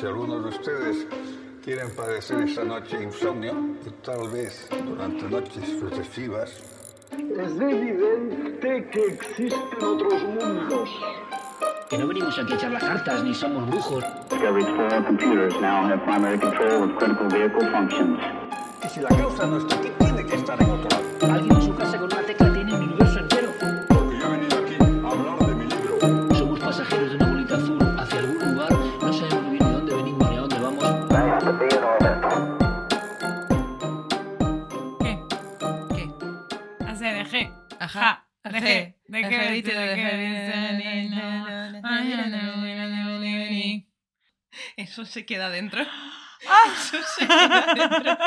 Si algunos de ustedes quieren padecer esta noche insomnio, y tal vez durante noches sucesivas, Es evidente que existen otros mundos. Que no venimos aquí a echar las cartas ni somos brujos. Discovery's four computers now have primary control of critical vehicle functions. y si la causa no está aquí, tiene que estar en otro lado. Viste, de. Eso se queda dentro. ¡Ah! Eso se queda dentro.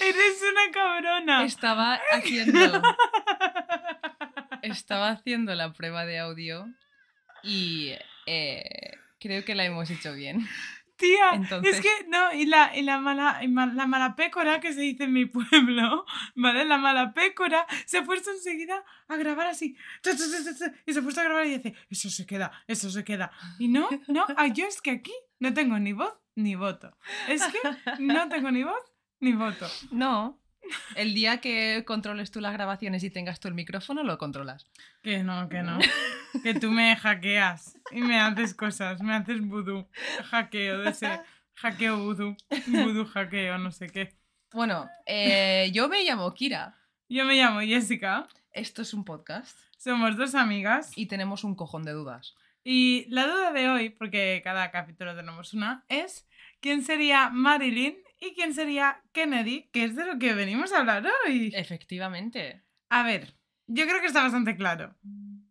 Eres una cabrona. Estaba haciendo. Estaba haciendo la prueba de audio y eh, creo que la hemos hecho bien. Tía, Entonces- es que no, y la, y la mala y la mala pécora que se dice en mi pueblo, ¿vale? La mala pécora se ha puesto enseguida a grabar así. Y se ha puesto a grabar y dice, eso se queda, eso se queda. Y no, no, yo es que aquí no tengo ni voz ni voto. Es que no tengo ni voz ni voto. No. El día que controles tú las grabaciones y tengas tú el micrófono, lo controlas. Que no, que no. Que tú me hackeas y me haces cosas, me haces vudú. Hackeo de ese hackeo vudú. Vudú hackeo, no sé qué. Bueno, eh, yo me llamo Kira. Yo me llamo Jessica, Esto es un podcast somos dos amigas y tenemos un cojón de dudas. y la duda de hoy, porque cada capítulo tenemos una, es ¿quién sería Marilyn y quién sería Kennedy? Que es de lo que venimos a hablar hoy. Efectivamente. A ver, yo creo que está bastante claro.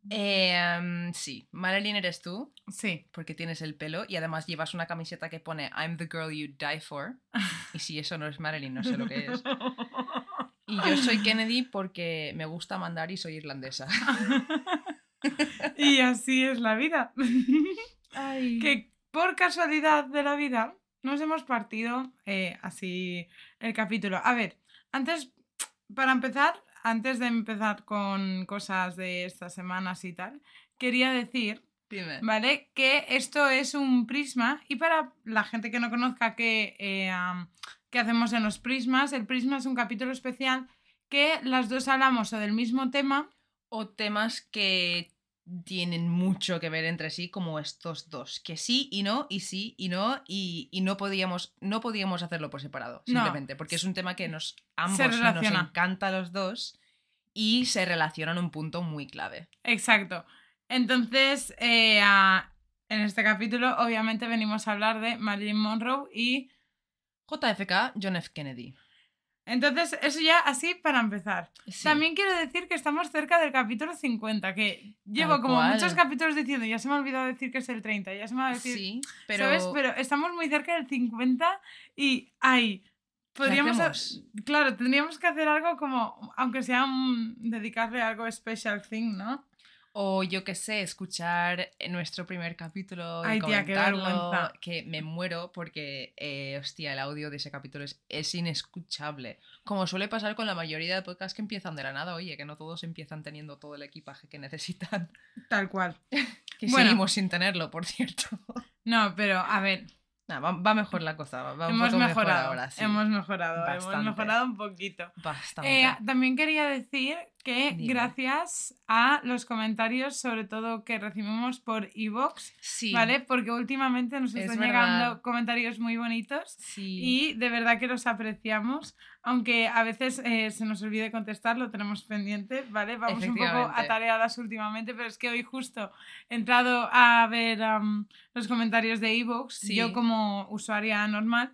Eh, em, sí, Marilyn eres tú, Sí, porque tienes el pelo y además llevas una camiseta que pone I'm the girl you die for. Y si eso no es Marilyn, no sé lo que es. Y yo soy Kennedy porque me gusta mandar y soy irlandesa. y así es la vida. Ay. que por casualidad de la vida nos hemos partido eh, así el capítulo. A ver, antes, para empezar, antes de empezar con cosas de estas semanas y tal, quería decir, Dime. ¿vale? Que esto es un prisma y para la gente que no conozca qué, eh, qué hacemos en los prismas, el prisma es un capítulo especial que las dos hablamos o del mismo tema O temas que tienen mucho que ver entre sí, como estos dos. Que sí y no, y sí y no, y, y no, podíamos, no podíamos hacerlo por separado, No. simplemente, porque es un tema que nos ambos nos encanta a los dos y se relaciona en un punto muy clave. Exacto. Entonces, eh, en este capítulo, obviamente, venimos a hablar de Marilyn Monroe y. JFK, John F. Kennedy. Entonces, eso ya así para empezar. Sí. También quiero decir que estamos cerca del capítulo 50, que llevo Tal como cual. muchos capítulos diciendo, ya se me ha olvidado decir que es el 30, ya se me va a decir. Sí, pero, ¿Sabes? Pero estamos muy cerca del 50 y. ¡Ay! Podríamos. ha-? Claro, tendríamos que hacer algo como. Aunque sea un. dedicarle algo special thing, ¿no? O yo qué sé, escuchar nuestro primer capítulo y Ay, tía, qué que me muero porque, eh, hostia, el audio de ese capítulo es, es inescuchable. Como suele pasar con la mayoría de podcasts que empiezan de la nada, oye, que no todos empiezan teniendo todo el equipaje que necesitan. Tal cual. Que Bueno. seguimos sin tenerlo, por cierto. No, pero a ver, Nah, va, va mejor la cosa, va hemos poco mejor mejorado. ahora, sí. Hemos mejorado, Bastante. hemos mejorado un poquito. Bastante. Eh, también quería decir que Dime. gracias a los comentarios, sobre todo que recibimos por iVoox, sí, ¿vale? Porque últimamente nos Es están verdad. llegando comentarios muy bonitos sí. y de verdad que los apreciamos, aunque a veces eh, se nos olvide contestar, lo tenemos pendiente, ¿vale? Vamos un poco atareadas últimamente, pero es que hoy justo he entrado a ver los comentarios de iVoox, Sí. yo como usuaria normal,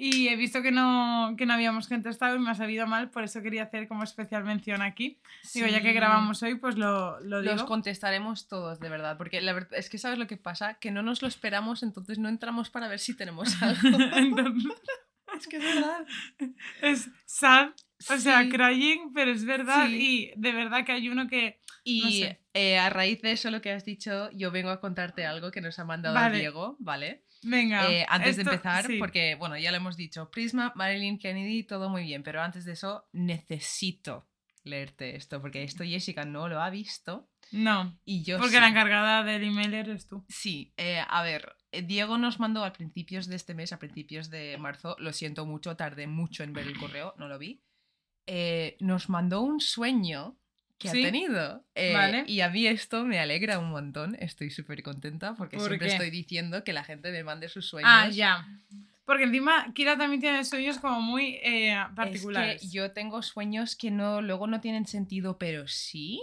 y he visto que no, que no habíamos contestado y me ha sabido mal, por eso quería hacer como especial mención aquí. Digo, ya que grabamos hoy, pues lo, lo digo. Los contestaremos todos, de verdad, porque la verdad es que sabes lo que pasa, que no nos lo esperamos, entonces no entramos para ver si tenemos algo. Entonces, es que es verdad. es sad, o sea, crying, pero es verdad. Sí. Y de verdad que hay uno que. Y No sé. eh, a raíz de eso, lo que has dicho, yo vengo a contarte algo que nos ha mandado Vale. Diego, ¿vale? Venga. Eh, antes esto- de empezar, sí. porque, bueno, ya lo hemos dicho, Prisma, Marilyn Kennedy, todo muy bien, pero antes de eso, necesito leerte esto, porque esto Jessica no lo ha visto No, y yo porque sí. la encargada del email eres tú. Sí, eh, a ver, Diego nos mandó a principios de este mes, a principios de marzo, lo siento mucho, tardé mucho en ver el correo, no lo vi. eh, nos mandó un sueño que Sí, ha tenido. eh, vale. Y a mí esto me alegra un montón, estoy súper contenta porque ¿Por siempre qué? estoy diciendo que la gente me mande sus sueños. Ah, ya. Porque encima Kira también tiene sueños como muy eh, particulares. Es que yo tengo sueños que no, luego no tienen sentido, pero sí.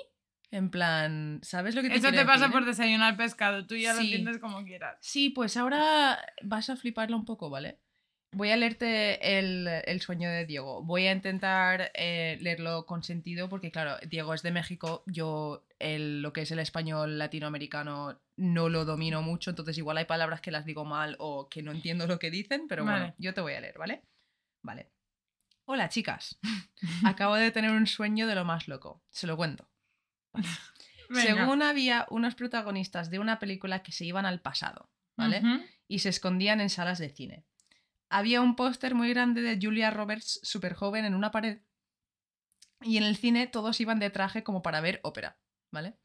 En plan, ¿sabes lo que te Eso te pasa decir? por desayunar pescado, tú ya lo entiendes como quieras. Sí, pues ahora vas a fliparlo un poco, ¿vale? Voy a leerte el, el sueño de Diego. Voy a intentar eh, leerlo con sentido porque, claro, Diego es de México. Yo el- lo que es el español latinoamericano no lo domino mucho, entonces igual hay palabras que las digo mal o que no entiendo lo que dicen, pero bueno, yo te voy a leer, ¿vale? Vale. Hola, chicas. Acabo de tener un sueño de lo más loco. Se lo cuento. Según había unos protagonistas de una película que se iban al pasado, ¿vale? Y se escondían en salas de cine. Había un póster muy grande de Julia Roberts, súper joven, en una pared. Y en el cine todos iban de traje como para ver ópera, ¿vale?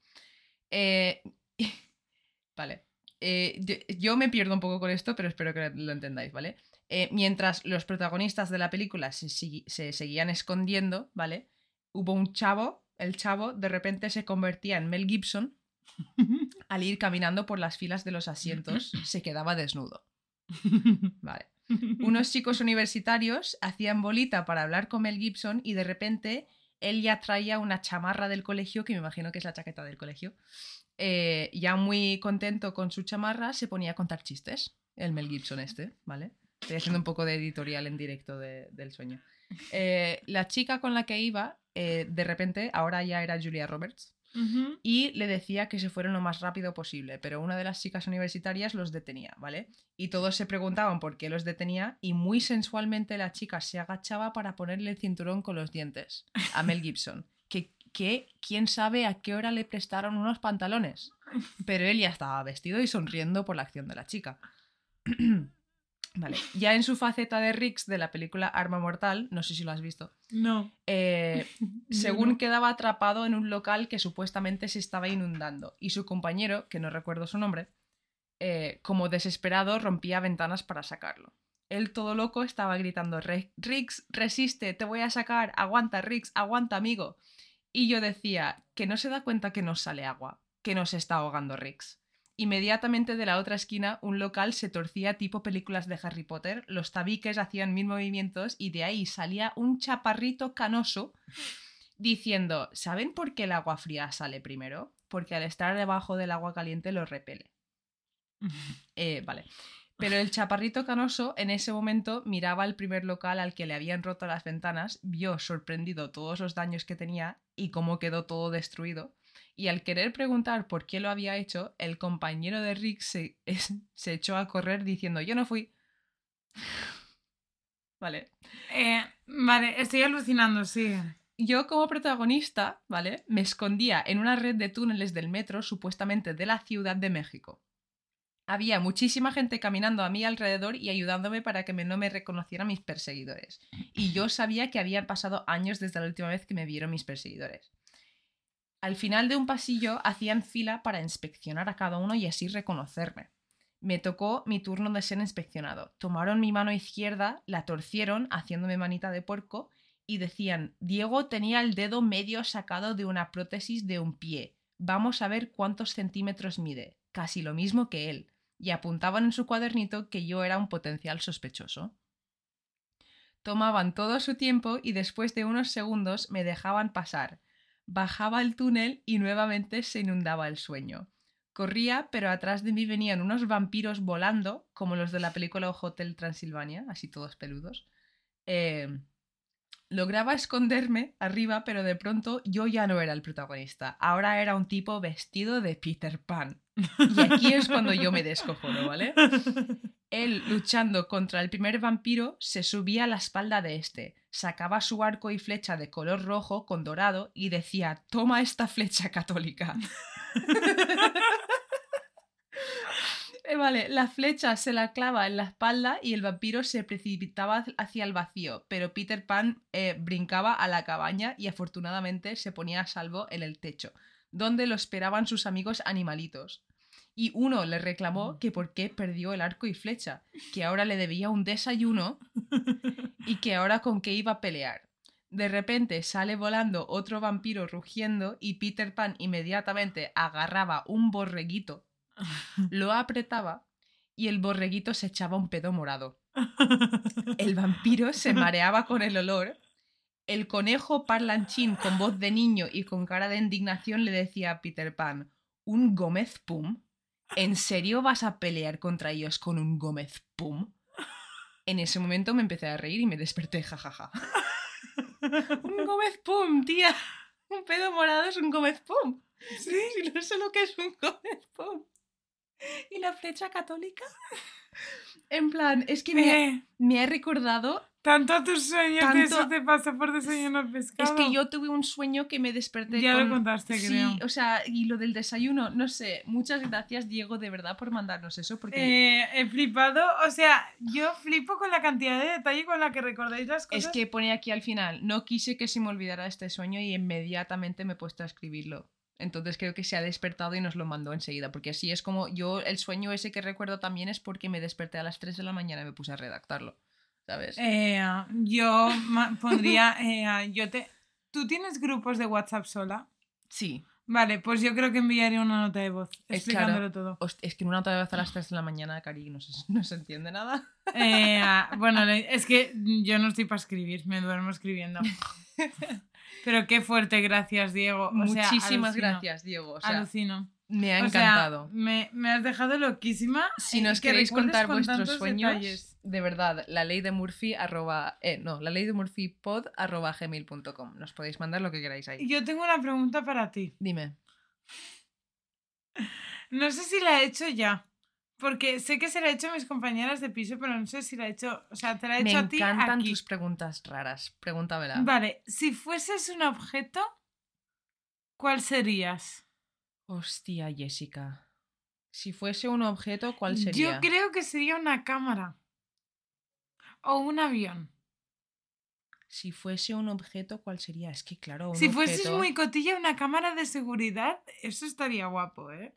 Eh, vale. Eh, yo, yo me pierdo un poco con esto, pero espero que lo entendáis, ¿vale? Eh, mientras los protagonistas de la película se, se seguían escondiendo, ¿vale? Hubo un chavo, el chavo de repente se convertía en Mel Gibson al ir caminando por las filas de los asientos, se quedaba desnudo. Vale. Unos chicos universitarios hacían bolita para hablar con Mel Gibson y de repente él ya traía una chamarra del colegio, que me imagino que es la chaqueta del colegio. eh, ya muy contento con su chamarra, se ponía a contar chistes. El Mel Gibson este, ¿vale? Estoy haciendo un poco de editorial en directo de- del sueño. Eh, la chica con la que iba, eh, de repente, ahora ya era Julia Roberts, y le decía que se fueran lo más rápido posible, pero una de las chicas universitarias los detenía, ¿vale? Y todos se preguntaban por qué los detenía y muy sensualmente la chica se agachaba para ponerle el cinturón con los dientes a Mel Gibson. Que, que quién sabe a qué hora le prestaron unos pantalones, pero él ya estaba vestido y sonriendo por la acción de la chica. Vale, ya en su faceta de Riggs de la película Arma Mortal, no sé si lo has visto, No. eh, según no. quedaba atrapado en un local que supuestamente se estaba inundando y su compañero, que no recuerdo su nombre, eh, como desesperado rompía ventanas para sacarlo. Él todo loco estaba gritando, "Re- Riggs, resiste, te voy a sacar, aguanta, Riggs, aguanta, amigo. Y yo decía, que no se da cuenta que nos sale agua, que nos está ahogando Riggs. Inmediatamente de la otra esquina, un local se torcía tipo películas de Harry Potter, los tabiques hacían mil movimientos y de ahí salía un chaparrito canoso diciendo, ¿saben por qué el agua fría sale primero? Porque al estar debajo del agua caliente lo repele. Eh, vale. Pero el chaparrito canoso en ese momento miraba el primer local al que le habían roto las ventanas, vio sorprendido todos los daños que tenía y cómo quedó todo destruido. Y al querer preguntar por qué lo había hecho, el compañero de Rick se, es- se echó a correr diciendo, yo no fui. Vale. Eh, vale, estoy alucinando, sí. Yo como protagonista, ¿vale? Me escondía en una red de túneles del metro, supuestamente de la Ciudad de México. Había muchísima gente caminando a mi alrededor y ayudándome para que me- no me reconocieran mis perseguidores. Y yo sabía que habían pasado años desde la última vez que me vieron mis perseguidores. Al final de un pasillo hacían fila para inspeccionar a cada uno y así reconocerme. Me tocó mi turno de ser inspeccionado. Tomaron mi mano izquierda, la torcieron haciéndome manita de puerco y decían, Diego tenía el dedo medio sacado de una prótesis de un pie. Vamos a ver cuántos centímetros mide. Casi lo mismo que él. Y apuntaban en su cuadernito que yo era un potencial sospechoso. Tomaban todo su tiempo y después de unos segundos me dejaban pasar. Bajaba el túnel y nuevamente se inundaba el sueño. Corría, pero atrás de mí venían unos vampiros volando, como los de la película Hotel Transilvania, así todos peludos. Eh, lograba esconderme arriba, pero de pronto yo ya no era el protagonista. Ahora era un tipo vestido de Peter Pan. Y aquí es cuando yo me descojono, ¿vale? Él, luchando contra el primer vampiro, se subía a la espalda de este, sacaba su arco y flecha de color rojo con dorado y decía, toma esta flecha católica. Eh, Vale, la flecha se la clava en la espalda y el vampiro se precipitaba hacia el vacío, pero Peter Pan eh, brincaba a la cabaña y afortunadamente se ponía a salvo en el techo, donde lo esperaban sus amigos animalitos. Y uno le reclamó que por qué perdió el arco y flecha, que ahora le debía un desayuno y que ahora con qué iba a pelear. De repente sale volando otro vampiro rugiendo y Peter Pan inmediatamente agarraba un borreguito, lo apretaba y el borreguito se echaba un pedo morado. El vampiro se mareaba con el olor. El conejo parlanchín con voz de niño y con cara de indignación le decía a Peter Pan, ¿un Gómez Pum? ¿En serio vas a pelear contra ellos con un Gómez Pum? En ese momento me empecé a reír y me desperté, jajaja. un Gómez Pum, tía. Un pedo morado es un Gómez Pum. Sí, no sé lo que es un Gómez Pum. ¿Y la flecha católica? En plan, es que me, Eh, me he recordado tanto a tus sueños que Tanto- eso te pasa por desayunar pescado. Es que yo tuve un sueño que me desperté Ya lo con... contaste, sí, creo. o sea, y lo del desayuno, no sé. Muchas gracias, Diego, de verdad, por mandarnos eso, porque Eh, he flipado, o sea, yo flipo con la cantidad de detalle con la que recordáis las cosas. es que pone aquí al final, no quise que se me olvidara este sueño y inmediatamente me he puesto a escribirlo. Entonces creo que se ha despertado y nos lo mandó enseguida, porque así es como yo, el sueño ese que recuerdo también es porque me desperté a las 3 de la mañana y me puse a redactarlo, ¿sabes? Eh, yo pondría, eh, yo te... ¿Tú tienes grupos de WhatsApp sola? sí. Vale, pues yo creo que enviaría una nota de voz Es explicándolo claro. todo. Es que en una otra vez a las 3 de la mañana, Cari, no se, no se entiende nada. Eh, bueno, es que yo no estoy para escribir, me duermo escribiendo. Pero qué fuerte, gracias, Diego. O sea, Muchísimas alucino, gracias, Diego. O sea, alucino. Me ha O sea, encantado. me, me has dejado loquísima. Si eh, nos que queréis contar con vuestros sueños, detalles. de verdad, la ley de Murphy arroba, eh, no, la ley de Murphy pod arroba gmail.com. Nos podéis mandar lo que queráis ahí. Yo tengo una pregunta para ti. Dime. No sé si la he hecho ya. Porque sé que se la he hecho a mis compañeras de piso, pero no sé si la he hecho. O sea, te la he Me hecho a ti encantan aquí. tus preguntas raras. Pregúntamela. Vale, si fueses un objeto, ¿cuál serías? Hostia, Jessica. Si fuese un objeto, ¿cuál sería? Yo creo que sería una cámara. O un avión. Si fuese un objeto, ¿cuál sería? Es que claro, un si fueses objeto- muy cotilla, una cámara de seguridad, eso estaría guapo, ¿eh?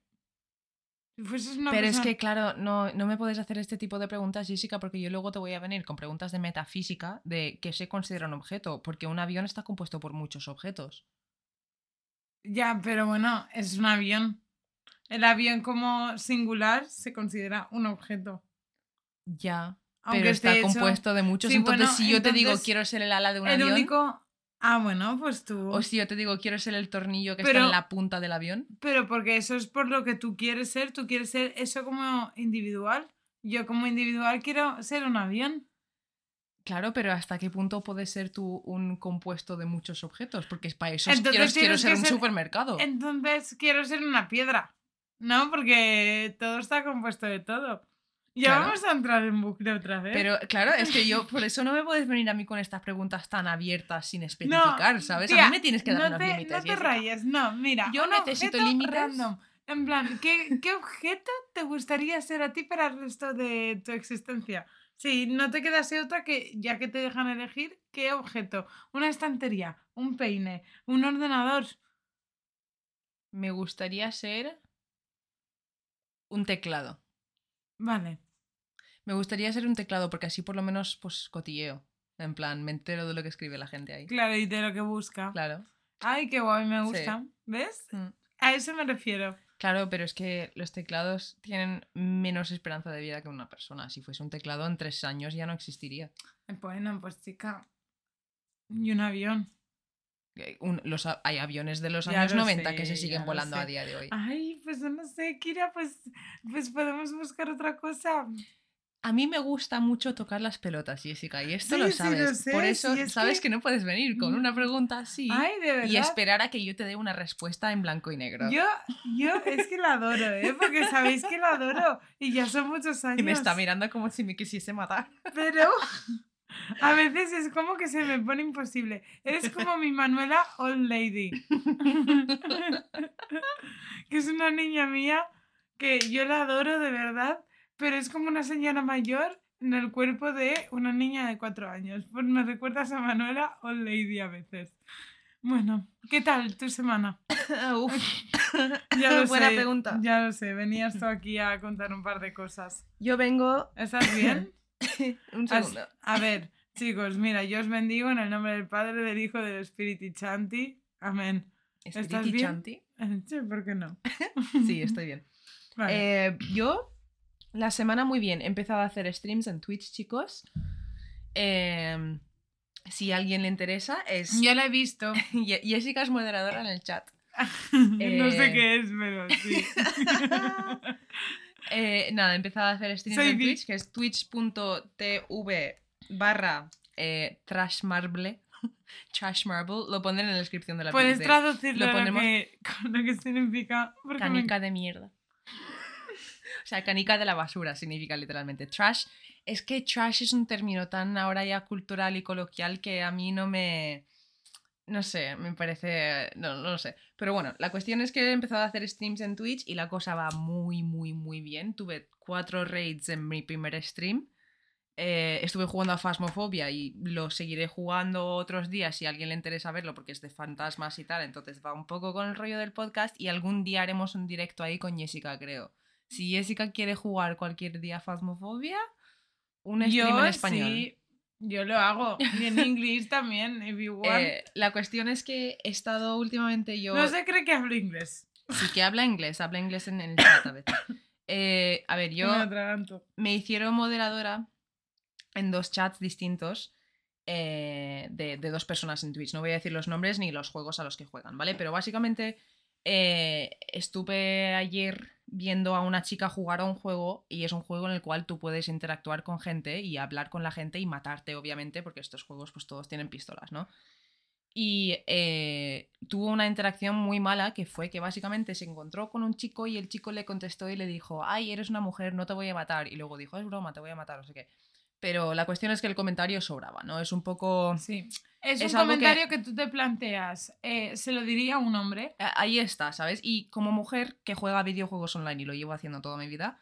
Si fueses una Pero es que, claro, no, no me puedes hacer este tipo de preguntas, Jessica, porque yo luego te voy a venir con preguntas de metafísica de qué se considera un objeto, porque un avión está compuesto por muchos objetos. Ya, pero bueno, es un avión. El avión como singular se considera un objeto. Ya, Aunque pero está hecho- compuesto de muchos. Sí, entonces, bueno, si yo te digo quiero ser el ala de un El avión, único... Ah, bueno, pues tú... o si yo te digo quiero ser el tornillo que Pero- está en la punta del avión, Pero porque eso es por lo que tú quieres ser, tú quieres ser eso como individual. Yo como individual quiero ser un avión. Claro, pero ¿hasta qué punto puedes ser tú un compuesto de muchos objetos? Porque es para eso Entonces quiero, ser un ser- supermercado. Entonces quiero ser una piedra. No, porque todo está compuesto de todo. Ya Claro. vamos a entrar en bucle otra vez. Pero claro, es que yo, por eso no me puedes venir a mí con estas preguntas tan abiertas sin especificar, ¿sabes? a mí me tienes que dar no unos te, límites. No te rayes, no, mira. Yo necesito límites. En plan, ¿qué, ¿qué objeto te gustaría ser a ti para el resto de tu existencia? Sí, no te quedase otra que, ya que te dejan elegir, ¿qué objeto? Una estantería, un peine, un ordenador. Me gustaría ser un teclado. Vale. Me gustaría ser un teclado porque así por lo menos pues cotilleo. En plan, me entero de lo que escribe la gente ahí. Claro, y de lo que busca. Claro. Ay, qué guay, me Sí. gusta. ¿Ves? Mm. A eso me refiero. Claro, pero es que los teclados tienen menos esperanza de vida que una persona. Si fuese un teclado en tres años ya no existiría. Bueno, pues chica. Y un avión. Eh, un- los, hay aviones de los años lo 90 que se siguen volando a día de hoy. Ay, pues no sé, Kira, pues, pues podemos buscar otra cosa. A mí me gusta mucho tocar las pelotas, Jessica, y esto Sí, lo sí, sabes. lo sé, Por eso sí, es sabes que- que... no puedes venir con una pregunta así Ay, de verdad. y esperar a que yo te dé una respuesta en blanco y negro. Yo, yo es que la adoro, ¿eh? Porque sabéis que la adoro. Y ya son muchos años. Y me está mirando como si me quisiese matar. Pero a veces es como que se me pone imposible. Eres como mi Manuela Old Lady. que es una niña mía que yo la adoro de verdad, pero es como una señora mayor en el cuerpo de una niña de cuatro años. Pues me recuerdas a Manuela o Lady a veces. Bueno, ¿qué tal tu semana? Uf. Ya lo Buena sé, pregunta. Ya lo sé, venías tú aquí a contar un par de cosas. Yo vengo. ¿Estás bien? Un segundo. A ver, chicos, mira, yo os bendigo en el nombre del Padre, del Hijo, del Espíritu Chanti. Amén. ¿estás bien? Chanti. Sí, ¿por qué no? Sí, estoy bien. Vale. Eh, yo, la semana muy bien. He empezado a hacer streams en Twitch, chicos. Eh, si a alguien le interesa, es. Yo la he visto. Jessica es moderadora en el chat. no sé Eh. qué es, pero sí. Eh, nada, he empezado a hacer streams Soy en vi- Twitch, que es twitch.tv barra eh, trashmarble. Trashmarble. Lo pondré en la descripción de la Puedes de- traducirlo lo que, con lo que significa. me- Canica de mierda. Sea, canica de la basura significa literalmente. Trash. Es que trash es un término tan ahora ya cultural y coloquial que a mí no me. No sé, me parece. No, no lo sé. Pero bueno, la cuestión es que he empezado a hacer streams en Twitch y la cosa va muy, muy, muy bien. Tuve cuatro raids en mi primer stream. Eh, estuve jugando a Phasmophobia y lo seguiré jugando otros días si a alguien le interesa verlo porque es de fantasmas y tal. Entonces va un poco con el rollo del podcast y algún día haremos un directo ahí con Jessica, creo. Si Jessica quiere jugar cualquier día Phasmophobia, un stream yo en español. sí, yo lo hago. Y en inglés también, if you want. Eh, la cuestión es que he estado últimamente yo... No se cree que hablo inglés. Sí que habla inglés, habla inglés en el chat a veces. Eh, a ver, Yo me me hicieron moderadora en dos chats distintos eh, de, de dos personas en Twitch. No voy a decir los nombres ni los juegos a los que juegan, ¿vale? Pero básicamente eh, estuve ayer viendo a una chica jugar a un juego y es un juego en el cual tú puedes interactuar con gente y hablar con la gente y matarte, obviamente, porque estos juegos pues todos tienen pistolas, ¿no? Y eh, tuvo una interacción muy mala que fue que básicamente se encontró con un chico y el chico le contestó y le dijo, ay, eres una mujer, no te voy a matar. Y luego dijo, es broma, te voy a matar, no sé qué. Pero la cuestión es que el comentario sobraba, ¿no? Es un poco... Sí. Es, Es un que- comentario que... tú te planteas. eh, ¿Se lo diría a un hombre? Ahí está, ¿sabes? Y como mujer que juega videojuegos online y lo llevo haciendo toda mi vida,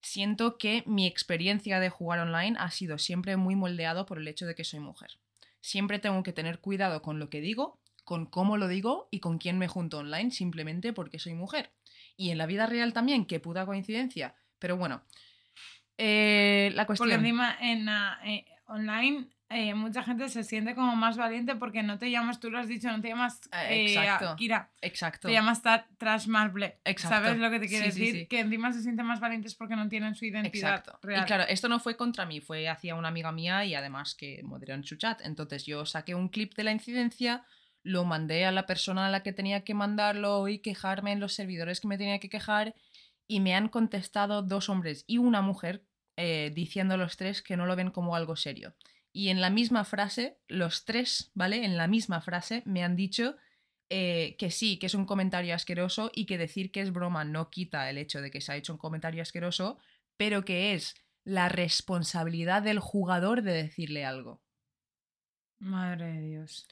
siento que mi experiencia de jugar online ha sido siempre muy moldeado por el hecho de que soy mujer. Siempre tengo que tener cuidado con lo que digo, con cómo lo digo y con quién me junto online simplemente porque soy mujer. Y en la vida real también, que puta coincidencia. Pero bueno, eh, la Porque cuestión... encima en eh, online eh, mucha gente se siente como más valiente porque no te llamas, tú lo has dicho, no te llamas Eh, eh, exacto. Kira, Exacto. te llamas Ta- Trash Marble. Exacto. ¿Sabes lo que te quiero Sí, sí, decir? sí. Que encima se sienten más valientes porque no tienen su identidad Exacto. real. Y claro, esto no fue contra mí, fue hacia una amiga mía y además que moderó en su chat. Entonces yo saqué un clip de la incidencia, lo mandé a la persona a la que tenía que mandarlo y quejarme en los servidores que me tenía que quejar y me han contestado dos hombres y una mujer eh, diciendo los tres que no lo ven como algo serio. Y en la misma frase, los tres, ¿vale? En la misma frase me han dicho eh, que sí, que es un comentario asqueroso y que decir que es broma no quita el hecho de que se ha hecho un comentario asqueroso, pero que es la responsabilidad del jugador de decirle algo. Madre de Dios.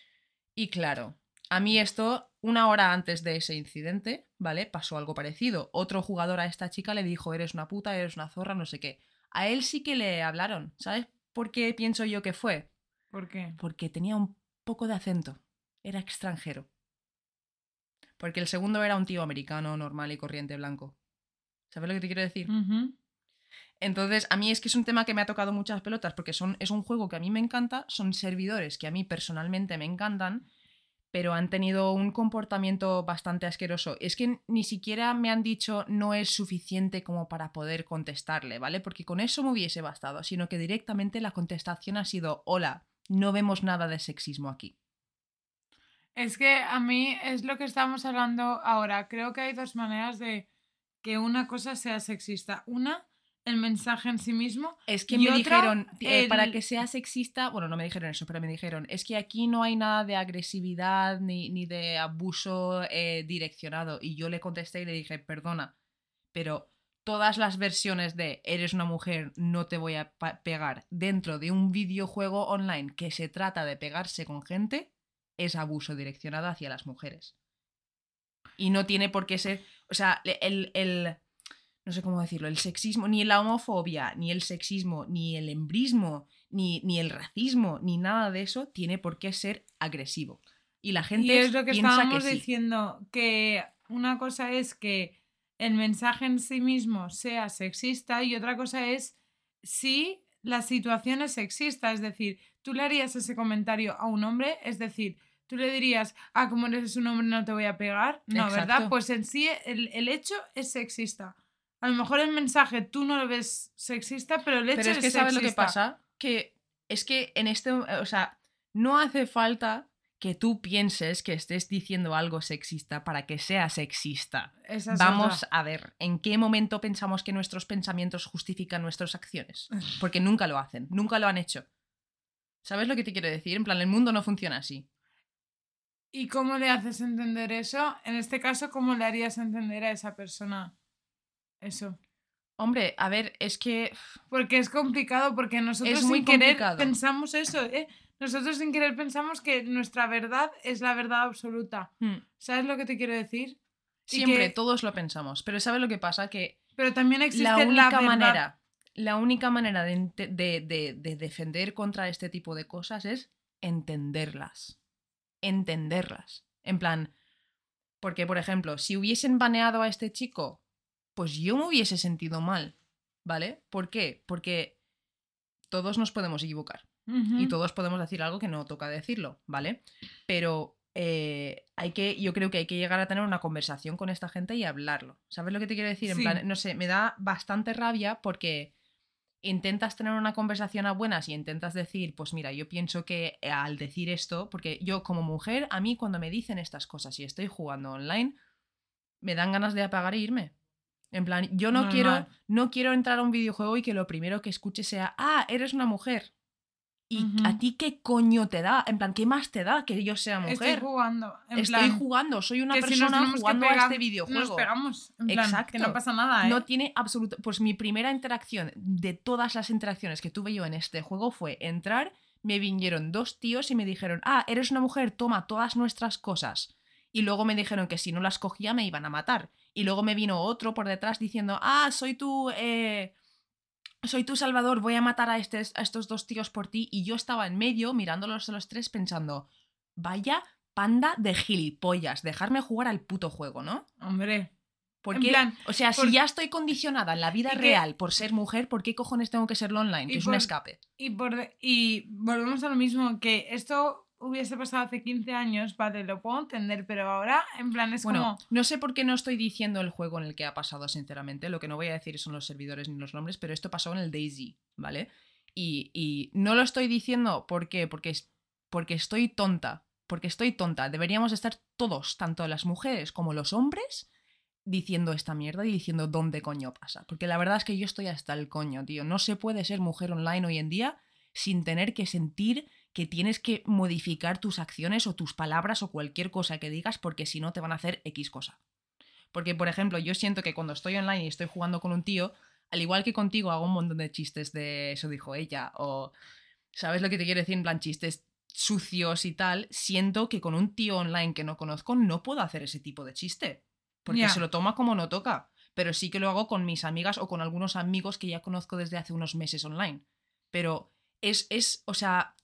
Y claro, a mí esto, una hora antes de ese incidente, ¿vale? Pasó algo parecido. Otro jugador a esta chica le dijo, eres una puta, eres una zorra, no sé qué. A él sí que le hablaron. ¿Sabes por qué pienso yo que fue? ¿Por qué? Porque tenía un poco de acento. Era extranjero. Porque el segundo era un tío americano, normal y corriente blanco. ¿Sabes lo que te quiero decir? Entonces, a mí es que es un tema que me ha tocado muchas pelotas porque son, es un juego que a mí me encanta, son servidores que a mí personalmente me encantan, pero han tenido un comportamiento bastante asqueroso. Es que ni siquiera me han dicho no es suficiente como para poder contestarle, ¿vale? Porque con eso me hubiese bastado, sino que directamente la contestación ha sido, hola, no vemos nada de sexismo aquí. Es que a mí es lo que estamos hablando ahora. Creo que hay dos maneras de que una cosa sea sexista. Una, el mensaje en sí mismo. Es que Y me otra, dijeron, eh, para que sea sexista, bueno, no me dijeron eso, pero me dijeron, es que aquí no hay nada de agresividad ni, ni de abuso eh, direccionado. Y yo le contesté y le dije, perdona, pero todas las versiones de eres una mujer, no te voy a pegar dentro de un videojuego online que se trata de pegarse con gente, es abuso direccionado hacia las mujeres. Y no tiene por qué ser, o sea, el, el- no sé cómo decirlo, el sexismo, ni la homofobia, ni el sexismo, ni el embrismo, ni, ni el racismo, ni nada de eso tiene por qué ser agresivo. Y la gente Y es lo que piensa estábamos que sí. diciendo, que una cosa es que el mensaje en sí mismo sea sexista y otra cosa es si la situación es sexista. Es decir, tú le harías ese comentario a un hombre, es decir, tú le dirías, ah, como eres un hombre no te voy a pegar. No, ¿verdad? Pues en sí el, el hecho es sexista. A lo mejor el mensaje tú no lo ves sexista, pero el hecho Pero es que sabes lo que pasa, que es que en este, o sea, no hace falta que tú pienses que estés diciendo algo sexista para que sea sexista. Esa es Vamos otra. a ver, ¿en qué momento pensamos que nuestros pensamientos justifican nuestras acciones? Porque nunca lo hacen, nunca lo han hecho. ¿Sabes lo que te quiero decir? En plan, el mundo no funciona así. ¿Y cómo le haces entender eso? En este caso, ¿cómo le harías entender a esa persona eso? Hombre, a ver, es que Porque es complicado, porque nosotros Es muy sin querer complicado. pensamos eso, ¿eh? Nosotros sin querer pensamos que nuestra verdad es la verdad absoluta. hmm, ¿Sabes lo que te quiero decir? Siempre que- todos lo pensamos. Pero ¿sabes lo que pasa? Que Pero también existe la única manera, la única manera de, de- de- de defender contra este tipo de cosas es entenderlas. Entenderlas. En plan, porque, por ejemplo, si hubiesen baneado a este chico, pues yo me hubiese sentido mal. ¿Vale? ¿Por qué? Porque todos nos podemos equivocar y todos podemos decir algo que no toca decirlo, ¿vale? Pero eh, hay que, yo creo que hay que llegar a tener una conversación con esta gente y hablarlo. ¿Sabes lo que te quiero decir? En Sí. plan, no sé, me da bastante rabia porque intentas tener una conversación a buenas y intentas decir, pues mira, yo pienso que eh, al decir esto, porque yo como mujer, a mí cuando me dicen estas cosas y estoy jugando online, me dan ganas de apagar e irme. En plan, yo no quiero, no quiero entrar a un videojuego y que lo primero que escuche sea, ah, eres una mujer. ¿Y a ti qué coño te da? En plan, ¿qué más te da que yo sea Estoy mujer? jugando. En Estoy plan, jugando, soy una si persona que jugando a este videojuego. Nos pegamos. En plan, que Exacto. no pasa nada, ¿eh? No tiene absoluto. Pues mi primera interacción de todas las interacciones que tuve yo en este juego fue entrar, me vinieron dos tíos y me dijeron, ah, eres una mujer, toma todas nuestras cosas. Y luego me dijeron que si no las cogía me iban a matar. Y luego me vino otro por detrás diciendo, ah, soy tu... eh, soy tu salvador, voy a matar a, estes- a estos dos tíos por ti. Y yo estaba en medio mirándolos a los tres pensando, vaya panda de gilipollas, dejarme jugar al puto juego, ¿no? Hombre. Porque, plan, o sea, por- si ya estoy condicionada en la vida que- real por ser mujer, ¿por qué cojones tengo que serlo online? Que es un escape. Y, por, y volvemos a lo mismo, que esto hubiese pasado hace 15 años, vale, lo puedo entender, pero ahora, en plan, es Bueno, como... no sé por qué no estoy diciendo el juego en el que ha pasado, sinceramente. Lo que no voy a decir son los servidores ni los nombres, pero esto pasó en el Daisy, ¿vale? Y, y no lo estoy diciendo ¿por qué? porque, porque estoy tonta. Porque estoy tonta. Deberíamos estar todos, tanto las mujeres como los hombres, diciendo esta mierda y diciendo dónde coño pasa. Porque la verdad es que yo estoy hasta el coño, tío. No se puede ser mujer online hoy en día sin tener que sentir que tienes que modificar tus acciones o tus palabras o cualquier cosa que digas porque si no te van a hacer X cosa. Porque, por ejemplo, yo siento que cuando estoy online y estoy jugando con un tío, al igual que contigo hago un montón de chistes de eso dijo ella o ¿sabes lo que te quiero decir? En plan chistes sucios y tal, siento que con un tío online que no conozco no puedo hacer ese tipo de chiste. Porque se lo toma como no toca. Pero sí que lo hago con mis amigas o con algunos amigos que ya conozco desde hace unos meses online. Pero es, es o sea,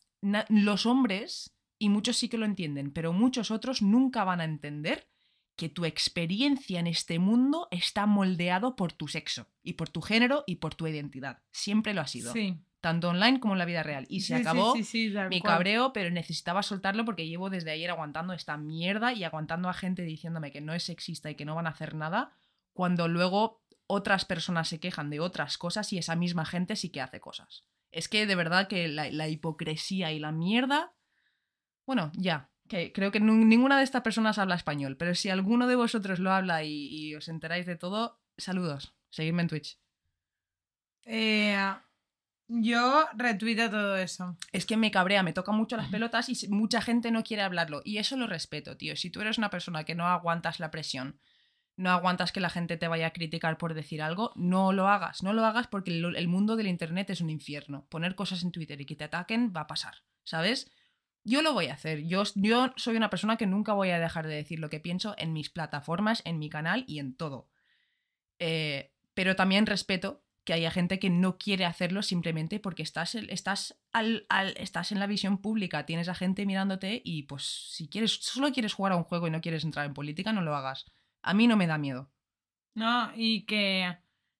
los hombres, y muchos sí que lo entienden, pero muchos otros nunca van a entender que tu experiencia en este mundo está moldeado por tu sexo, y por tu género, y por tu identidad. Siempre lo ha sido. Sí. Tanto online como en la vida real. Y se Sí, acabó sí, mi cual. cabreo, pero necesitaba soltarlo porque llevo desde ayer aguantando esta mierda y aguantando a gente diciéndome que no es sexista y que no van a hacer nada, cuando luego otras personas se quejan de otras cosas y esa misma gente sí que hace cosas. Es que de verdad que la, la hipocresía y la mierda... Bueno, ya, que creo que ninguna de estas personas habla español, pero si alguno de vosotros lo habla y, y os enteráis de todo, saludos. Seguidme en Twitch. Eh, yo retuito todo eso. es que me cabrea, me toca mucho las pelotas y mucha gente no quiere hablarlo. Y eso lo respeto, tío. Si tú eres una persona que no aguantas la presión, no aguantas que la gente te vaya a criticar por decir algo, no lo hagas. No lo hagas porque el, mundo del Internet es un infierno. Poner cosas en Twitter y que te ataquen va a pasar, ¿sabes? Yo lo voy a hacer. Yo, soy una persona que nunca voy a dejar de decir lo que pienso en mis plataformas, en mi canal y en todo. Eh, Pero también respeto que haya gente que no quiere hacerlo simplemente porque estás, estás, al, al- estás en la visión pública, tienes a gente mirándote y pues si quieres, solo quieres jugar a un juego y no quieres entrar en política, no lo hagas. A mí no me da miedo. No, y que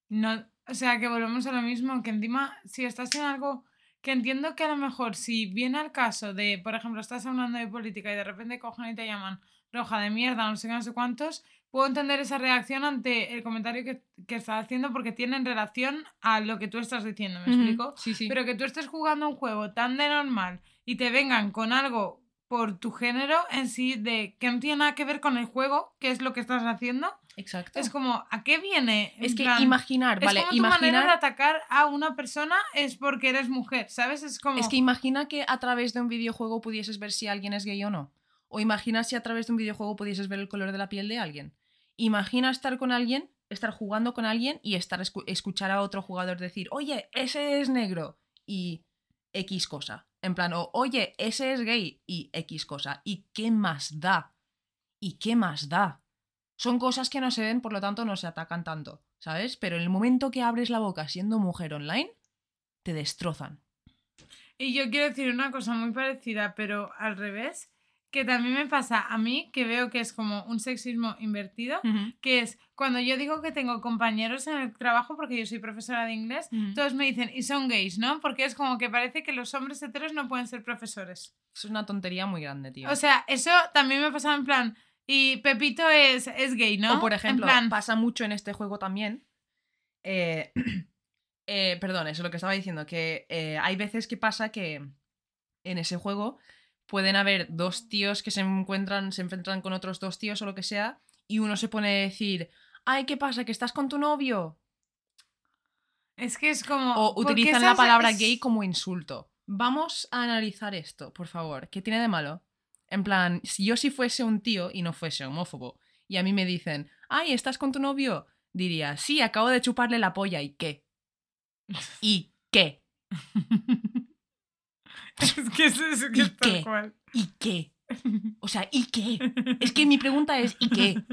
no, o sea, que volvemos a lo mismo, que encima, si estás en algo que entiendo que a lo mejor si viene al caso de, por ejemplo, estás hablando de política y de repente cogen y te llaman roja de mierda, no sé qué, no sé cuántos, puedo entender esa reacción ante el comentario que, que estás haciendo porque tiene en relación a lo que tú estás diciendo, ¿me explico? Sí, sí. Pero que tú estés jugando un juego tan de normal y te vengan con algo por tu género en sí, de que no tiene nada que ver con el juego, que es lo que estás haciendo, Exacto. es como, ¿a qué viene? En Es que plan, imaginar, es vale, como tu manera de imaginar. atacar a una persona es porque eres mujer, ¿sabes? Es como... Es que imagina que a través de un videojuego pudieses ver si alguien es gay o no. O imagina si a través de un videojuego pudieses ver el color de la piel de alguien. Imagina estar con alguien, estar jugando con alguien y estar escu- escuchar a otro jugador decir, oye, ese es negro y X cosa. En plan, o oye, ese es gay y X cosa. ¿Y qué más da? ¿Y qué más da? Son cosas que no se ven, por lo tanto no se atacan tanto, ¿sabes? Pero en el momento que abres la boca siendo mujer online, te destrozan. Y yo quiero decir una cosa muy parecida, pero al revés, que también me pasa a mí, que veo que es como un sexismo invertido, que es cuando yo digo que tengo compañeros en el trabajo, porque yo soy profesora de inglés, todos me dicen, y son gays, ¿no? Porque es como que parece que los hombres heteros no pueden ser profesores. Eso es una tontería muy grande, tío. O sea, eso también me pasa en plan, y Pepito es, es gay, ¿no? O por En ejemplo, plan, pasa mucho en este juego también. eh, eh, perdón, eso es lo que estaba diciendo, que eh, hay veces que pasa que en ese juego pueden haber dos tíos que se encuentran, se enfrentan con otros dos tíos o lo que sea, y uno se pone a decir, ay, ¿qué pasa? ¿Que estás con tu novio? es que es como... O ¿por qué utilizan la palabra es- gay como insulto. Vamos a analizar esto, por favor. ¿Qué tiene de malo? En plan, si yo si fuese un tío y no fuese homófobo, y a mí me dicen, ay, ¿estás con tu novio? Diría, sí, acabo de chuparle la polla, ¿y qué? ¿Y qué? Es que es, es que ¿Y es tal qué? cual. ¿Y qué? O sea, ¿y qué? Es que mi pregunta es, ¿y qué?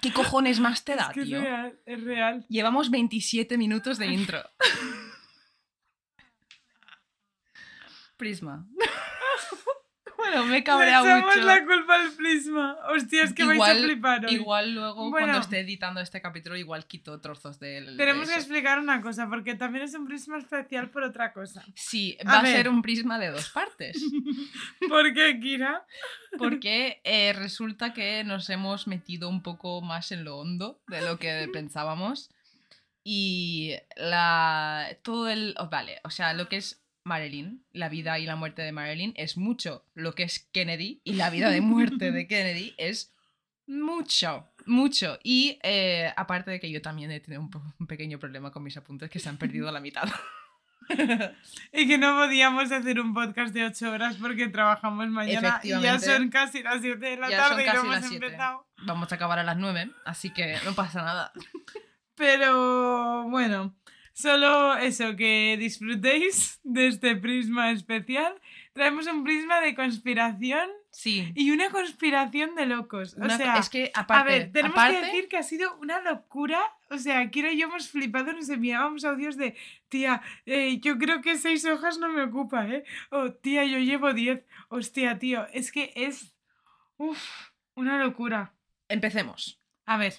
¿Qué cojones más te da, es que es tío? real, es real. Llevamos 27 minutos de intro. Prisma. Bueno, me he Le mucho. la culpa al prisma. Hostia, es que vais a Igual- flipar hoy. Igual luego, Bueno. cuando esté editando este capítulo, igual quito trozos del. de Tenemos que eso. explicar una cosa, porque también es un prisma especial por otra cosa. Sí, A va a, ver. ser un prisma de dos partes. ¿Por qué, Kira? Porque eh, resulta que nos hemos metido un poco más en lo hondo de lo que pensábamos. Y la. Todo el. oh, vale, o sea, lo que es Marilyn, la vida y la muerte de Marilyn, es mucho. Lo que es Kennedy y la vida de muerte de Kennedy es mucho, mucho. Y eh, aparte de que yo también he tenido un, pequeño problema con mis apuntes que se han perdido a la mitad. Y que no podíamos hacer un podcast de 8 horas porque trabajamos mañana y ya son casi las 7 de la tarde y no hemos empezado. Vamos a acabar a las 9, así que no pasa nada. Pero bueno, solo eso, que disfrutéis de este prisma especial. Traemos un prisma de conspiración Sí. y una conspiración de locos. O Una sea, es que aparte, a ver, tenemos aparte- que decir que ha sido una locura. O sea, Kira y yo hemos flipado, nos enviábamos audios de, tía, eh, yo creo que seis hojas no me ocupa, ¿eh? O, tía, yo llevo diez. Hostia, tío, es que es, uf, una locura. empecemos. A ver.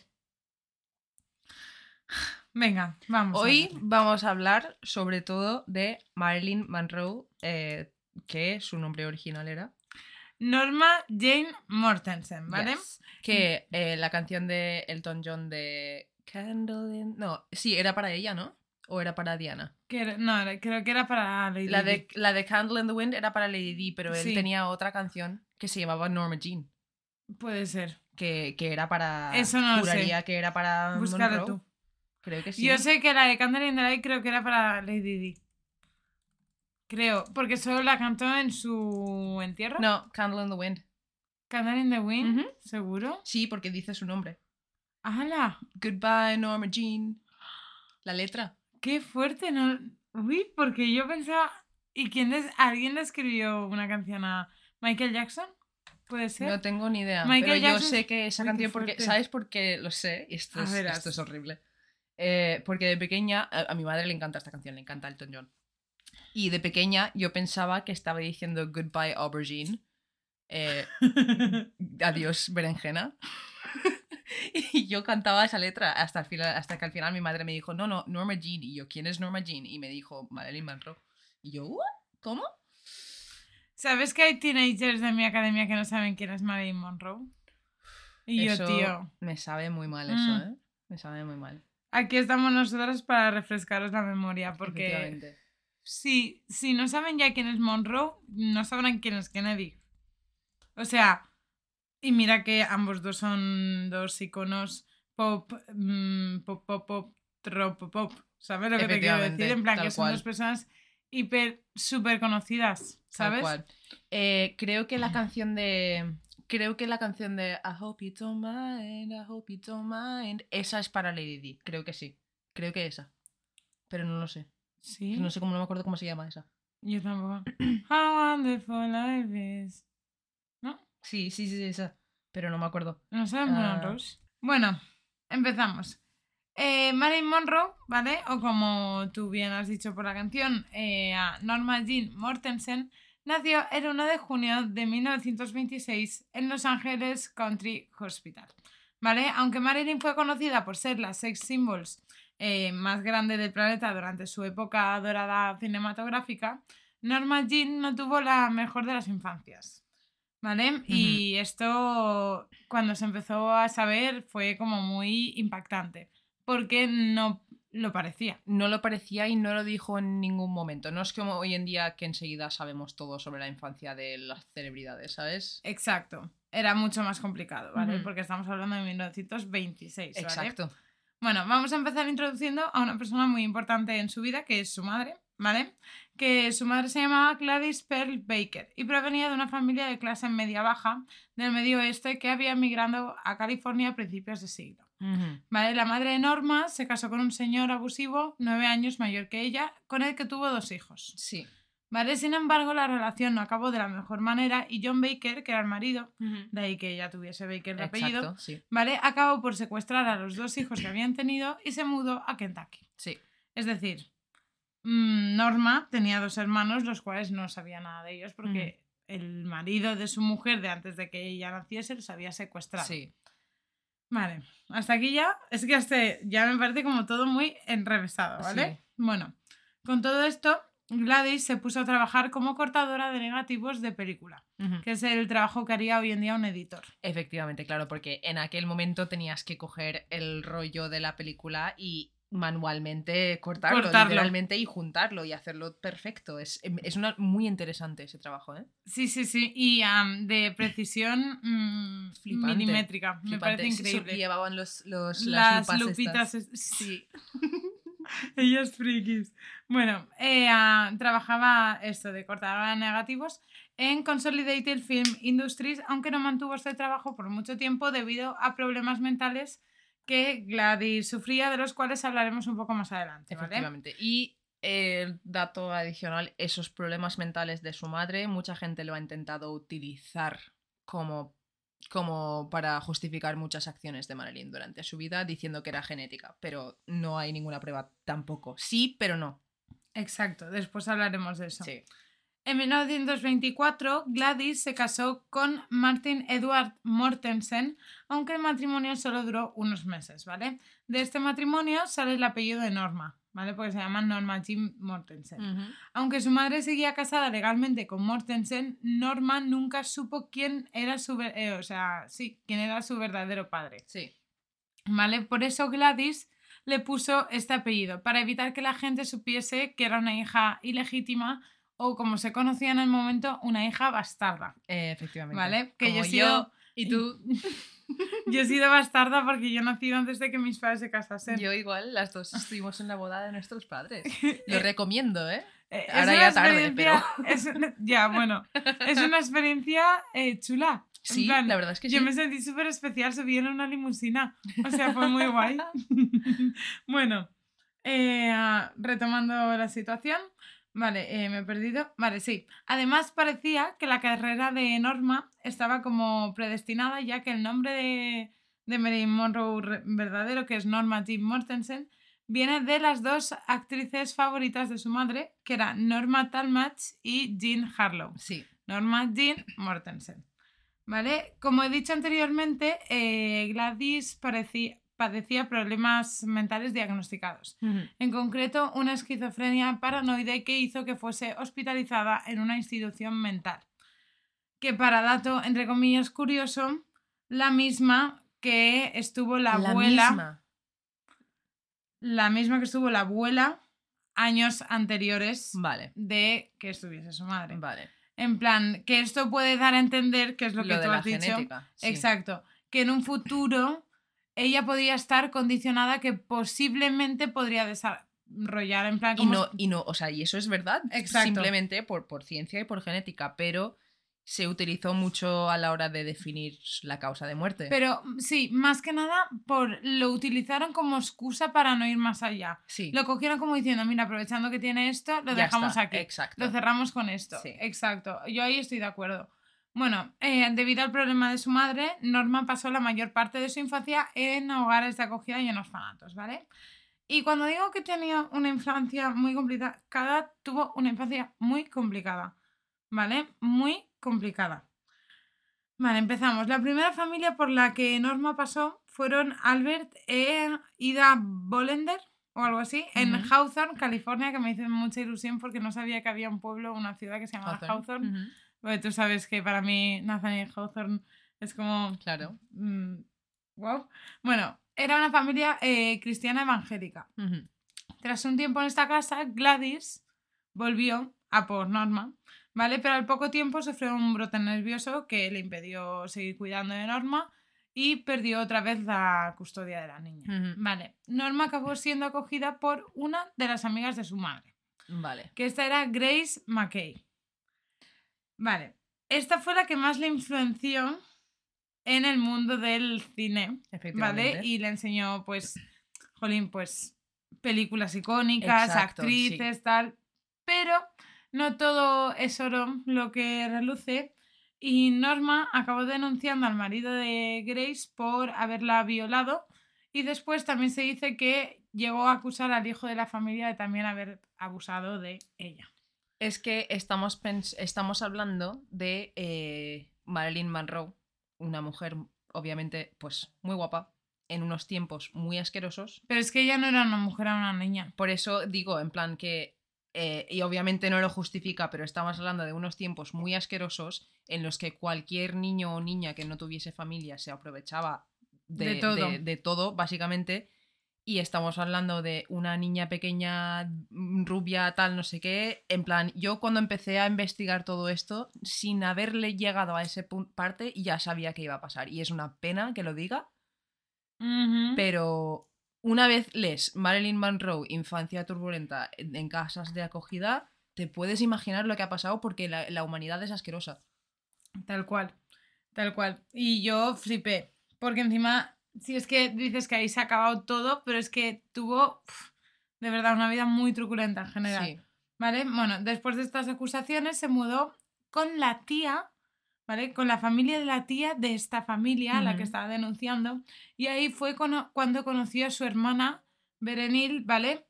Venga, vamos. Hoy vamos a hablar sobre todo de Marilyn Monroe, eh, que su nombre original era. Norma Jane Mortensen, ¿vale? Yes. Que eh, la canción de Elton John de Candle in... No, sí, era para ella, ¿no? ¿O era para Diana? Que era- no, era- creo que era para Lady La de, Di. la de Candle in the Wind era para Lady Di, pero él Sí. tenía otra canción que se llamaba Norma Jean, Puede ser. que, que era para... Eso no lo sé. juraría que era para Búscalo tú. Creo que sí. Yo sé que la de Candle in the Light creo que era para Lady Di. Creo, porque solo la cantó en su entierro. No, Candle in the Wind. Candle in the Wind. ¿seguro? Sí, porque dice su nombre. ¡Hala! Goodbye, Norma Jean. La letra. ¡Qué fuerte! No... Uy, porque yo pensaba... ¿Y quién les... alguien le escribió una canción a Michael Jackson? ¿Puede ser? No tengo ni idea. Michael pero yo sé que esa Uy, canción, porque. ¿sabes por qué lo sé? Y Esto es, esto es horrible. Eh, porque de pequeña, a, a mi madre le encanta esta canción, le encanta Elton John. Y de pequeña yo pensaba que estaba diciendo Goodbye Aubergine. eh, adiós berenjena. y yo cantaba esa letra hasta, el final, hasta que al final mi madre me dijo, no, no, Norma Jean. Y yo, ¿quién es Norma Jean? Y me dijo, Marilyn Monroe. Y yo, "¿What? ¿cómo? ¿Sabes que hay teenagers de mi academia que no saben quién es Marilyn Monroe? Y yo, Eso tío, Me sabe muy mal eso, Mm. ¿eh? Me sabe muy mal. Aquí estamos nosotros para refrescaros la memoria, porque si, si no saben ya quién es Monroe, no sabrán quién es Kennedy. O sea, y mira que ambos dos son dos iconos pop, mm, pop, pop, pop, trop, pop, pop. ¿Sabes lo que te quiero decir? En plan, tal que son cual. dos personas hiper, súper conocidas, Tal ¿sabes? cual. Eh, creo que la canción de. Creo que la canción de I hope you don't mind, I hope you don't mind. Esa es para Lady Di. Creo que sí. Creo que esa. Pero no lo sé. Sí. No sé cómo, no me acuerdo cómo se llama esa. Yo tampoco. How wonderful life is. ¿No? Sí, sí, sí, esa. Pero no me acuerdo. ¿No saben Ah. Monroe? Bueno, empezamos. Eh, Marilyn Monroe, ¿vale? O como tú bien has dicho por la canción, eh, a Norma Jean Mortensen, nació el 1 de junio de 1926 en Los Ángeles Country Hospital. ¿Vale? Aunque Marilyn fue conocida por ser la sex symbols eh, más grande del planeta durante su época dorada cinematográfica, Norma Jean no tuvo la mejor de las infancias. ¿Vale? Y esto, cuando se empezó a saber, fue como muy impactante. Porque no lo parecía. No lo parecía y no lo dijo en ningún momento. No es como hoy en día que enseguida sabemos todo sobre la infancia de las celebridades, ¿sabes? Exacto. Era mucho más complicado, ¿vale? Porque estamos hablando de 1926, ¿vale? Exacto. Bueno, vamos a empezar introduciendo a una persona muy importante en su vida, que es su madre, ¿vale? Que su madre se llamaba Gladys Pearl Baker y provenía de una familia de clase media-baja del medio oeste que había emigrado a California a principios de siglo. ¿Vale? La madre de Norma se casó con un señor abusivo, nueve años mayor que ella, con el que tuvo dos hijos. Sí. ¿Vale? Sin embargo, la relación no acabó de la mejor manera y John Baker, que era el marido, de ahí que ella tuviese Baker de apellido, sí. ¿vale? Acabó por secuestrar a los dos hijos que habían tenido y se mudó a Kentucky. Sí. Es decir, mm, Norma tenía dos hermanos, los cuales no sabía nada de ellos porque el marido de su mujer de antes de que ella naciese los había secuestrado. Sí. Vale, hasta aquí ya, es que hasta ya me parece como todo muy enrevesado, ¿vale? Sí. Bueno, con todo esto, Gladys se puso a trabajar como cortadora de negativos de película, que es el trabajo que haría hoy en día un editor. Efectivamente, claro, porque en aquel momento tenías que coger el rollo de la película y manualmente cortarlo, Cortarlo. literalmente y juntarlo y hacerlo perfecto. Es, es una, muy interesante ese trabajo, ¿eh? Sí, sí, sí, y am, de precisión mm, Flipante, milimétrica, me parece sí, increíble. llevaban los, los, Las, lupitas, es- sí. Ellas frikis. Bueno, eh, ah, trabajaba esto de cortadora de negativos en Consolidated Film Industries, aunque no mantuvo este trabajo por mucho tiempo debido a problemas mentales que Gladys sufría, de los cuales hablaremos un poco más adelante. ¿vale? Efectivamente. Y el dato adicional, esos problemas mentales de su madre, mucha gente lo ha intentado utilizar como, como para justificar muchas acciones de Marilyn durante su vida, diciendo que era genética, pero no hay ninguna prueba tampoco. Sí, pero no. Exacto, después hablaremos de eso. Sí. En 1924, Gladys se casó con Martin Edward Mortensen, aunque el matrimonio solo duró unos meses, ¿vale? De este matrimonio sale el apellido de Norma, ¿vale? Porque se llama Norma Jim Mortensen. Aunque su madre seguía casada legalmente con Mortensen, Norma nunca supo quién era su, eh, o sea, sí, quién era su verdadero padre. Sí. ¿Vale? Por eso Gladys le puso este apellido, para evitar que la gente supiese que era una hija ilegítima o, como se conocía en el momento, una hija bastarda. Eh, efectivamente. ¿Vale? Que yo Como he sido- y tú. Yo he sido bastarda porque yo nací antes de que mis padres se casasen. Yo igual, las dos estuvimos en la boda de nuestros padres. Lo recomiendo, ¿eh? Eh, ahora ya tarde, experiencia- es una- ya, bueno. Es una experiencia eh, chula. Sí, plan, la verdad es que yo sí. me sentí súper especial, subí en una limusina. O sea, fue muy guay. bueno, eh, retomando la situación. Vale, eh, me he perdido. Vale, sí. Además, parecía que la carrera de Norma estaba como predestinada, ya que el nombre de, de Marilyn Monroe verdadero, que es Norma Jean Mortensen, viene de las dos actrices favoritas de su madre, que eran Norma Talmadge y Jean Harlow. Sí. Norma Jean Mortensen. ¿Vale? Como he dicho anteriormente, eh, Gladys parecía- padecía problemas mentales diagnosticados. En concreto, una esquizofrenia paranoide que hizo que fuese hospitalizada en una institución mental. Que para dato, entre comillas, curioso, la misma que estuvo la, abuela, misma. la misma que estuvo la abuela años anteriores Vale. de que estuviese su madre. Vale. En plan, que esto puede dar a entender, que es lo, que de tú la has dicho. genética. sí. Exacto. Que en un futuro ella podía estar condicionada que posiblemente podría desarrollar en plan Y como no, y no, o sea, y eso es verdad. Exacto. Simplemente por, por ciencia y por genética, pero se utilizó mucho a la hora de definir la causa de muerte. Pero sí, más que nada por lo utilizaron como excusa para no ir más allá. sí. Lo cogieron como diciendo, mira, aprovechando que tiene esto, lo ya dejamos está, aquí. Exacto. Lo cerramos con esto. Sí. Exacto. Yo ahí estoy de acuerdo. Bueno, eh, debido al problema de su madre, Norma pasó la mayor parte de su infancia en hogares de acogida y en orfanatos, ¿vale? Y cuando digo que tenía una infancia muy complicada, cada tuvo una infancia muy complicada, ¿vale? Muy complicada. Vale, empezamos. La primera familia por la que Norma pasó fueron Albert e Ida Bollender o algo así, en. Hawthorne, California, que me hizo mucha ilusión porque no sabía que había un pueblo, una ciudad que se llamaba Hawthorne. Porque tú sabes que para mí Nathaniel Hawthorne es como... Claro. wow. Bueno, era una familia eh, cristiana evangélica. Tras un tiempo en esta casa, Gladys volvió a por Norma, ¿vale? Pero al poco tiempo sufrió un brote nervioso que le impidió seguir cuidando de Norma y perdió otra vez la custodia de la niña. Vale, Norma acabó siendo acogida por una de las amigas de su madre, Vale. que esta era Grace McKay. Vale, esta fue la que más le influenció en el mundo del cine, Efectivamente. ¿vale? Y le enseñó, pues, jolín, pues, películas icónicas, Exacto, actrices, tal. Pero no todo es oro lo que reluce. Y Norma acabó denunciando al marido de Grace por haberla violado. Y después también se dice que llegó a acusar al hijo de la familia de también haber abusado de ella. Es que estamos, estamos hablando de eh, Marilyn Monroe, una mujer obviamente pues muy guapa, en unos tiempos muy asquerosos. Pero es que ella no era una mujer, era una niña. Por eso digo, en plan que, eh, y obviamente no lo justifica, pero estamos hablando de unos tiempos muy asquerosos en los que cualquier niño o niña que no tuviese familia se aprovechaba de, De todo. de- de todo, básicamente. Y estamos hablando de una niña pequeña, mm, rubia, tal, no sé qué. En plan, yo cuando empecé a investigar todo esto, sin haberle llegado a ese pun- parte, ya sabía que iba a pasar. Y es una pena que lo diga, pero una vez lees Marilyn Monroe, infancia turbulenta en en casas de acogida, te puedes imaginar lo que ha pasado porque la, la humanidad es asquerosa. Tal cual, tal cual. Y yo flipé, porque encima, si es que dices que ahí se ha acabado todo, pero es que tuvo, de verdad, una vida muy truculenta en general. Sí. ¿Vale? Bueno, después de estas acusaciones se mudó con la tía, ¿vale? Con la familia de la tía de esta familia, la que estaba denunciando, y ahí fue cuando conoció a su hermana, Berenil, ¿vale?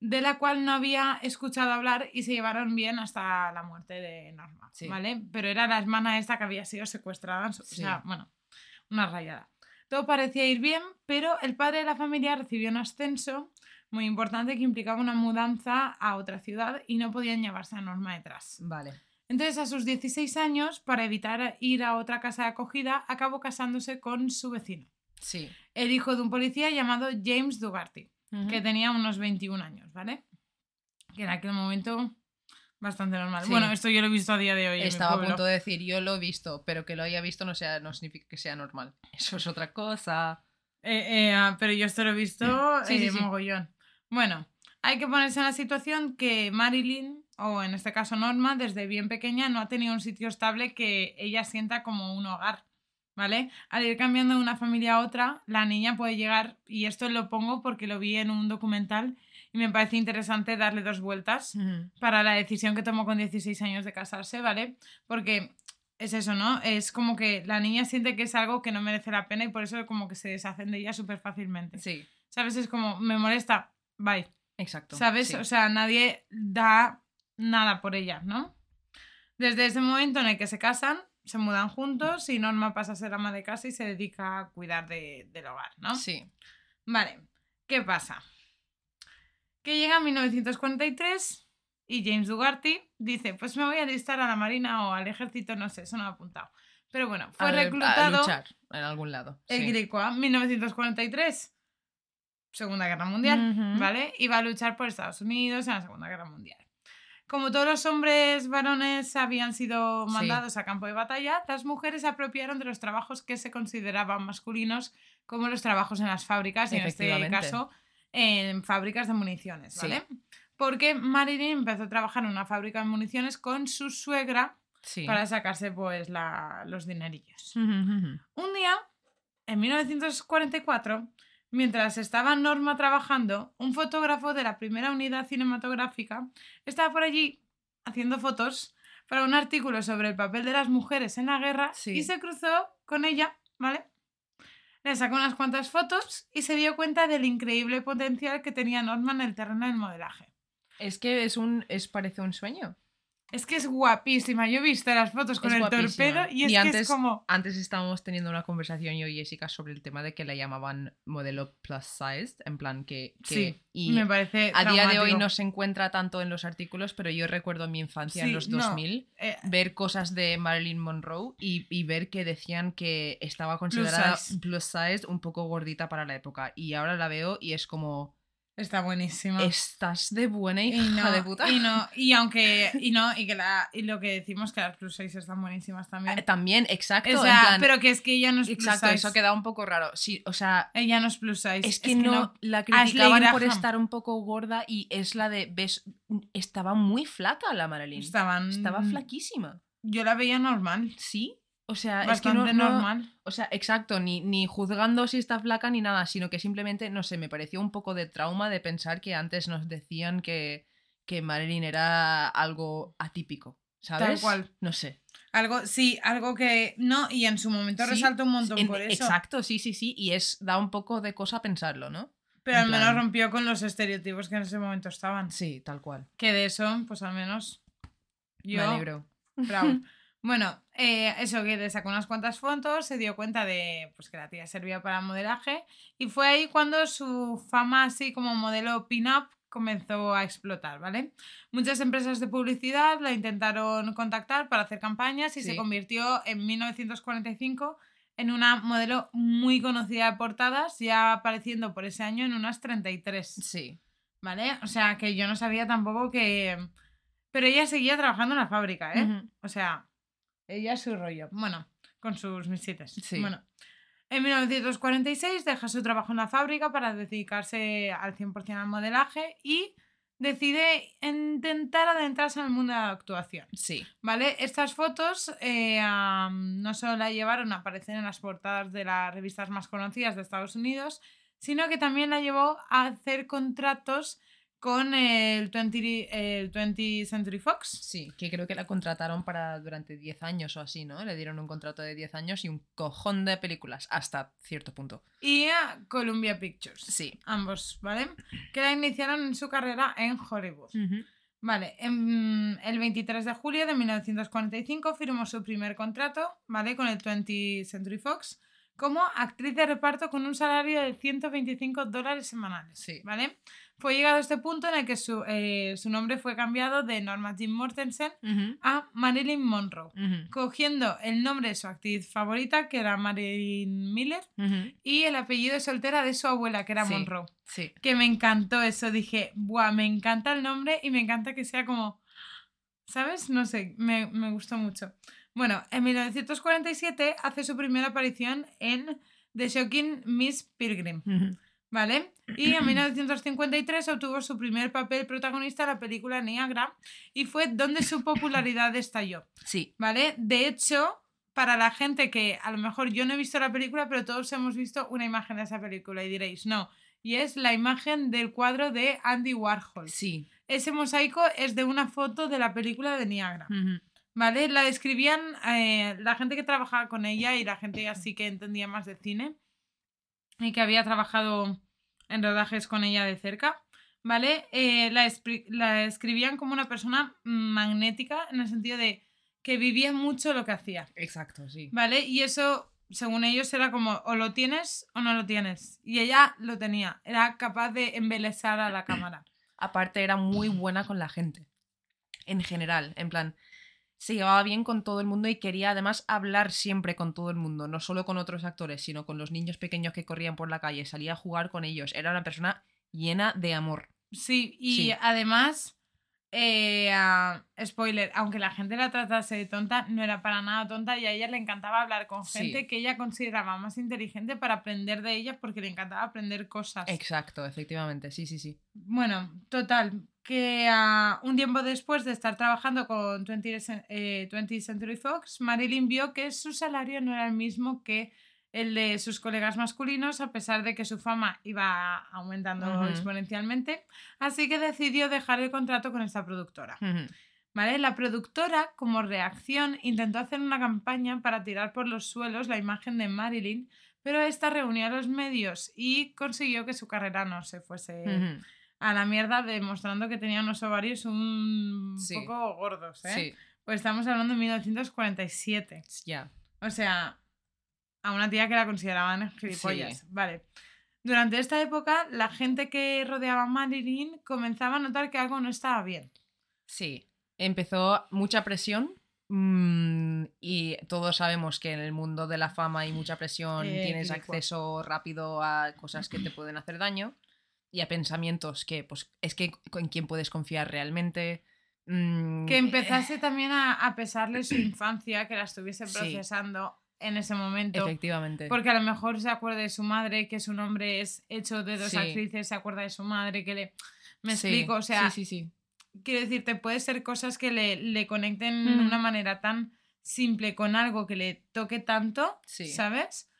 De la cual no había escuchado hablar y se llevaron bien hasta la muerte de Norma, Sí. ¿vale? Pero era la hermana esta que había sido secuestrada, o Sí. sea, bueno, una rayada. Todo parecía ir bien, pero el padre de la familia recibió un ascenso muy importante que implicaba una mudanza a otra ciudad y no podían llevarse a Norma detrás. Vale. Entonces, a sus 16 años, para evitar ir a otra casa de acogida, acabó casándose con su vecino, Sí. el hijo de un policía llamado James Dugarty, que tenía unos 21 años, ¿vale? Que en aquel momento bastante normal. Sí. Bueno, esto yo lo he visto a día de hoy. en mi Estaba a punto de decir, yo lo he visto, pero que lo haya visto no, sea, no significa que sea normal. Eso es otra cosa. Eh, eh, ah, pero yo esto lo he visto Sí, sí, eh, mogollón. Bueno, hay que ponerse en la situación que Marilyn, o en este caso Norma, desde bien pequeña no ha tenido un sitio estable que ella sienta como un hogar. ¿Vale? Al ir cambiando de una familia a otra, la niña puede llegar, y esto lo pongo porque lo vi en un documental y me parece interesante darle dos vueltas para la decisión que tomó con 16 años de casarse, ¿vale? Porque es eso, ¿no? Es como que la niña siente que es algo que no merece la pena y por eso como que se deshacen de ella súper fácilmente. Sí. ¿Sabes? Es como, me molesta bye. Exacto. ¿Sabes? sí. O sea, nadie da nada por ella, ¿no? Desde ese momento en el que se casan, se mudan juntos y Norma pasa a ser ama de casa y se dedica a cuidar de- del hogar, ¿no? Sí. Vale, ¿qué pasa? Que llega 1943 y James Dugarty dice, pues me voy a alistar a la Marina o al ejército, no sé, eso no lo he apuntado. Pero bueno, fue A- A, reclutado luchar en algún lado. sí. Gricoa 1943, Segunda Guerra Mundial, Ujú. ¿vale? Iba a luchar por Estados Unidos en la Segunda Guerra Mundial. Como todos los hombres varones habían sido Sí. mandados a campo de batalla, las mujeres se apropiaron de los trabajos que se consideraban masculinos, como los trabajos en las fábricas, y en este caso en fábricas de municiones, Sí. ¿vale? Porque Marilyn empezó a trabajar en una fábrica de municiones con su suegra Sí. para sacarse pues la- los dinerillos. Un día, en 1944, mientras estaba Norma trabajando, un fotógrafo de la primera unidad cinematográfica estaba por allí haciendo fotos para un artículo sobre el papel de las mujeres en la guerra Sí. y se cruzó con ella, ¿vale? Le sacó unas cuantas fotos y se dio cuenta del increíble potencial que tenía Norma en el terreno del modelaje. Es que es un. Es, parece un sueño. Es que es guapísima. Yo he visto las fotos con Es el guapísima. torpedo y es Y que antes- es como... Antes estábamos teniendo una conversación yo y Jessica sobre el tema de que la llamaban modelo plus sized, en plan que. que- Sí, y me parece a día de hoy no se encuentra tanto en los artículos, pero yo recuerdo en mi infancia en los no. 2000 Eh, ver cosas de Marilyn Monroe y, y ver que decían que estaba considerada size. plus sized, un poco gordita para la época. Y ahora la veo y es como, Está buenísima. estás de buena y hija no, de puta. y no, y aunque, y no, y que la, y lo que decimos que las plus size están buenísimas también. Eh, También, exacto. o en sea, plan- pero que es que ella no es plus exacto, size. eso queda un poco raro. Sí, o sea, Ella no es plus size. Es que, no, la criticaban por estar un poco gorda y es la de, ves, estaba muy flaca la Marilyn. Estaban, Estaba flaquísima. Yo la veía normal. Sí. O sea, es que no, no- normal. O sea, exacto, ni, ni juzgando si está flaca ni nada, sino que simplemente, no sé, me pareció un poco de trauma de pensar que antes nos decían que, que Marilyn era algo atípico. ¿Sabes? cual. No sé. Algo, sí, algo que. No, y en su momento Sí, resalta un montón En- por eso. Exacto, sí, sí, sí. Y es, da un poco de cosa pensarlo, ¿no? Pero en al menos plan- rompió con los estereotipos que en ese momento estaban. Sí, tal cual. Que de eso, pues al menos. Yo. Me alegro. Proud. Bueno, eh, eso que le sacó unas cuantas fotos, se dio cuenta de pues, que la tía servía para modelaje y fue ahí cuando su fama así como modelo pin-up comenzó a explotar, ¿vale? Muchas empresas de publicidad la intentaron contactar para hacer campañas y se convirtió en 1945 en una modelo muy conocida de portadas, ya apareciendo por ese año en unas 33. Sí. ¿Vale? O sea, que yo no sabía tampoco que... Pero ella seguía trabajando en la fábrica, ¿eh? O sea, ella es su rollo. Bueno, con sus misites. Sí. Bueno, en 1946 deja su trabajo en la fábrica para dedicarse al 100% al modelaje y decide intentar adentrarse en el mundo de la actuación. Sí. ¿Vale? Estas fotos eh, no solo la llevaron a aparecer en las portadas de las revistas más conocidas de Estados Unidos, sino que también la llevó a hacer contratos con el 20, el 20 Century Fox. Sí, que creo que la contrataron para durante 10 años o así, ¿no? Le dieron un contrato de 10 años y un cojón de películas, hasta cierto punto. Y a Columbia Pictures. Sí. Ambos, ¿vale? Que la iniciaron en su carrera en Hollywood. Vale, en- el 23 de julio de 1945 firmó su primer contrato, ¿vale? Con el 20th Century Fox como actriz de reparto con un salario de 125 dólares semanales, Sí. ¿vale? Fue llegado a este punto en el que su, eh, su nombre fue cambiado de Norma Jean Mortensen a Marilyn Monroe, cogiendo el nombre de su actriz favorita, que era Marilyn Miller, y el apellido de soltera de su abuela, que era Sí. Monroe Sí. que me encantó eso. Dije, buah, me encanta el nombre y me encanta que sea como, ¿sabes? No sé, me, me gustó mucho. Bueno, en 1947 hace su primera aparición en The Shocking Miss Pilgrim. ¿Vale? Y en 1953 obtuvo su primer papel protagonista en la película Niagara y fue donde su popularidad estalló. Sí. ¿Vale? De hecho, para la gente que a lo mejor yo no he visto la película, pero todos hemos visto una imagen de esa película y diréis, no. Y es la imagen del cuadro de Andy Warhol. Sí. Ese mosaico es de una foto de la película de Niagara. Ujú. ¿Vale? La describían eh, la gente que trabajaba con ella y la gente así que entendía más de cine y que había trabajado en rodajes con ella de cerca. ¿vale? Eh, la, la escribían como una persona magnética en el sentido de que vivía mucho lo que hacía, Exacto, sí. ¿vale? Y eso, según ellos, era como o lo tienes o no lo tienes. Y ella lo tenía, era capaz de embelesar a la cámara. Aparte era muy buena con la gente. En general, en plan, se llevaba bien con todo el mundo y quería además hablar siempre con todo el mundo, no solo con otros actores, sino con los niños pequeños que corrían por la calle, salía a jugar con ellos. Era una persona llena de amor. Sí, y Sí. además, eh, spoiler, aunque la gente la tratase de tonta, no era para nada tonta y a ella le encantaba hablar con Sí. gente que ella consideraba más inteligente para aprender de ella porque le encantaba aprender cosas. Exacto, efectivamente, sí, sí, sí. Bueno, total, que ah, un tiempo después de estar trabajando con 20th, cen- eh, 20th Century Fox, Marilyn vio que su salario no era el mismo que el de sus colegas masculinos, a pesar de que su fama iba aumentando exponencialmente, así que decidió dejar el contrato con esta productora. ¿Vale? La productora, como reacción, intentó hacer una campaña para tirar por los suelos la imagen de Marilyn, pero esta reunió a los medios y consiguió que su carrera no se fuese a la mierda, demostrando que tenía unos ovarios un Sí. poco gordos, ¿eh? Sí, Pues estamos hablando de 1947. ya. O sea, a una tía que la consideraban gilipollas. Vale. Durante esta época, la gente que rodeaba a Marilyn comenzaba a notar que algo no estaba bien. Sí, empezó mucha presión mm, y todos sabemos que en el mundo de la fama hay mucha presión, Eh, tienes acceso rápido a cosas que te pueden hacer daño y a pensamientos que, pues, es que en quién puedes confiar realmente. mm, Que empezase también a, a pesarle su infancia, que la estuviese Sí. En ese momento. Efectivamente. Porque a lo mejor se acuerda de su madre, que su nombre es hecho de dos Sí. actrices, se acuerda de su madre, que le... Me Sí, explico, o sea, Sí, sí, sí. quiero decirte, puede ser cosas que le, le conecten de Mm. una manera tan simple con algo que le toque tanto, Sí. ¿sabes?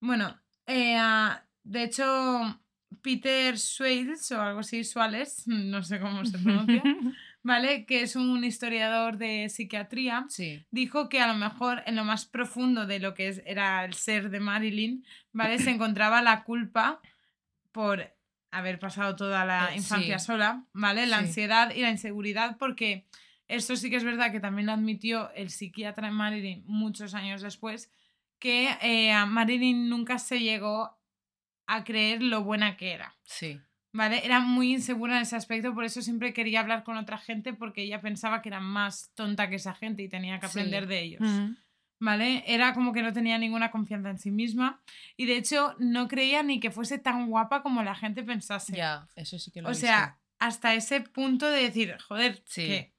Bueno, eh, ah, de hecho, Peter Swales o algo así, Suárez, no sé cómo se pronuncia, ¿vale? Que es un historiador de psiquiatría, sí. dijo que a lo mejor en lo más profundo de lo que era el ser de Marilyn, ¿vale? Se encontraba la culpa por haber pasado toda la Eh, infancia sí. sola, ¿vale? La Sí. ansiedad y la inseguridad, porque esto sí que es verdad que también lo admitió el psiquiatra de Marilyn muchos años después, que eh, a Marilyn nunca se llegó a creer lo buena que era. Sí. ¿Vale? Era muy insegura en ese aspecto, por eso siempre quería hablar con otra gente porque ella pensaba que era más tonta que esa gente y tenía que Sí. aprender de ellos. Ujú. ¿Vale? Era como que no tenía ninguna confianza en sí misma y de hecho no creía ni que fuese tan guapa como la gente pensase. Ya, eso sí que lo o visto. sea, hasta ese punto de decir, joder, Sí. que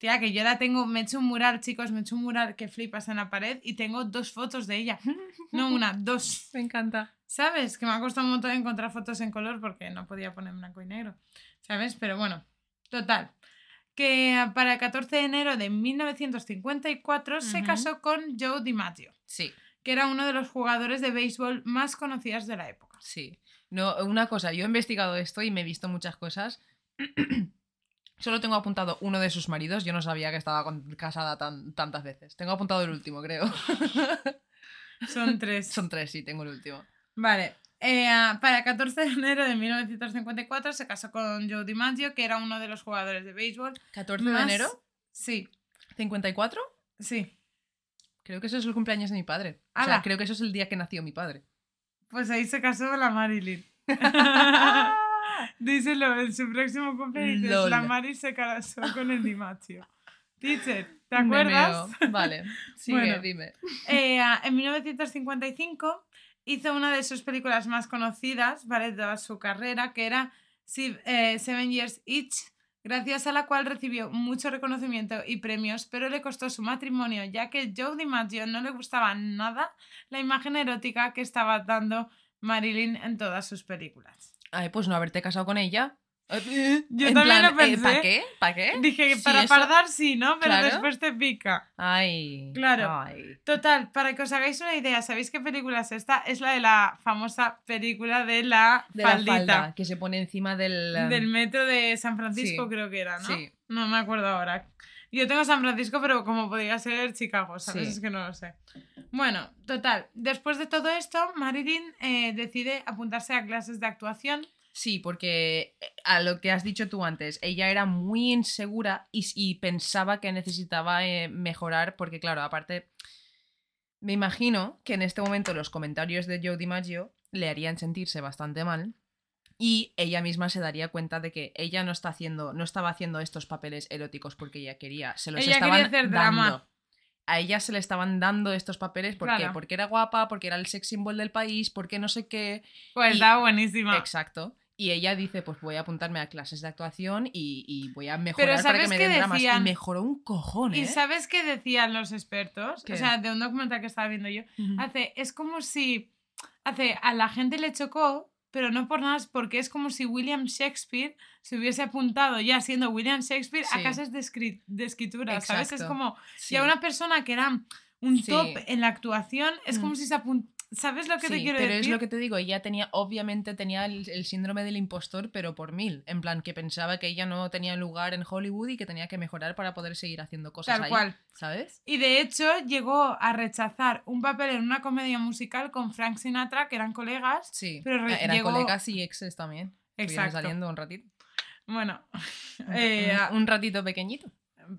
tía, que yo la tengo, me he hecho un mural, chicos, me he hecho un mural que flipas en la pared y tengo dos fotos de ella. No una, dos. Me encanta. ¿Sabes? Que me ha costado un montón encontrar fotos en color porque no podía poner blanco y negro. ¿Sabes? Pero bueno, total. Que para el 14 de enero de 1954 se Ujú. casó con Joe DiMaggio, Sí. que era uno de los jugadores de béisbol más conocidos de la época. Sí. No, una cosa, yo he investigado esto y me he visto muchas cosas. Solo tengo apuntado uno de sus maridos. Yo no sabía que estaba con- casada tan, tantas veces. Tengo apuntado el último, creo. Son tres. Son tres, sí, tengo el último. Vale. eh, para el 14 de enero de 1954 se casó con Joe DiMaggio, que era uno de los jugadores de béisbol. 14 de enero, Sí, 54. sí. Creo que eso es el cumpleaños de mi padre. O sea, creo que eso es el día que nació mi padre. Pues ahí se casó la Marilyn. Díselo, en su próximo cumpleaños la Mari se casó con el Dimacho. Teacher, ¿te acuerdas? Vale. Sigue, Bueno. dime. Eh, en 1955 hizo una de sus películas más conocidas, ¿vale? De toda su carrera, que era eh, Seven Years Each, gracias a la cual recibió mucho reconocimiento y premios, pero le costó su matrimonio, ya que Joe DiMaggio no le gustaba nada la imagen erótica que estaba dando Marilyn en todas sus películas. Ay, pues no haberte casado con ella. Eh, Yo en también plan, lo pensé. ¿Para qué? ¿Para qué? Dije que Sí, para eso- fardar sí, ¿no? Pero Claro. después te pica. Ay. Claro. ay. Total, para que os hagáis una idea, ¿sabéis qué película es esta? Es la de la famosa película de la De la falda que se pone encima del. Del metro de San Francisco, Sí. creo que era, ¿no? Sí. No me acuerdo ahora. Yo tengo San Francisco, pero como podría ser Chicago, ¿sabes? Sí. Es que no lo sé. Bueno, total. Después de todo esto, Marilyn eh, decide apuntarse a clases de actuación Sí, porque eh, a lo que has dicho tú antes, ella era muy insegura y, y pensaba que necesitaba eh, mejorar, porque claro, aparte, me imagino que en este momento los comentarios de Joe DiMaggio le harían sentirse bastante mal y ella misma se daría cuenta de que ella no está haciendo, no estaba haciendo estos papeles eróticos porque ella quería, se los Ella estaban quería hacer drama. dando. A ella se le estaban dando estos papeles ¿por qué? Claro. porque era guapa, porque era el sex symbol del país, porque no sé qué. Pues estaba buenísima. Exacto. Y ella dice, pues voy a apuntarme a clases de actuación y, y voy a Pero mejorar para que ¿sabes me den dramas. Y mejoró un cojón, ¿Y ¿eh? sabes qué decían los expertos? ¿Qué? O sea, de un documental que estaba viendo yo. Hace, es como si. Hace, a la gente le chocó, pero no por nada, es porque es como si William Shakespeare se hubiese apuntado ya siendo William Shakespeare a Sí. clases de, escri- de escritura, ¿sabes? Es Exacto. como. Sí. Y a una persona que era un Sí. top en la actuación, es Mm. como si se apuntara. ¿Sabes lo que te Sí, quiero pero decir? es lo que te digo, ella tenía, obviamente tenía el, el síndrome del impostor, pero por mil. En plan, que pensaba que ella no tenía lugar en Hollywood y que tenía que mejorar para poder seguir haciendo cosas Tal ahí, cual. ¿Sabes? Y de hecho llegó a rechazar un papel en una comedia musical con Frank Sinatra, que eran colegas. Sí. Pero Ah, Eran llegó- colegas y exes también. Exacto. saliendo un ratito. Bueno, eh, un ratito pequeñito.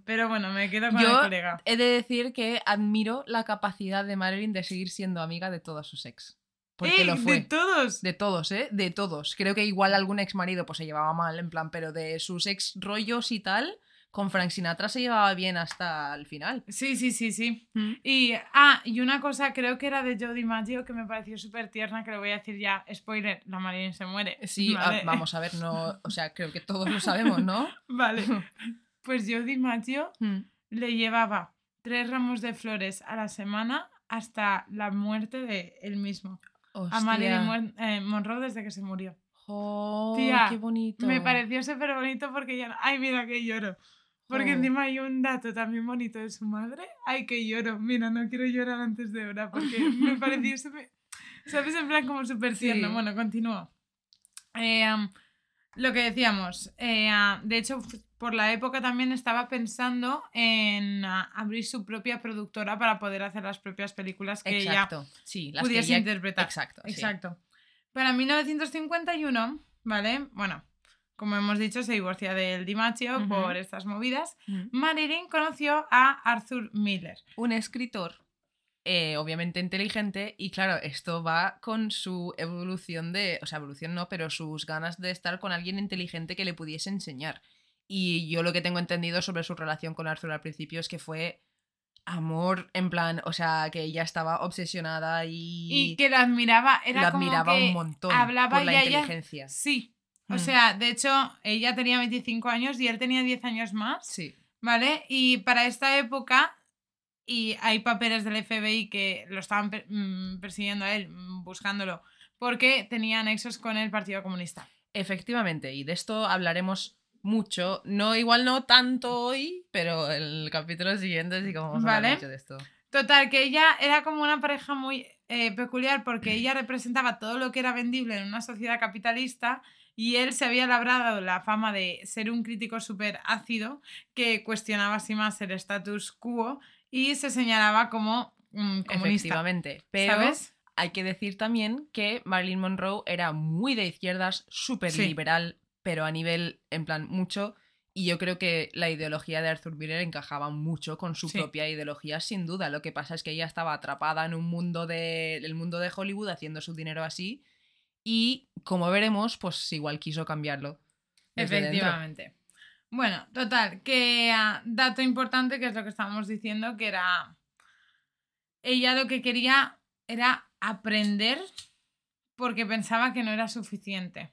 Pero bueno, me quedo con Yo- el colega. He de decir que admiro la capacidad de Marilyn de seguir siendo amiga de todos sus ex. Porque ¡Ey! lo fue. De todos. De todos, ¿eh? De todos. Creo que igual algún ex marido pues se llevaba mal, en plan, pero de sus ex rollos y tal, con Frank Sinatra se llevaba bien hasta el final. Sí, sí, sí, sí. Mm. Y, ah, y una cosa, creo que era de Jodie Maggio que me pareció súper tierna, que lo voy a decir ya. Spoiler, la Marilyn se muere. Sí, ah, vamos a ver, no, o sea, creo que todos lo sabemos, ¿no? Vale. Pues Jodie Maggio Mm. le llevaba tres ramos de flores a la semana hasta la muerte de él mismo. A Hostia. Marilyn Mon- eh, Monroe desde que se murió. Jo, Tía, qué bonito. Me pareció súper bonito porque ya... Ay, mira que lloro. Porque Jo. encima hay un dato también bonito de su madre. Ay, que lloro. Mira, no quiero llorar antes de hora porque me pareció súper... ¿Sabes? En plan como súper tierno. Sí. Bueno, continúo. Eh, lo que decíamos. eh, de hecho, por la época también estaba pensando en abrir su propia productora para poder hacer las propias películas que ella Exacto. Sí, las que pudiese ya- interpretar. Exacto. sí. Para 1951, ¿vale? Bueno, como hemos dicho, se divorcia del DiMaggio por estas movidas. Marilyn conoció a Arthur Miller. un escritor eh, obviamente inteligente y claro, esto va con su evolución de, o sea, evolución no, pero sus ganas de estar con alguien inteligente que le pudiese enseñar. Y yo lo que tengo entendido sobre su relación con Arthur al principio es que fue amor en plan, o sea, que ella estaba obsesionada y, Y, que la admiraba. Era la como admiraba que un montón hablaba por la y a ella- inteligencia. Sí. O Mm. sea, de hecho, ella tenía 25 años y él tenía 10 años más. Sí. ¿Vale? Y para esta época, y hay papeles del FBI que lo estaban per- mm, persiguiendo a él, mm, buscándolo, porque tenía nexos con el Partido Comunista. Efectivamente, y de esto hablaremos mucho, no igual no tanto hoy, pero en el capítulo siguiente sí que vamos a hablar mucho de esto. Total, que ella era como una pareja muy eh, peculiar porque ella representaba todo lo que era vendible en una sociedad capitalista y él se había labrado la fama de ser un crítico súper ácido que cuestionaba así más el status quo y se señalaba como mm, comunista. Efectivamente, pero ¿Sabes? hay que decir también que Marilyn Monroe era muy de izquierdas, súper Sí. liberal, pero a nivel, en plan, mucho. Y yo creo que la ideología de Arthur Miller encajaba mucho con su Sí. propia ideología, sin duda. Lo que pasa es que ella estaba atrapada en un mundo de, el mundo de Hollywood haciendo su dinero así. Y como veremos, pues igual quiso cambiarlo. dentro. Bueno, total, que ah, dato importante, que es lo que estábamos diciendo, que era. Ella lo que quería era aprender porque pensaba que no era suficiente.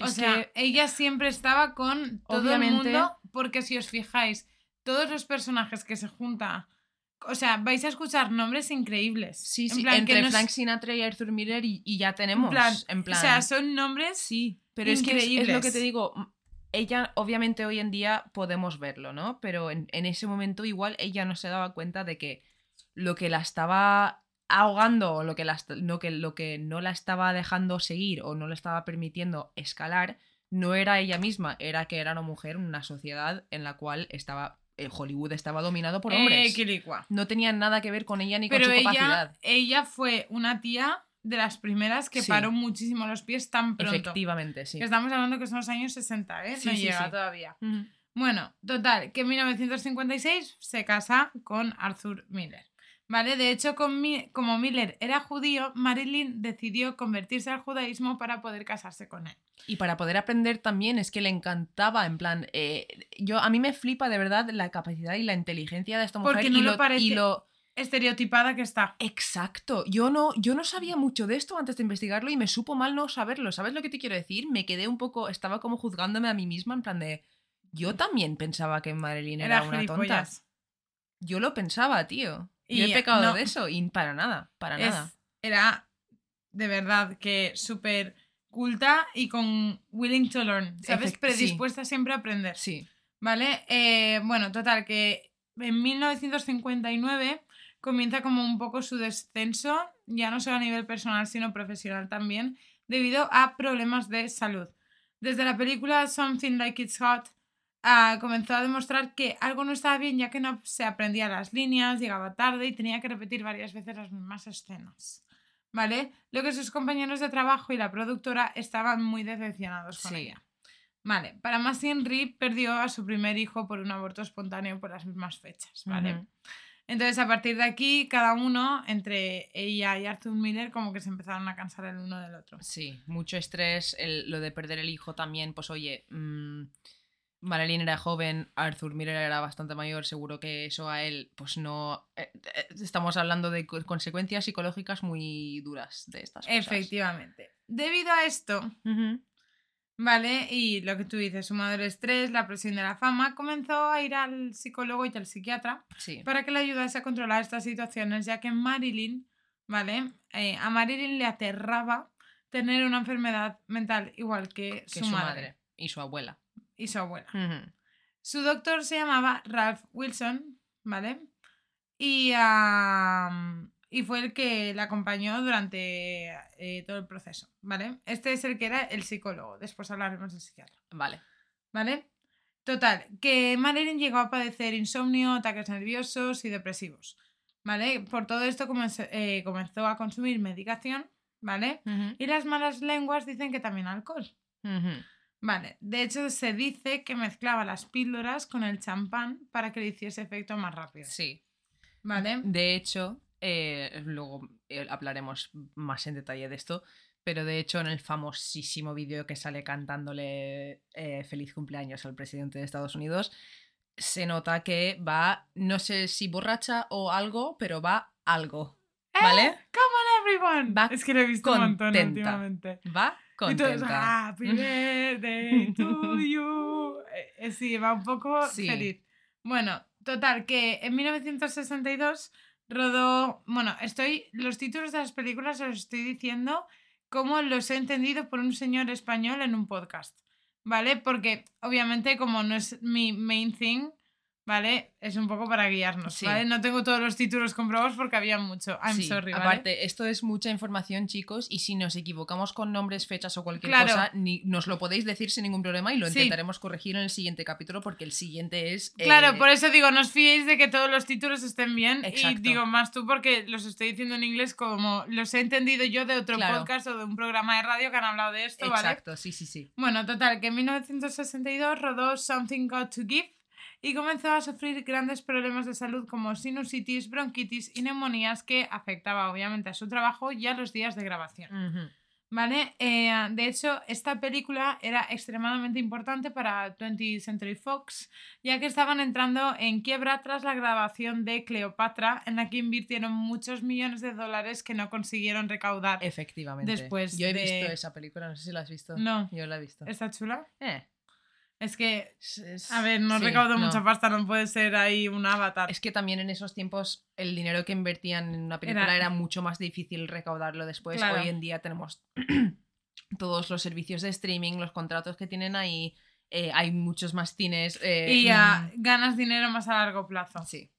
O Es sea, que- ella siempre estaba con todo Obviamente- el mundo, porque si os fijáis, todos los personajes que se juntan. O sea, vais a escuchar nombres increíbles. Sí, En sí, plan, que entre es- Frank Sinatra y Arthur Miller y, y ya tenemos. en plan, en plan, O sea, son nombres. Sí, pero es que es, es lo que te digo. Ella, obviamente, hoy en día podemos verlo, ¿no? Pero en, en ese momento, igual, ella no se daba cuenta de que lo que la estaba ahogando o lo que, la, lo que, lo que no la estaba dejando seguir o no le estaba permitiendo escalar no era ella misma, era que era una mujer en una sociedad en la cual estaba. eh, Hollywood estaba dominado por hombres. Eh, no tenía nada que ver con ella ni Pero con su ella, capacidad. ella fue una tía de las primeras que Sí. paró muchísimo los pies tan pronto. Efectivamente, sí. Estamos hablando que son los años 60, ¿eh? Sí, no sí, llega todavía. Bueno, total, que en 1956 se casa con Arthur Miller. ¿Vale? De hecho, con Mi- como Miller era judío, Marilyn decidió convertirse al judaísmo para poder casarse con él. Y para poder aprender también es que le encantaba, en plan, eh, yo a mí me flipa de verdad la capacidad y la inteligencia de esta mujer Porque no lo lo, parece- y lo Estereotipada que está. exacto. Yo no, yo no sabía mucho de esto antes de investigarlo y me supo mal no saberlo. ¿Sabes lo que te quiero decir? Me quedé un poco, estaba como juzgándome a mí misma en plan de, yo también pensaba que Marilyn era, Era una tonta. Yo lo pensaba, tío. Yo Y, he pecado no. de eso y para nada, para Es- nada. era de verdad que súper culta y con willing to learn, ¿sabes? Efect- sí. Predispuesta siempre a aprender. Sí. ¿Vale? Eh, bueno, total, que en 1959 comienza como un poco su descenso, ya no solo a nivel personal, sino profesional también, debido a problemas de salud. Desde la película Something Like It's Hot, ah, comenzó a demostrar que algo no estaba bien, ya que no se aprendía las líneas, llegaba tarde y tenía que repetir varias veces las mismas escenas. ¿Vale? Lo que sus compañeros de trabajo y la productora estaban muy decepcionados con Sí. ella. Vale, para más Henry perdió a su primer hijo por un aborto espontáneo por las mismas fechas, ¿vale? Entonces, a partir de aquí, cada uno, entre ella y Arthur Miller, como que se empezaron a cansar el uno del otro. Sí, mucho estrés, el- lo de perder el hijo también, pues oye, mm, Marilyn era joven, Arthur Miller era bastante mayor, seguro que eso a él, pues no... eh, eh, estamos hablando de co- consecuencias psicológicas muy duras de estas cosas. Efectivamente. Debido a esto. ¿Vale? Y lo que tú dices, sumado el estrés, la presión de la fama, comenzó a ir al psicólogo y al psiquiatra Sí, para que le ayudase a controlar estas situaciones, ya que Marilyn, ¿vale? Eh, a Marilyn le aterraba tener una enfermedad mental igual que, que su, madre, y su abuela. y su abuela. Su doctor se llamaba Ralph Wilson, ¿vale? Y, am, y fue el que la acompañó durante eh, todo el proceso, ¿vale? Este es el que era el psicólogo, después hablaremos del psiquiatra, Vale. ¿vale? Total, que Marilyn llegó a padecer insomnio, ataques nerviosos y depresivos, ¿vale? Por todo esto comenzó, eh, comenzó a consumir medicación, ¿vale? Y las malas lenguas dicen que también alcohol. Vale, de hecho se dice que mezclaba las píldoras con el champán para que le hiciese efecto más rápido. Sí. Vale, De hecho, eh, luego eh, hablaremos más en detalle de esto, pero de hecho en el famosísimo vídeo que sale cantándole eh, feliz cumpleaños al presidente de Estados Unidos, se nota que va, no sé si borracha o algo, pero va algo. ¿Vale? ¡Eh! Come on everyone. Va es que lo he visto un montón contenta. últimamente. Va contenta. Happy birthday to you. Eh, sí, va un poco Sí. feliz. Bueno, total, que en 1962 rodó. Bueno, estoy. Los títulos de las películas los estoy diciendo como los he entendido por un señor español en un podcast. ¿Vale? Porque obviamente, como no es mi main thing, ¿vale? Es un poco para guiarnos, Sí. ¿vale? No tengo todos los títulos comprobados porque había mucho. I'm Sí, sorry, ¿vale? Aparte, esto es mucha información, chicos, y si nos equivocamos con nombres, fechas o cualquier Claro. cosa, ni, nos lo podéis decir sin ningún problema y lo Sí. intentaremos corregir en el siguiente capítulo porque el siguiente es... eh, Claro, por eso digo, no os fiéis de que todos los títulos estén bien. Exacto. Y digo más tú porque los estoy diciendo en inglés como los he entendido yo de otro Claro. podcast o de un programa de radio que han hablado de esto, ¿vale? Exacto, sí, sí, sí. Bueno, total, que en 1962 rodó Something Got to Give y comenzó a sufrir grandes problemas de salud como sinusitis, bronquitis y neumonías que afectaba obviamente a su trabajo y a los días de grabación. ¿Vale? Eh, de hecho, esta película era extremadamente importante para 20th Century Fox, ya que estaban entrando en quiebra tras la grabación de Cleopatra, en la que invirtieron muchos millones de dólares que no consiguieron recaudar. Efectivamente. Después Yo he de- visto esa película, no sé si la has visto. No. Yo la he visto. ¿Está chula? Eh, Es que, a ver, no sí, recaudó no. mucha pasta, no puede ser ahí un avatar. Es que también en esos tiempos el dinero que invertían en una película Era- era, mucho más difícil recaudarlo después. Claro. Hoy en día tenemos todos los servicios de streaming, los contratos que tienen ahí, eh, hay muchos más cines. eh, y ya mm, ganas dinero más a largo plazo. Sí.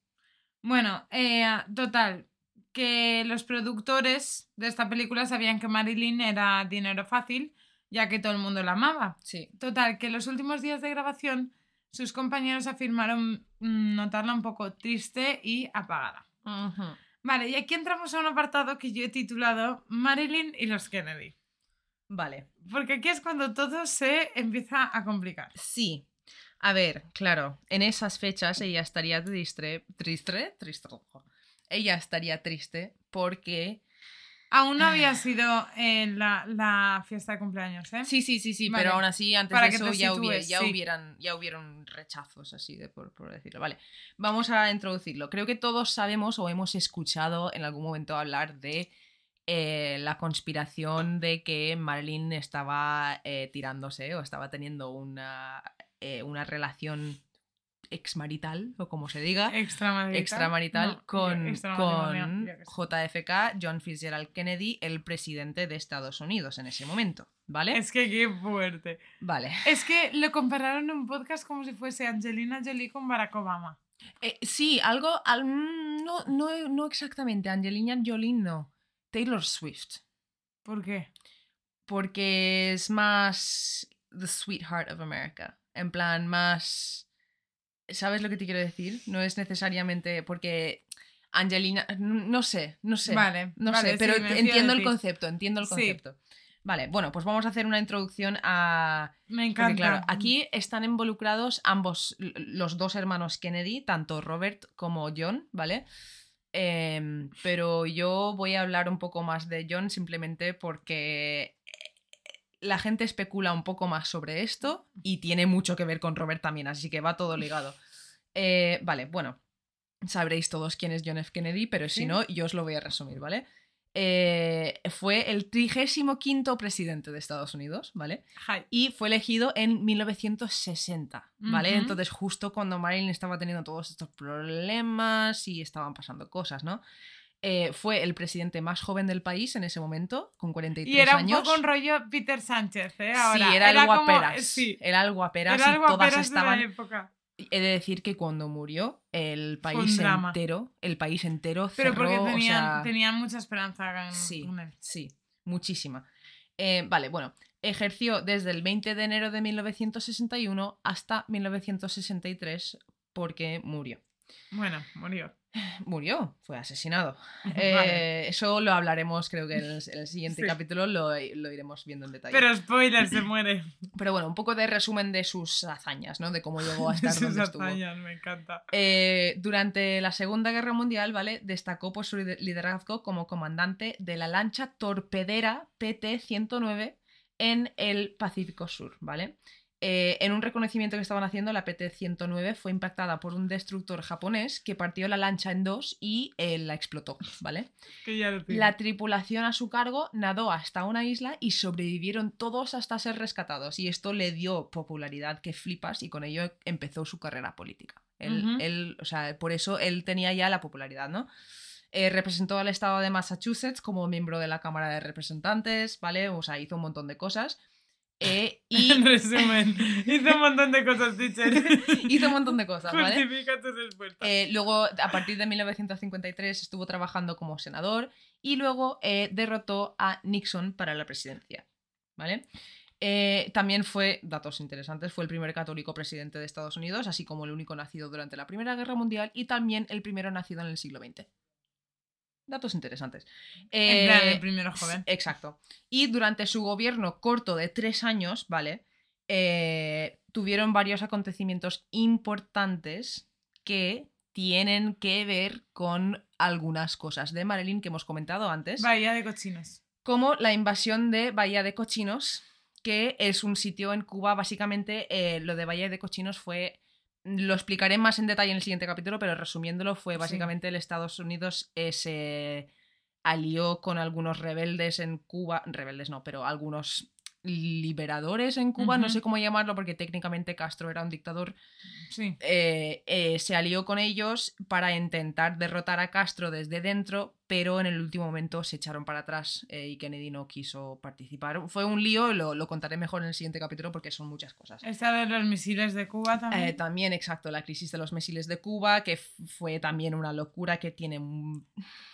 Bueno, eh, total, que los productores de esta película sabían que Marilyn era dinero fácil, ya que todo el mundo la amaba. Sí. Total, que en los últimos días de grabación sus compañeros afirmaron mm, notarla un poco triste y apagada. Vale, y aquí entramos a un apartado que yo he titulado Marilyn y los Kennedy. Vale. Porque aquí es cuando todo se empieza a complicar. Sí. A ver, claro, en esas fechas ella estaría triste, triste, triste. Ella estaría triste porque Aún no había sido eh, la, la fiesta de cumpleaños, ¿eh? Sí, sí, sí, sí, Vale. pero aún así antes Para de eso ya, ya, sí. hubieran, ya hubieron rechazos, así de por, por decirlo. Vale, vamos a introducirlo. Creo que todos sabemos o hemos escuchado en algún momento hablar de eh, la conspiración de que Marilyn estaba eh, tirándose o estaba teniendo una, eh, una relación exmarital, o como se diga Extramarital. extramarital No, con, con. JFK, John Fitzgerald Kennedy, el presidente de Estados Unidos en ese momento. ¿Vale? Es que qué fuerte. Vale. Es que lo compararon en un podcast como si fuese Angelina Jolie con Barack Obama. Eh, sí, algo. al- mm, no, no, no exactamente. Angelina Jolie no. Taylor Swift. ¿Por qué? Porque es más. The Sweetheart of America. En plan, más. ¿Sabes lo que te quiero decir? No es necesariamente. Porque. Angelina. No sé, no sé. Vale, No vale, sé, pero sí, entiendo el concepto, entiendo el Sí. concepto. Vale, bueno, pues vamos a hacer una introducción a. Me Porque encanta. claro, aquí están involucrados ambos, los dos hermanos Kennedy, tanto Robert como John, ¿vale? Em, pero yo voy a hablar un poco más de John simplemente porque la gente especula un poco más sobre esto y tiene mucho que ver con Robert también, así que va todo ligado. Eh, vale, bueno, sabréis todos quién es John F. Kennedy, pero si Sí. no, yo os lo voy a resumir, ¿vale? Eh, fue el 35 presidente de Estados Unidos, ¿vale? Hi. Y fue elegido en 1960, ¿vale? Entonces, justo cuando Marilyn estaba teniendo todos estos problemas y estaban pasando cosas, ¿no? Eh, fue el presidente más joven del país en ese momento, con 43 Y era un años. poco un rollo Peter Sánchez, ¿eh? Ahora, sí, era, el como- guaperas. Sí, Era el guaperas era y todas guaperas de la estaban. época. He de decir que cuando murió, el país entero, el país entero Pero porque o tenían, sea, tenían mucha esperanza en, Sí, con él. sí, muchísima. Eh, vale, bueno, ejerció desde el 20 de enero de 1961 hasta 1963 porque murió. Bueno, murió. Murió, fue asesinado. Vale. Eh, Eso lo hablaremos, creo que en el, en el siguiente Sí. capítulo lo, lo iremos viendo en detalle. Pero spoiler, se muere. Pero bueno, un poco de resumen de sus hazañas, ¿no? De cómo llegó a estar Sus donde estuvo. hazañas, me encanta. Eh, durante la Segunda Guerra Mundial, ¿vale? Destacó por su lider- liderazgo como comandante de la lancha torpedera PT-109 en el Pacífico Sur, ¿vale? Eh, en un reconocimiento que estaban haciendo, la PT-109 fue impactada por un destructor japonés que partió la lancha en dos y eh, la explotó, ¿vale? Que ya lo tengo. La tripulación a su cargo nadó hasta una isla y sobrevivieron todos hasta ser rescatados. Y esto le dio popularidad que flipas y con ello empezó su carrera política. Él, Ujú. él, o sea, por eso él tenía ya la popularidad, ¿no? Eh, representó al estado de Massachusetts como miembro de la Cámara de Representantes, ¿vale? O sea, hizo un montón de cosas. Eh, y En resumen, hizo un montón de cosas, teacher. hizo un montón de cosas, ¿vale? Justifica tu respuesta. Eh, luego, a partir de 1953, estuvo trabajando como senador y luego eh, derrotó a Nixon para la presidencia. ¿Vale? Eh, también fue, datos interesantes, fue el primer católico presidente de Estados Unidos, así como el único nacido durante la Primera Guerra Mundial y también el primero nacido en el siglo XX. Datos interesantes. en plan, Eh, el primero joven. Exacto. Y durante su gobierno corto de tres años, ¿vale? Eh, tuvieron varios acontecimientos importantes que tienen que ver con algunas cosas de Marilyn que hemos comentado antes, Bahía de cochinos. como la invasión de Bahía de Cochinos, que es un sitio en Cuba, básicamente eh, lo de Bahía de Cochinos fue... Lo explicaré más en detalle en el siguiente capítulo, pero resumiéndolo, fue Sí. básicamente el Estados Unidos eh, se alió con algunos rebeldes en Cuba, rebeldes no, pero algunos liberadores en Cuba, no sé cómo llamarlo porque técnicamente Castro era un dictador, Sí. eh, eh, se alió con ellos para intentar derrotar a Castro desde dentro pero en el último momento se echaron para atrás eh, y Kennedy no quiso participar. Fue un lío, lo, lo contaré mejor en el siguiente capítulo porque son muchas cosas. Esta de los misiles de Cuba también. Eh, también, exacto, la crisis de los misiles de Cuba, que fue también una locura que tiene...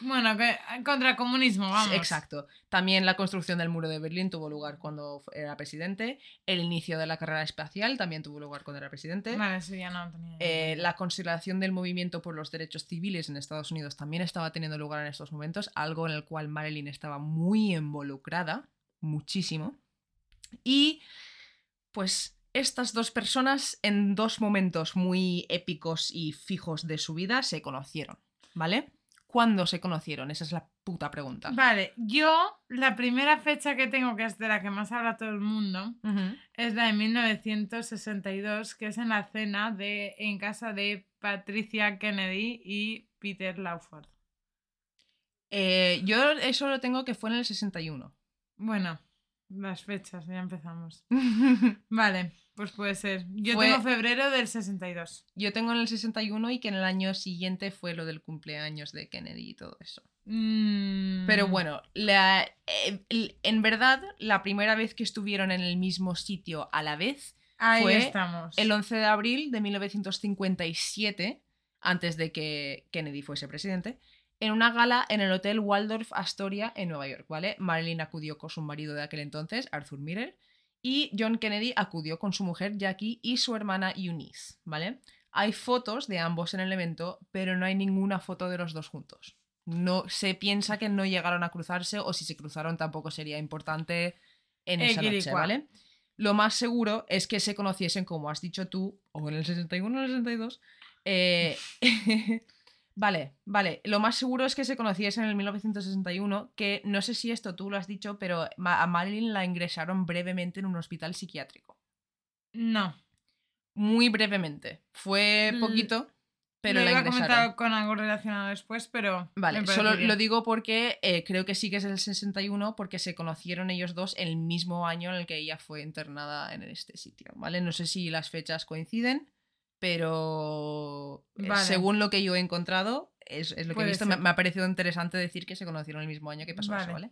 Bueno, que contra el comunismo, vamos. Exacto. También la construcción del muro de Berlín tuvo lugar cuando era presidente. El inicio de la carrera espacial también tuvo lugar cuando era presidente. Vale, eso ya no tenía. Eh, la consideración del movimiento por los derechos civiles en Estados Unidos también estaba teniendo lugar en estos momentos, algo en el cual Marilyn estaba muy involucrada, muchísimo. Y pues estas dos personas en dos momentos muy épicos y fijos de su vida se conocieron, ¿vale? ¿Cuándo se conocieron? Esa es la puta pregunta. Vale, yo la primera fecha que tengo, que es de la que más habla todo el mundo, es la de 1962, que es en la cena de en casa de Patricia Kennedy y Peter Lawford. Eh, yo eso lo tengo que fue en el 61. Bueno, las fechas, ya empezamos. Vale, pues puede ser. Yo Fue- tengo febrero del 62. Yo tengo en el 61 y que en el año siguiente fue lo del cumpleaños de Kennedy y todo eso. Mm, Pero bueno, la- eh, en verdad, la primera vez que estuvieron en el mismo sitio a la vez, ahí fue estamos. el 11 de abril de 1957, antes de que Kennedy fuese presidente, en una gala en el Hotel Waldorf Astoria en Nueva York, ¿vale? Marilyn acudió con su marido de aquel entonces, Arthur Miller, y John Kennedy acudió con su mujer Jackie y su hermana Eunice, ¿vale? Hay fotos de ambos en el evento, pero no hay ninguna foto de los dos juntos. No se piensa que no llegaron a cruzarse o si se cruzaron tampoco sería importante en esa noche. ¿vale? Lo más seguro es que se conociesen, como has dicho tú, o en el 61 o en el 62. eh, vale, vale. Lo más seguro es que se conociesen en el 1961, que no sé si esto tú lo has dicho, pero a Marilyn la ingresaron brevemente en un hospital psiquiátrico. No. Muy brevemente. Fue poquito, pero lo la iba a comentar con algo relacionado después, pero. Vale, solo bien. lo digo porque eh, creo que sí que es el 61 porque se conocieron ellos dos el mismo año en el que ella fue internada en este sitio, ¿vale? No sé si las fechas coinciden, pero eh, Vale. según lo que yo he encontrado, es, es lo que he visto, me, me ha parecido interesante decir que se conocieron el mismo año que pasó eso, Vale.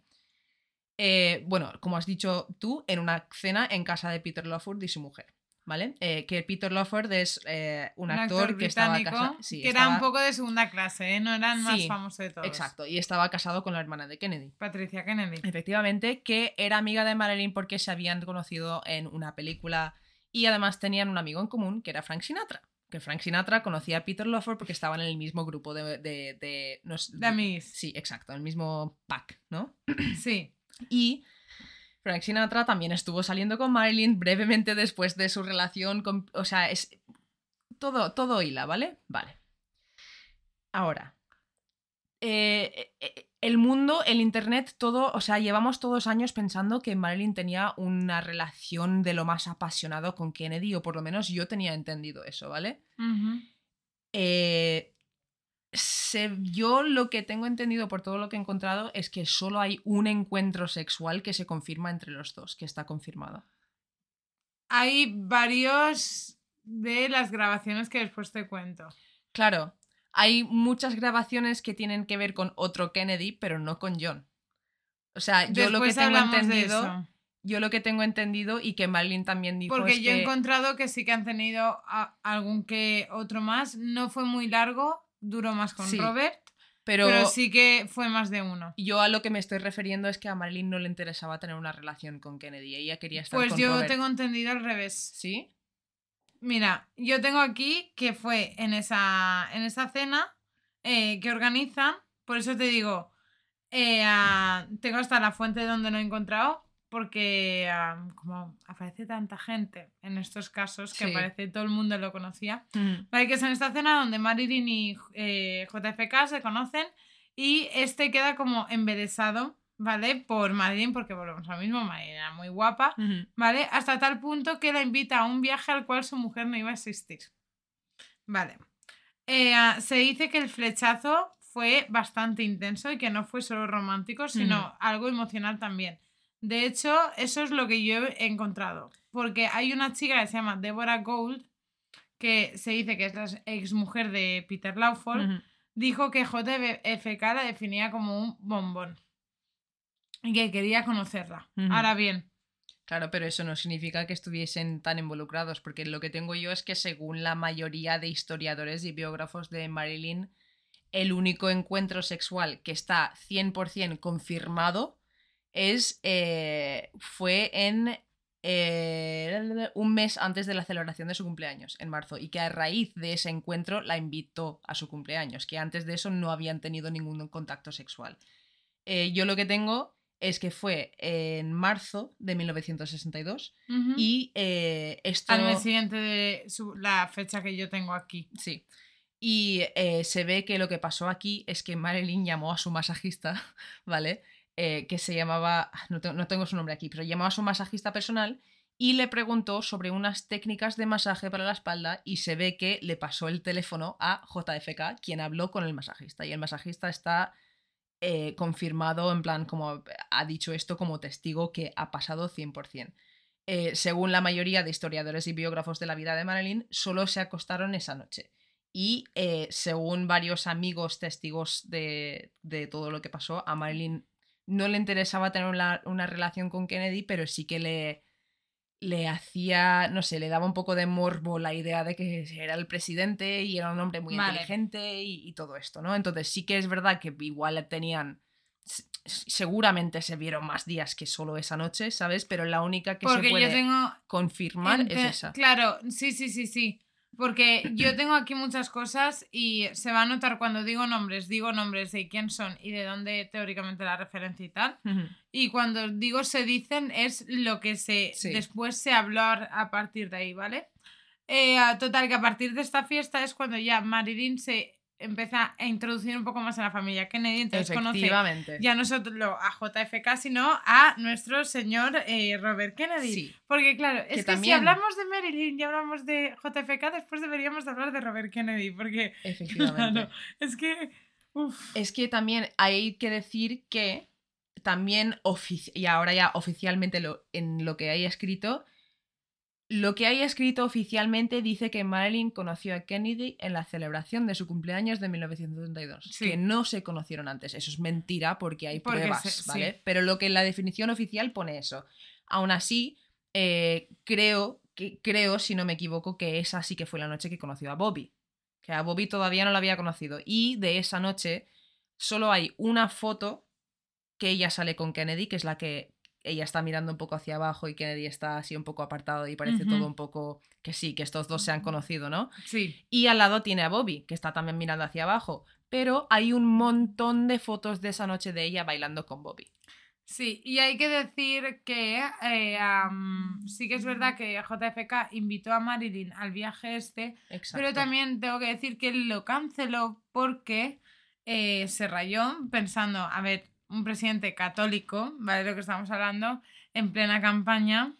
Eh, bueno, como has dicho tú, en una cena en casa de Peter Lawford y su mujer, ¿vale? Eh, que Peter Lawford es eh, un, actor, que estaba casado... sí, que era un poco de segunda clase, ¿eh? no era el más Sí, famoso de todos. Exacto, y estaba casado con la hermana de Kennedy. Patricia Kennedy. Efectivamente, que era amiga de Marilyn porque se habían conocido en una película y además tenían un amigo en común que era Frank Sinatra. Que Frank Sinatra conocía a Peter Lawford porque estaban en el mismo grupo de. de, de- no sé- De. Sí, exacto, el mismo pack, ¿no? Sí. Y Frank Sinatra también estuvo saliendo con Marilyn brevemente después de su relación con... O sea, es... Todo, todo hila, ¿vale? Vale. Ahora. eh, eh, el mundo, el internet, todo, o sea, llevamos todos años pensando que Marilyn tenía una relación de lo más apasionado con Kennedy, o por lo menos yo tenía entendido eso, ¿vale? Eh, se- yo lo que tengo entendido por todo lo que he encontrado es que solo hay un encuentro sexual que se confirma entre los dos, que está confirmado. Hay varios de las grabaciones que después te cuento. Claro, hay muchas grabaciones que tienen que ver con otro Kennedy, pero no con John. O sea, yo lo que tengo entendido, yo lo que tengo entendido y que Marilyn también dijo Porque es yo he encontrado que sí que han tenido a- algún que otro más. No fue muy largo, duró más con Sí, Robert, pero, pero... sí que fue más de uno. yo a lo que me estoy refiriendo es que a Marilyn no le interesaba tener una relación con Kennedy, ella quería estar Pues con yo Robert. tengo entendido al revés. ¿Sí? Mira, yo tengo aquí que fue en esa, en esa cena eh, que organizan, por eso te digo, eh, tengo hasta la fuente donde lo he encontrado, porque como aparece tanta gente en estos casos, que Sí. parece todo el mundo lo conocía, Mm. Vale, que es en esta cena donde Marilyn y eh, JFK se conocen y este queda como embelesado, ¿vale? Por Marilyn, porque volvemos a lo mismo, Marilyn era muy guapa. ¿vale? Hasta tal punto que la invita a un viaje al cual su mujer no iba a asistir. Vale. Eh, ah, se dice que el flechazo fue bastante intenso y que no fue solo romántico, sino algo emocional también. De hecho, eso es lo que yo he encontrado. Porque hay una chica que se llama Deborah Gold, que se dice que es la ex mujer de Peter Lawford, dijo que JFK la definía como un bombón y que quería conocerla. Ahora bien, Claro, pero eso no significa que estuviesen tan involucrados, porque lo que tengo yo es que según la mayoría de historiadores y biógrafos de Marilyn, el único encuentro sexual que está 100% confirmado es, eh, fue en eh, un mes antes de la celebración de su cumpleaños, en marzo, y que a raíz de ese encuentro la invitó a su cumpleaños, que antes de eso no habían tenido ningún contacto sexual. Eh, yo lo que tengo es que fue en marzo de 1962 ujú, y eh, esto... al mes siguiente de su- la fecha que yo tengo aquí. Sí. Y eh, se ve que lo que pasó aquí es que Marilyn llamó a su masajista, ¿vale? Eh, que se llamaba, no, te- no tengo su nombre aquí, pero llamó a su masajista personal y le preguntó sobre unas técnicas de masaje para la espalda y se ve que le pasó el teléfono a JFK, quien habló con el masajista. Y el masajista está eh, confirmado, en plan, como ha dicho esto como testigo que ha pasado 100%. Eh, según la mayoría de historiadores y biógrafos de la vida de Marilyn, solo se acostaron esa noche. Y eh, según varios amigos testigos de, de todo lo que pasó, a Marilyn no le interesaba tener una, una relación con Kennedy, pero sí que le, le hacía, no sé, le daba un poco de morbo la idea de que era el presidente y era un hombre muy Vale. inteligente y, y todo esto, ¿no? Entonces sí que es verdad que igual tenían... Seguramente se vieron más días que solo esa noche, ¿sabes? Pero la única que Porque se puede yo tengo confirmar es esa. Claro, sí, sí, sí, sí. Porque yo tengo aquí muchas cosas y se va a notar cuando digo nombres, digo nombres de quién son y de dónde teóricamente la referencia y tal. Y cuando digo se dicen es lo que se Sí. después se habló a, partir de ahí, ¿vale? Eh, total, que a partir de esta fiesta es cuando ya Marilyn se empieza a introducir un poco más en la familia Kennedy, entonces conoce ya no solo a JFK, sino a nuestro señor eh, Robert Kennedy. Sí. Porque claro, es que, si también- hablamos de Marilyn y hablamos de JFK, después deberíamos de hablar de Robert Kennedy, porque Efectivamente. claro, es que... uf, Es que también hay que decir que también, y ahora ya oficialmente lo, en lo que hay escrito, lo que hay escrito oficialmente dice que Marilyn conoció a Kennedy en la celebración de su cumpleaños de 1932, Sí. que no se conocieron antes. Eso es mentira porque hay Porque pruebas, se- sí. ¿vale? Pero lo que en la definición oficial pone eso. Aún así, eh, creo, que, creo, si no me equivoco, que esa sí que fue la noche que conoció a Bobby. Que a Bobby todavía no la había conocido. Y de esa noche solo hay una foto que ella sale con Kennedy, que es la que ella está mirando un poco hacia abajo y Kennedy está así un poco apartado y parece todo un poco que sí, que estos dos se han conocido, ¿no? sí, Y al lado tiene a Bobby, que está también mirando hacia abajo. Pero hay un montón de fotos de esa noche de ella bailando con Bobby. sí. Y hay que decir que eh, sí que es verdad que JFK invitó a Marilyn al viaje este, Exacto. pero también tengo que decir que él lo canceló porque eh, se rayó pensando, a ver, un presidente católico, ¿vale? Lo que estamos hablando, en plena campaña,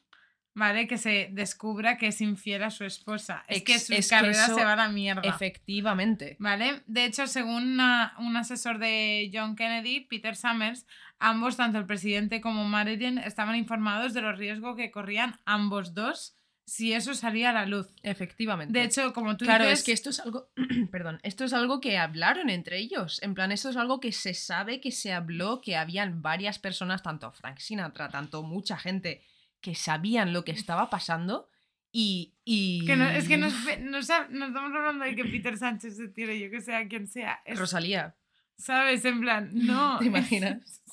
¿vale? Que se descubra que es infiel a su esposa. Es que su es carrera se va a la mierda. Efectivamente. ¿Vale? De hecho, según una- un asesor de John Kennedy, Peter Summers, ambos, tanto el presidente como Marilyn, estaban informados de los riesgos que corrían ambos dos si eso salía a la luz. Efectivamente. De hecho, como tú Claro, dices, es que esto es algo, perdón, esto es algo que hablaron entre ellos. En plan, esto es algo que se sabe que se habló, que habían varias personas, tanto Frank Sinatra, tanto mucha gente, que sabían lo que estaba pasando y... y... que no- es que nos, nos, nos estamos hablando de que Peter Sánchez se tire, yo que sea quien sea. Es- Rosalía, ¿Sabes? En plan, no. ¿te imaginas?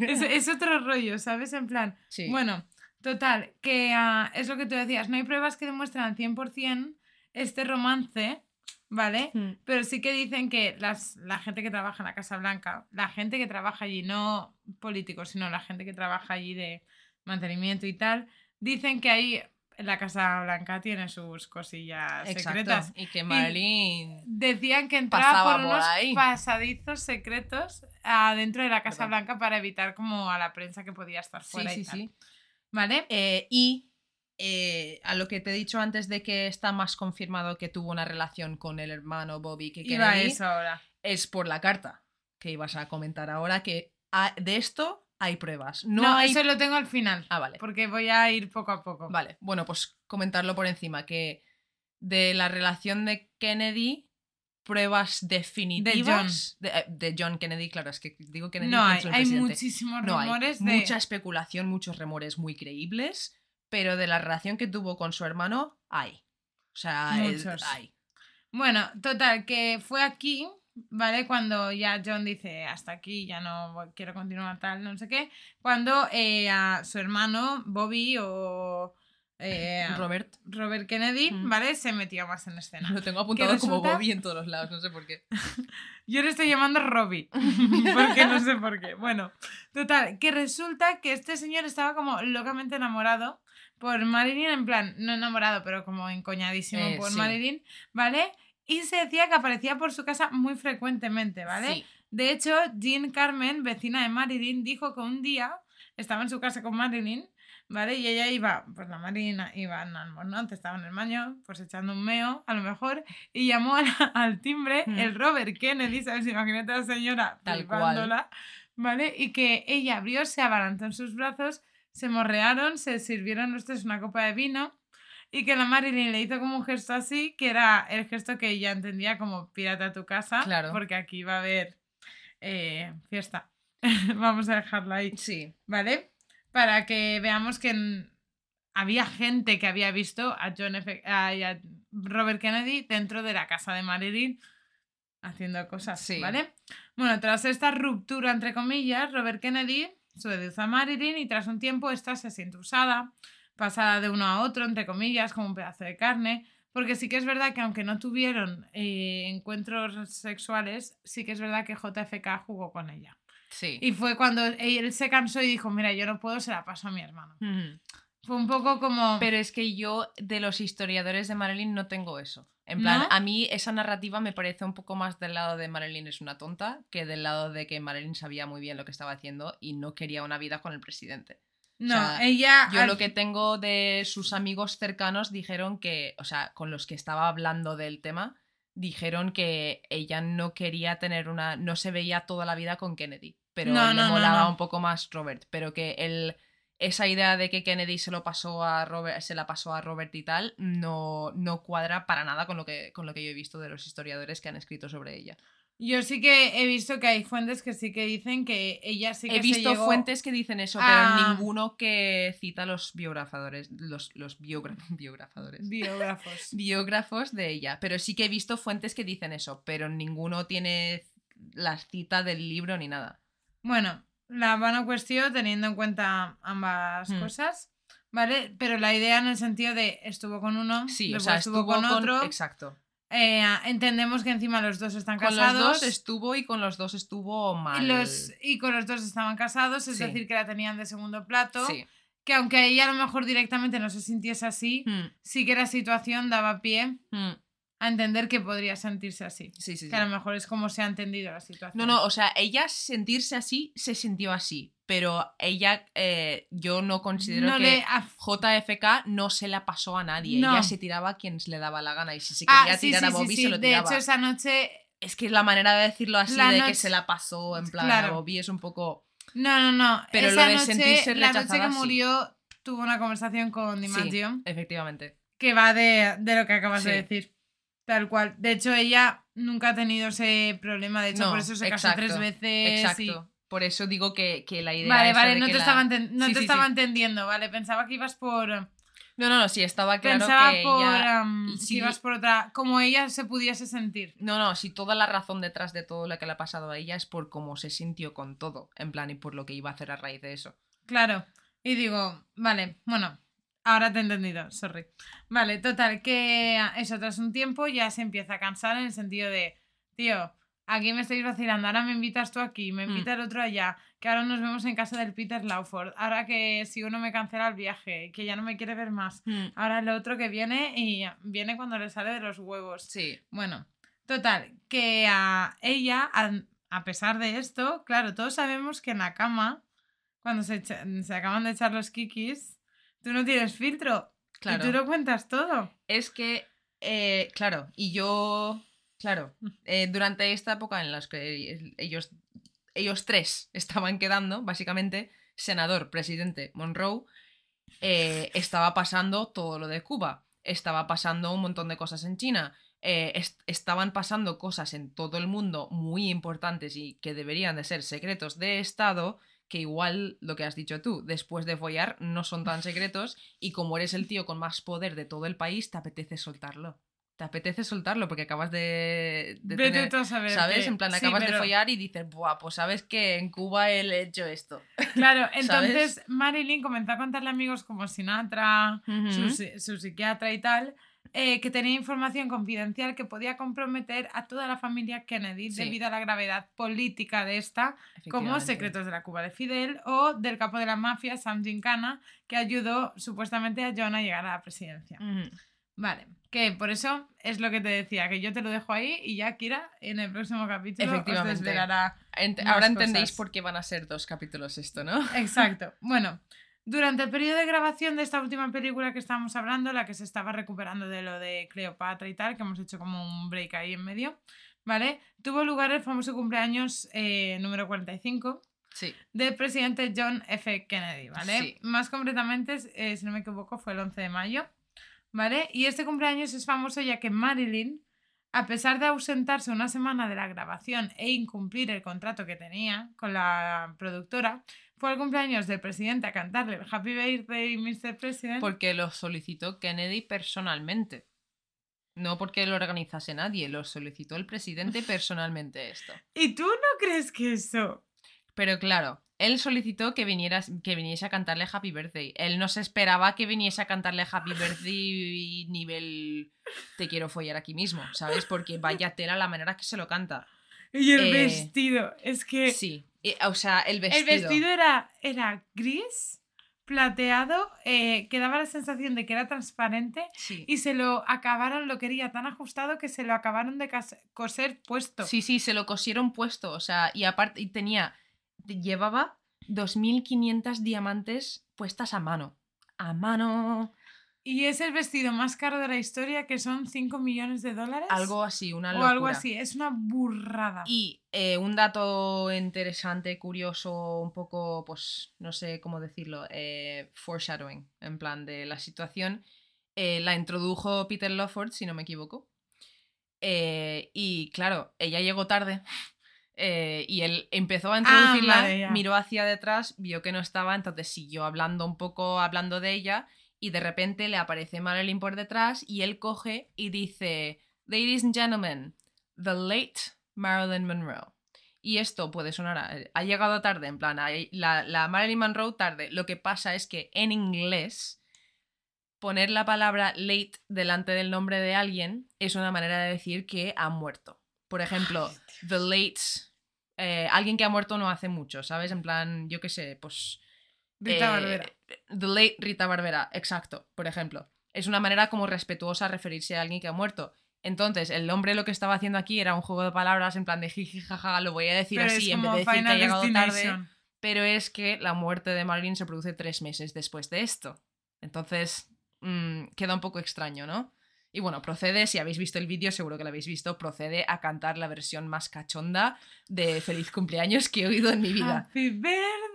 Es, es otro rollo, ¿sabes? En plan, Sí. Bueno, total, que ah, es lo que tú decías, no hay pruebas que demuestran al 100% este romance, ¿vale? Mm. Pero sí que dicen que las, la gente que trabaja en la Casa Blanca, la gente que trabaja allí, no políticos, sino la gente que trabaja allí de mantenimiento y tal, dicen que ahí en la Casa Blanca tiene sus cosillas Exacto. secretas. Y que Marilyn... Decían que entraba por por unos ahí. pasadizos secretos adentro de la Casa Perdón. Blanca para evitar como a la prensa que podía estar Sí, fuera sí, y tal. sí. ¿Vale? Eh, y eh, a lo que te he dicho antes de que está más confirmado que tuvo una relación con el hermano Bobby que Iba Kennedy, eso ahora. es por la carta que ibas a comentar ahora, que de esto hay pruebas. No, No, hay... eso lo tengo al final. Ah, vale. Porque voy a ir poco a poco. Vale, bueno, pues comentarlo por encima, que de la relación de Kennedy, pruebas definitivas de John, de, John Kennedy, claro, es que digo Kennedy. No, hay, muchísimos No hay rumores de... mucha especulación, muchos rumores muy creíbles, pero de la relación que tuvo con su hermano, hay. O sea, es- hay. Bueno, total, que fue aquí, ¿vale? Cuando ya John dice, hasta aquí, ya no quiero continuar tal, no sé qué. Cuando eh, a su hermano, Bobby o eh, Robert, Robert Kennedy, Mm. ¿vale? Se metió más en escena. lo tengo apuntado como? Bobby en todos los lados, no sé por qué. Yo le estoy llamando Robbie, porque no sé por qué. Bueno, total, que resulta que este señor estaba como locamente enamorado por Marilyn, en plan, no enamorado, pero como encoñadísimo Eh, por sí. Marilyn, ¿vale? Y se decía que aparecía por su casa muy frecuentemente, ¿vale? Sí. De hecho, Jean Carmen, vecina de Marilyn, dijo que un día estaba en su casa con Marilyn, ¿vale? Y ella iba, pues la Marilyn iba en almornante, estaba en el baño, pues echando un meo, a lo mejor, y llamó al timbre Mm. el Robert Kennedy, ¿sabes? Imagínate a la señora Tal flipándola, ¿vale? Y que ella abrió, se abalanzó en sus brazos, se morrearon, se sirvieron los tres una copa de vino, y que la Marilyn le hizo como un gesto así, que era el gesto que ella entendía como pirata a tu casa, Claro. porque aquí va a haber eh, fiesta. Vamos a dejarlo ahí, Sí. ¿vale? Para que veamos que había gente que había visto a John F. a- Robert Kennedy dentro de la casa de Marilyn haciendo cosas, Sí. ¿vale? Bueno, tras esta ruptura, entre comillas, Robert Kennedy seduce a Marilyn y tras un tiempo esta se siente usada, pasada de uno a otro, entre comillas, como un pedazo de carne, porque sí que es verdad que aunque no tuvieron eh, encuentros sexuales, sí que es verdad que JFK jugó con ella. Sí. Y fue cuando él se cansó y dijo, mira, yo no puedo, se la paso a mi hermano. Fue un poco como... Pero es que yo de los historiadores de Marilyn no tengo eso. En plan, ¿No? a mí esa narrativa me parece un poco más del lado de Marilyn es una tonta que del lado de que Marilyn sabía muy bien lo que estaba haciendo y no quería una vida con el presidente. no, sea, ella... Yo al- lo que tengo de sus amigos cercanos dijeron que, o sea, con los que estaba hablando del tema, dijeron que ella no quería tener una, no se veía toda la vida con Kennedy, pero No, le no, molaba no. un poco más Robert, pero que el, esa idea de que Kennedy se lo pasó a Robert, se la pasó a Robert y tal, no, no cuadra para nada con lo que, con lo que yo he visto de los historiadores que han escrito sobre ella. Yo sí que he visto que hay fuentes que sí que dicen que ella sí que He se visto llegó- fuentes que dicen eso, pero a- ninguno que cita los biografadores, los, los biogra- biografadores. biógrafos. biógrafos de ella, pero sí que he visto fuentes que dicen eso, pero ninguno tiene la cita del libro ni nada. Bueno, la buena cuestión teniendo en cuenta ambas Hmm. cosas, ¿vale? Pero la idea en el sentido de estuvo con uno, Sí, o sea, estuvo, estuvo con otro. Exacto. Eh, entendemos que encima los dos están Con casados. los dos estuvo y con los dos estuvo mal. y, los, y con los dos estaban casados, es Sí. decir, que la tenían de segundo plato. Sí. Que aunque ella a lo mejor directamente no se sintiese así, Hmm, sí que la situación daba pie hmm. A entender que podría sentirse así. Sí, sí, sí. Que a lo mejor es como se ha entendido la situación. No, no, o sea, ella sentirse así se sintió así, pero ella, eh, yo no considero No que le JFK no se la pasó a nadie. No. Ella se tiraba a quien le daba la gana y si se Ah, quería tirar a Bobby se lo De tiraba. hecho, esa noche Es que la manera de decirlo así La de noche- que se la pasó en plan Claro. a Bobby es un poco... No, no, no. Pero Esa lo de noche, sentirse La noche que murió tuvo una conversación con Sí, DiMaggio efectivamente. que va de, de lo que acabas de decir. Tal cual. De hecho, ella nunca ha tenido ese problema. De hecho, No, por eso se casó exacto, tres veces. Exacto. y- Por eso digo que, que la idea Vale, vale, de no que te, la- estaba, enten- no Sí, te sí, estaba sí. entendiendo, vale. Pensaba que ibas por. No, no, no, sí, estaba claro pensaba que por. ella... sí- ibas por otra. Como ella se pudiese sentir. No, no, si toda la razón detrás de todo lo que le ha pasado a ella es por cómo se sintió con todo, en plan, y por lo que iba a hacer a raíz de eso. Claro. Y digo, vale, bueno, ahora te he entendido, sorry. Vale, total, que eso tras un tiempo ya se empieza a cansar en el sentido de, tío, aquí me estáis vacilando, ahora me invitas tú aquí, me Mm. invita el otro allá, que ahora nos vemos en casa del Peter Lawford, ahora que si uno me cancela el viaje, que ya no me quiere ver más, ahora el otro que viene y viene cuando le sale de los huevos. Sí, Bueno, total, que a ella, a, a pesar de esto, claro, todos sabemos que en la cama, cuando se, echa- se acaban de echar los kikis, tú no tienes filtro. claro. Y tú lo cuentas todo. Es que, eh, claro, y yo, claro, eh, durante esta época en la que ellos, ellos tres estaban quedando, básicamente, senador, presidente, Monroe, eh, estaba pasando todo lo de Cuba. Estaba pasando un montón de cosas en China. eh, est- estaban pasando cosas en todo el mundo muy importantes y que deberían de ser secretos de Estado, que igual lo que has dicho tú, después de follar no son tan secretos y como eres el tío con más poder de todo el país, te apetece soltarlo. Te apetece soltarlo porque acabas de, de Vete tener- tú a saber. ¿Sabes? En plan, Sí, acabas de follar y dices, Buah, pues sabes que en Cuba he hecho esto. Claro, entonces Marilyn comenzó a contarle a amigos como Sinatra, su, su psiquiatra y tal, eh, que tenía información confidencial que podía comprometer a toda la familia Kennedy Sí. debido a la gravedad política de esta, como secretos de la Cuba de Fidel o del capo de la mafia, Sam Gincana, que ayudó supuestamente a John a llegar a la presidencia. Vale, que por eso es lo que te decía, que yo te lo dejo ahí y ya Kira en el próximo capítulo os Efectivamente. desvelará Ent- Más ahora entendéis por qué van a ser dos capítulos esto, ¿no? Exacto. Bueno, durante el periodo de grabación de esta última película que estábamos hablando, la que se estaba recuperando de lo de Cleopatra y tal, que hemos hecho como un break ahí en medio, ¿vale? Tuvo lugar el famoso cumpleaños eh, número 45 Sí. del presidente John F. Kennedy, ¿vale? Sí. Más concretamente, eh, si no me equivoco, fue el 11 de mayo, ¿vale? Y este cumpleaños es famoso ya que Marilyn, a pesar de ausentarse una semana de la grabación e incumplir el contrato que tenía con la productora, fue al cumpleaños del presidente a cantarle el Happy Birthday, Mr. President. Porque lo solicitó Kennedy personalmente. No porque lo organizase nadie, lo solicitó el presidente personalmente esto. ¿Y tú no crees que eso? Pero claro, él solicitó que, vinieras, que viniese a cantarle Happy Birthday. Él no se esperaba que viniese a cantarle Happy Birthday nivel te quiero follar aquí mismo, ¿sabes? Porque vaya tela la manera que se lo canta. Y el Eh, vestido, es que... Sí, o sea, el vestido. El vestido era, era gris, plateado, eh, que daba la sensación de que era transparente Sí. y se lo acabaron, lo quería tan ajustado que se lo acabaron de coser puesto. Sí, sí, se lo cosieron puesto, o sea, y aparte y tenía, llevaba 2.500 diamantes puestas a mano. A mano. Y es el vestido más caro de la historia, que son 5 millones de dólares. Algo así, una o locura. algo así, es una burrada. Y eh, un dato interesante, curioso, un poco, pues, no sé cómo decirlo, eh, foreshadowing, en plan de la situación, eh, la introdujo Peter Lawford, si no me equivoco. Eh, y claro, ella llegó tarde. eh, y él empezó a introducirla, Ah, vale, ya. miró hacia detrás, vio que no estaba, entonces siguió hablando un poco, hablando de ella, y de repente le aparece Marilyn por detrás y él coge y dice, Ladies and gentlemen, the late Marilyn Monroe. Y esto puede sonar, a- ha llegado tarde, en plan, a- la, la Marilyn Monroe tarde. Lo que pasa es que en inglés, poner la palabra late delante del nombre de alguien es una manera de decir que ha muerto. Por ejemplo, the late, eh, alguien que ha muerto no hace mucho, ¿sabes? En plan, yo qué sé, pues... Rita eh, Barbera. The late Rita Barbera, exacto, por ejemplo. Es una manera como respetuosa referirse a alguien que ha muerto. Entonces, el hombre lo que estaba haciendo aquí era un juego de palabras en plan de jiji jaja, lo voy a decir Pero así en vez de decir que ha llegado tarde. Pero es que la muerte de Marilyn se produce tres meses después de esto. Entonces, mm, queda un poco extraño, ¿no? Y bueno, procede, si habéis visto el vídeo, seguro que lo habéis visto, procede a cantar la versión más cachonda de Feliz cumpleaños que he oído en mi vida. Happy birthday,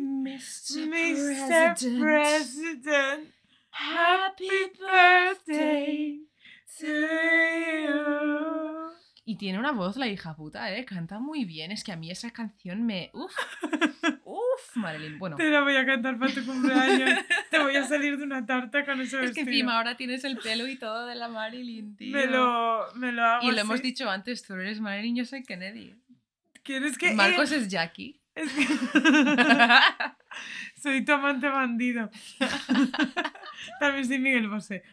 Mr. Mr. President. Happy birthday to you. Y tiene una voz la hija puta, ¿eh? Canta muy bien. Es que a mí esa canción me... Uf, uf, Marilyn. Bueno, Te la voy a cantar para tu cumpleaños. Te voy a salir de una tarta con ese es que vestido. encima ahora tienes el pelo y todo de la Marilyn, tío. me lo, me lo hago Y lo hemos así. dicho antes, tú eres Marilyn, yo soy Kennedy. ¿Quieres que Marcos es Jackie. Es que- soy tu amante bandido. También soy Miguel Bosé.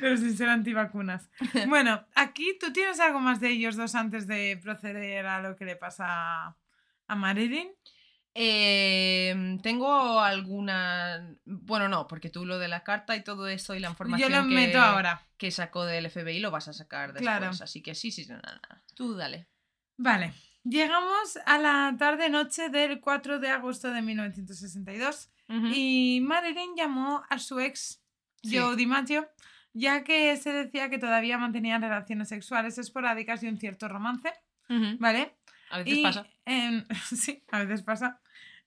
Pero sin ser antivacunas. Bueno, aquí tú tienes algo más de ellos dos antes de proceder a lo que le pasa a Marilyn. Eh, tengo alguna... Bueno, no, porque tú lo de la carta y todo eso y la Yo información lo que, meto ahora. que sacó del FBI lo vas a sacar después. Claro. Así que sí, sí, no, no, no. Tú dale. Vale. Llegamos a la tarde-noche del 4 de agosto de 1962 Ujú. y Marilyn llamó a su ex, Sí. Joe DiMaggio, ya que se decía que todavía mantenían relaciones sexuales esporádicas y un cierto romance. ¿vale? A veces Y pasa. en- sí, a veces pasa.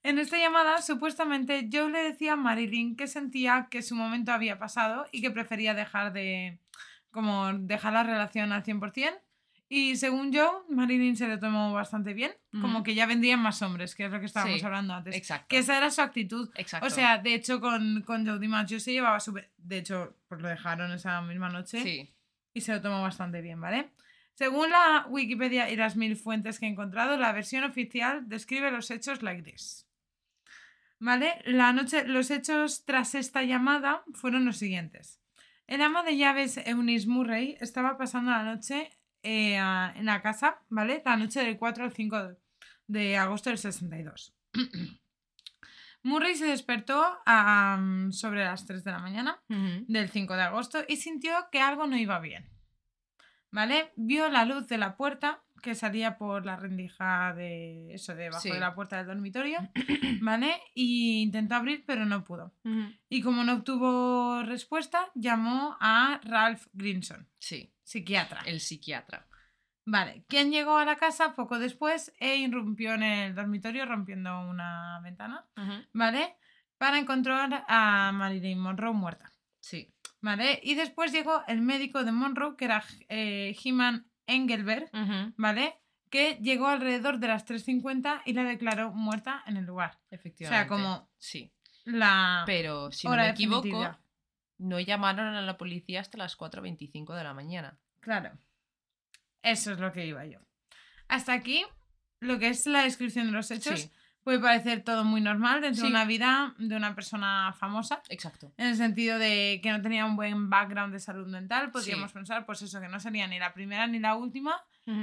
En esta llamada, supuestamente, Joe le decía a Marilyn que sentía que su momento había pasado y que prefería dejar de como dejar la relación al 100%. Y según yo, Marilyn se lo tomó bastante bien, como que ya vendrían más hombres, que es lo que estábamos Sí, hablando antes. Exacto. Que esa era su actitud. Exacto. O sea, de hecho, con, con Jodie Macho se llevaba súper. De hecho, pues lo dejaron esa misma noche sí. y se lo tomó bastante bien, ¿vale? Según la Wikipedia y las mil fuentes que he encontrado, la versión oficial describe los hechos like this. ¿Vale? La noche, los hechos tras esta llamada fueron los siguientes. El ama de llaves Eunice Murray estaba pasando la noche eh, en la casa, ¿vale? La noche del 4 al 5 de- agosto del 62. Murray se despertó a, sobre las 3 de la mañana del 5 de agosto y sintió que algo no iba bien. ¿Vale? Vio la luz de la puerta que salía por la rendija de eso, debajo Sí. de la puerta del dormitorio, ¿vale? Y intentó abrir, pero no pudo. Y como no obtuvo respuesta, llamó a Ralph Grinson, Sí. Psiquiatra. El psiquiatra. Vale, quien llegó a la casa poco después e irrumpió en el dormitorio rompiendo una ventana. ¿vale? Para encontrar a Marilyn Monroe muerta. Sí. ¿Vale? Y después llegó el médico de Monroe, que era eh, Hyman Engelberg. ¿vale? Que llegó alrededor de las 3.50 y la declaró muerta en el lugar. Efectivamente. como- Sí. La Pero si no me equivoco, definitiva. No llamaron a la policía hasta las 4.25 de la mañana. Claro. Eso es lo que iba yo. Hasta aquí, lo que es la descripción de los hechos, Sí. puede parecer todo muy normal dentro de Sí. una vida de una persona famosa. Exacto. En el sentido de que no tenía un buen background de salud mental, podríamos Sí. pensar, pues eso, que no sería ni la primera ni la última,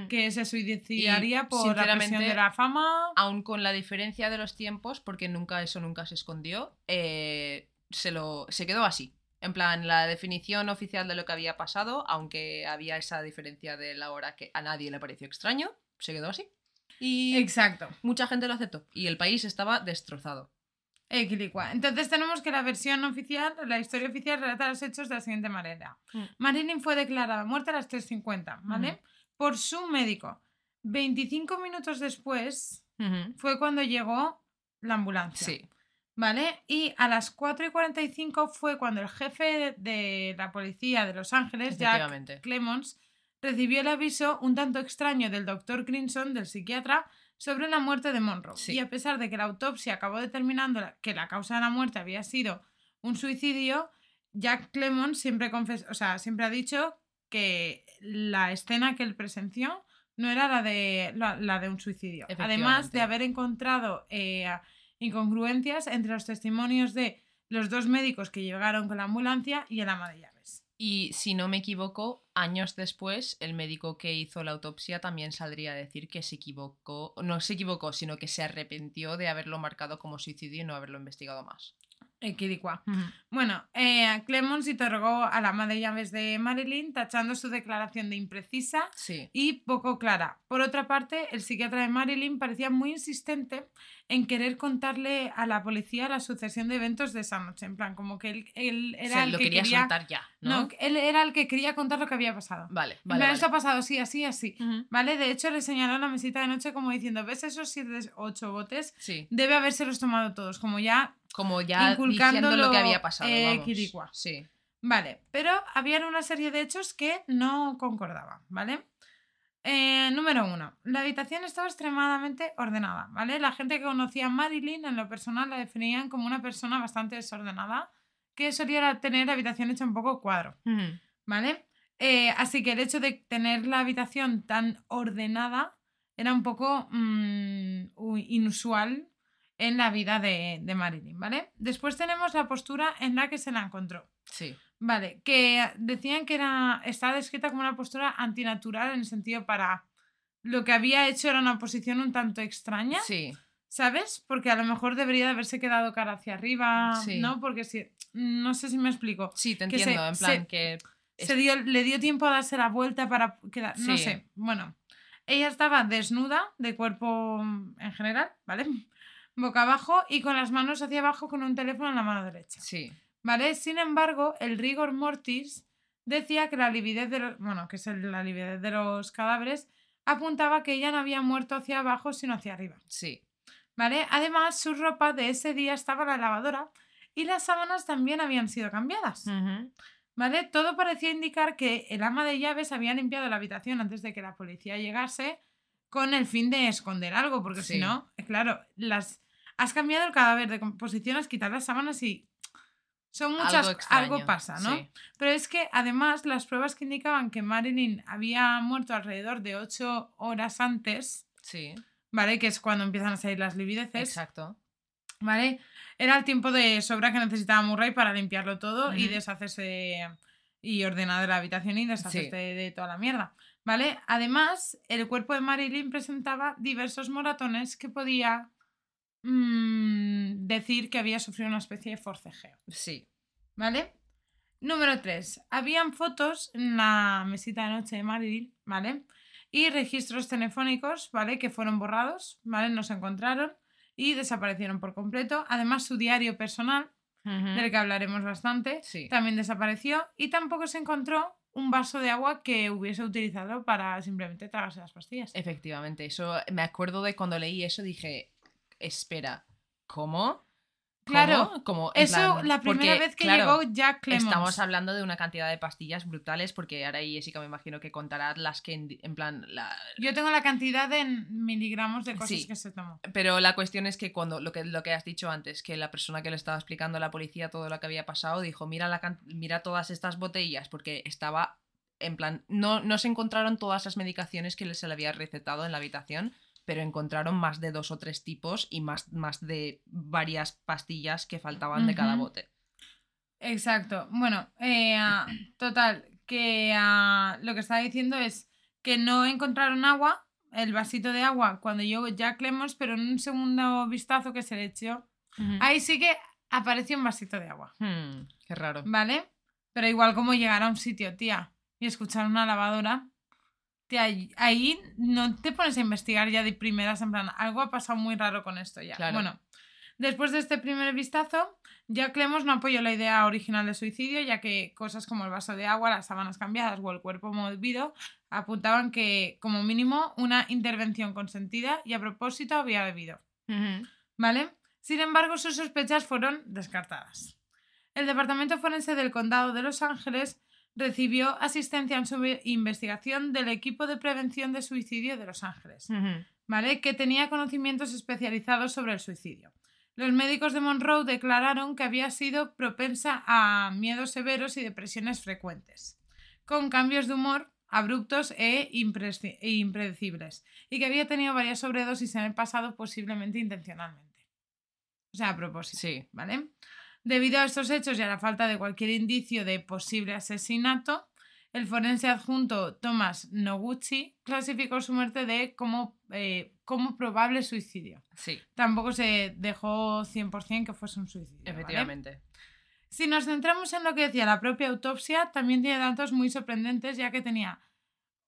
que se suicidaría Y, por la presión de la fama. Aún con la diferencia de los tiempos, porque nunca eso nunca se escondió, eh, se, lo, se quedó así. En plan, la definición oficial de lo que había pasado, aunque había esa diferencia de la hora que a nadie le pareció extraño, se quedó así. Y Exacto. mucha gente lo aceptó. Y el país estaba destrozado. Equilicua. Entonces tenemos que la versión oficial, la historia oficial relata los hechos de la siguiente manera. Mm. Marilyn fue declarada muerta a las 3.50, ¿vale? Por su médico. 25 minutos después fue cuando llegó la ambulancia. Sí. ¿Vale? Y a las 4 y 45 fue cuando el jefe de la policía de Los Ángeles, Jack. Clemons, recibió el aviso un tanto extraño del doctor Grinson, del psiquiatra, sobre la muerte de Monroe. Sí. Y a pesar de que la autopsia acabó determinando que la causa de la muerte había sido un suicidio, Jack Clemons siempre, confes- o sea, siempre ha dicho que la escena que él presenció no era la de, la, la de un suicidio. Además de haber encontrado eh, incongruencias entre los testimonios de los dos médicos que llegaron con la ambulancia y el ama de llaves. Y si no me equivoco, años después, el médico que hizo la autopsia también saldría a decir que se equivocó, no se equivocó, sino que se arrepintió de haberlo marcado como suicidio y no haberlo investigado más. Equidicua. Bueno, eh, Clemons interrogó a la ama de llaves de Marilyn, tachando su declaración de imprecisa Sí. y poco clara. Por otra parte, el psiquiatra de Marilyn parecía muy insistente en querer contarle a la policía la sucesión de eventos de esa noche. En plan, como que él, él era Se el lo que quería, quería. soltar ya, ¿no? No, él era el que quería contar lo que había pasado. Vale, En vale. plan, vale. esto ha pasado así, así, así. ¿Vale? De hecho, le señaló la mesita de noche como diciendo, ¿ves esos siete, ocho botes? Sí. Debe habérselos tomado todos, como ya Como ya diciendo Inculcándolo, lo que había pasado. eh, vamos. Sí. Vale, pero había una serie de hechos que no concordaban, ¿vale? Eh, número uno, la habitación estaba extremadamente ordenada, ¿vale? La gente que conocía a Marilyn en lo personal la definían como una persona bastante desordenada que solía tener la habitación hecha un poco cuadro. ¿vale? Eh, así que el hecho de tener la habitación tan ordenada era un poco mm, inusual en la vida de, de Marilyn, ¿vale? Después tenemos la postura en la que se la encontró. Sí. Vale, que decían que era, estaba descrita como una postura antinatural en el sentido para lo que había hecho era una posición un tanto extraña, Sí. ¿sabes? Porque a lo mejor debería de haberse quedado cara hacia arriba, Sí. ¿no? Porque si, no sé si me explico. Sí, te Que se- entiendo. en plan se- que. Se dio, le dio tiempo a darse la vuelta para quedar, no sé, bueno. Ella estaba desnuda de cuerpo mm, en general, ¿vale? Boca abajo y con las manos hacia abajo con un teléfono en la mano derecha. Sí. ¿Vale? Sin embargo, el rigor mortis decía que la lividez de los, bueno, que es la lividez de los cadáveres, apuntaba que ella no había muerto hacia abajo, sino hacia arriba. Sí. ¿Vale? Además, su ropa de ese día estaba en la lavadora y las sábanas también habían sido cambiadas. ¿Vale? Todo parecía indicar que el ama de llaves había limpiado la habitación antes de que la policía llegase con el fin de esconder algo, porque si no, claro, las has cambiado el cadáver de composición, has quitado las sábanas y son muchas Algo algo, pasa, ¿no? sí. Pero es que además las pruebas que indicaban que Marilyn había muerto alrededor de ocho horas antes, Sí, ¿vale? Que es cuando empiezan a salir las livideces. exacto. ¿vale? Era el tiempo de sobra que necesitaba Murray para limpiarlo todo y deshacerse y ordenar la habitación y deshacerse Sí. de toda la mierda, ¿vale? Además, el cuerpo de Marilyn presentaba diversos moratones que podía mm, decir que había sufrido una especie de forcejeo, Sí. ¿vale? Número 3. Habían fotos en la mesita de noche de Marilyn, ¿vale? Y registros telefónicos, ¿vale? Que fueron borrados, ¿vale? No se encontraron y desaparecieron por completo. Además, su diario personal, del que hablaremos bastante, Sí. también desapareció y tampoco se encontró un vaso de agua que hubiese utilizado para simplemente tragarse las pastillas. Efectivamente, eso me acuerdo de cuando leí eso dije, espera, ¿cómo? Claro. Como, Eso, plan, la primera porque, vez que claro, llegó Jack Clemons. Estamos hablando de una cantidad de pastillas brutales porque ahora Jessica me imagino que contará las que en, en plan la... Yo tengo la cantidad de miligramos de cosas Sí. que se tomó. Pero la cuestión es que cuando lo que, lo que has dicho antes, que la persona que le estaba explicando a la policía todo lo que había pasado dijo, mira, la, mira todas estas botellas porque estaba en plan, no, no se encontraron todas las medicaciones que se le había recetado en la habitación, pero encontraron más de dos o tres tipos y más, más de varias pastillas que faltaban de cada bote. Exacto. Bueno, eh, ah, total, que ah, lo que estaba diciendo es que no encontraron agua, el vasito de agua, cuando llegó Jack Lemmons, pero en un segundo vistazo que se le echó, ahí sí que apareció un vasito de agua, Hmm, qué raro. ¿vale? Pero igual como llegar a un sitio, tía, y escuchar una lavadora, tía, ahí- no te pones a investigar ya de primeras, en plan, algo ha pasado muy raro con esto ya. Claro. Bueno, después de este primer vistazo, Jack Lemmons no apoyó la idea original de suicidio, ya que cosas como el vaso de agua, las sábanas cambiadas o el cuerpo movido apuntaban que, como mínimo, una intervención consentida y a propósito había bebido. ¿Vale? Sin embargo, sus sospechas fueron descartadas. El Departamento Forense del Condado de Los Ángeles recibió asistencia en su investigación del equipo de prevención de suicidio de Los Ángeles. ¿vale? Que tenía conocimientos especializados sobre el suicidio. Los médicos de Monroe declararon que había sido propensa a miedos severos y depresiones frecuentes, con cambios de humor abruptos e e impredecibles, y que había tenido varias sobredosis en el pasado, posiblemente intencionalmente. O sea, a propósito. Sí. ¿vale? Debido a estos hechos y a la falta de cualquier indicio de posible asesinato, el forense adjunto Thomas Noguchi clasificó su muerte de como, eh, como probable suicidio. Sí, Tampoco se dejó 100% que fuese un suicidio. ¿vale? efectivamente. Si nos centramos en lo que decía la propia autopsia, también tiene datos muy sorprendentes, ya que tenía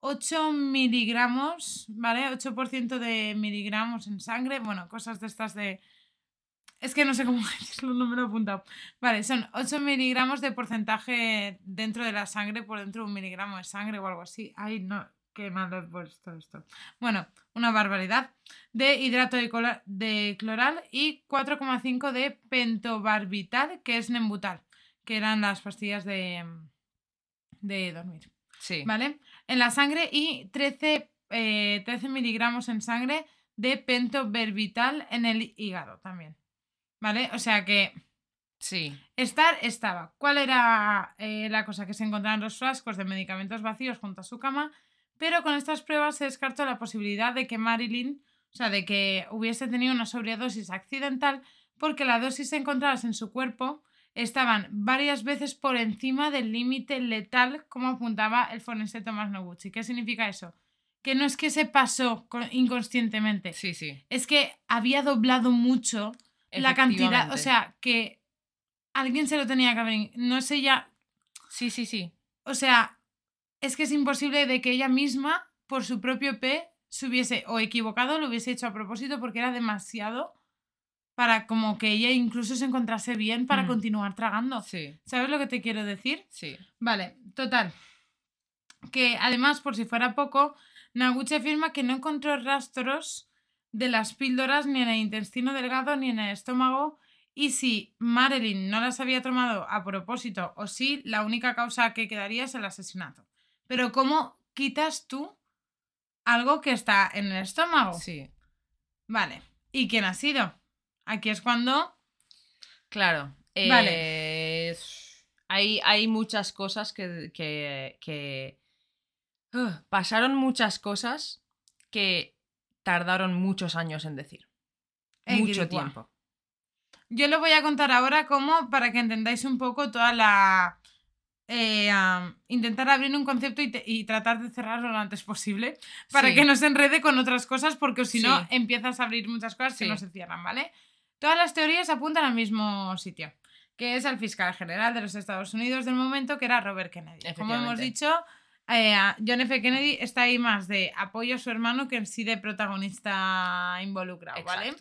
8 miligramos, ¿vale? 8% de miligramos en sangre, bueno, cosas de estas de... Es que no sé cómo decirlo, no me lo he apuntado. Vale, son 8 miligramos de porcentaje dentro de la sangre por dentro de un miligramo de sangre o algo así. Ay, no, qué mal he puesto esto. Bueno, una barbaridad. De hidrato de, cola- de cloral y 4,5 de pentobarbital, que es nembutal, que eran las pastillas de, de dormir. Sí. ¿Vale? En la sangre y 13, eh, 13 miligramos en sangre de pentobarbital en el hígado también. ¿Vale? O sea que Sí. estar estaba. ¿Cuál era eh, la cosa? Que se encontraban los frascos de medicamentos vacíos junto a su cama, pero con estas pruebas se descartó la posibilidad de que Marilyn, o sea, de que hubiese tenido una sobredosis accidental, porque las dosis encontradas en su cuerpo estaban varias veces por encima del límite letal, como apuntaba el forense Tomás Noguchi. ¿Qué significa eso? Que no es que se pasó con- inconscientemente, Sí, sí. es que había doblado mucho la cantidad, o sea, que alguien se lo tenía que haber, no sé ya, Sí, sí, sí. o sea, es que es imposible de que ella misma, por su propio P, se hubiese o equivocado lo hubiese hecho a propósito porque era demasiado para como que ella incluso se encontrase bien para Mm. continuar tragando. Sí, ¿Sabes lo que te quiero decir? sí. Vale, total. Que además, por si fuera poco, Naguchi afirma que no encontró rastros de las píldoras ni en el intestino delgado ni en el estómago y si Marilyn no las había tomado a propósito o si la única causa que quedaría es el asesinato. Pero ¿cómo quitas tú algo que está en el estómago? Sí. Vale. ¿Y quién ha sido? Aquí es cuando... Claro. Vale. eh, hay, hay muchas cosas que. que, pasaron muchas cosas que tardaron muchos años en decir. Mucho tiempo. Yo lo voy a contar ahora como para que entendáis un poco toda la... eh, intentar abrir un concepto y, te- y tratar de cerrarlo lo antes posible para Sí. que no se enrede con otras cosas porque si no Sí. empiezas a abrir muchas cosas que Sí. no se cierran, ¿vale? Todas las teorías apuntan al mismo sitio, que es al fiscal general de los Estados Unidos del momento, que era Robert Kennedy. Como hemos dicho, eh, John F. Kennedy está ahí más de apoyo a su hermano que en sí de protagonista involucrado, ¿vale?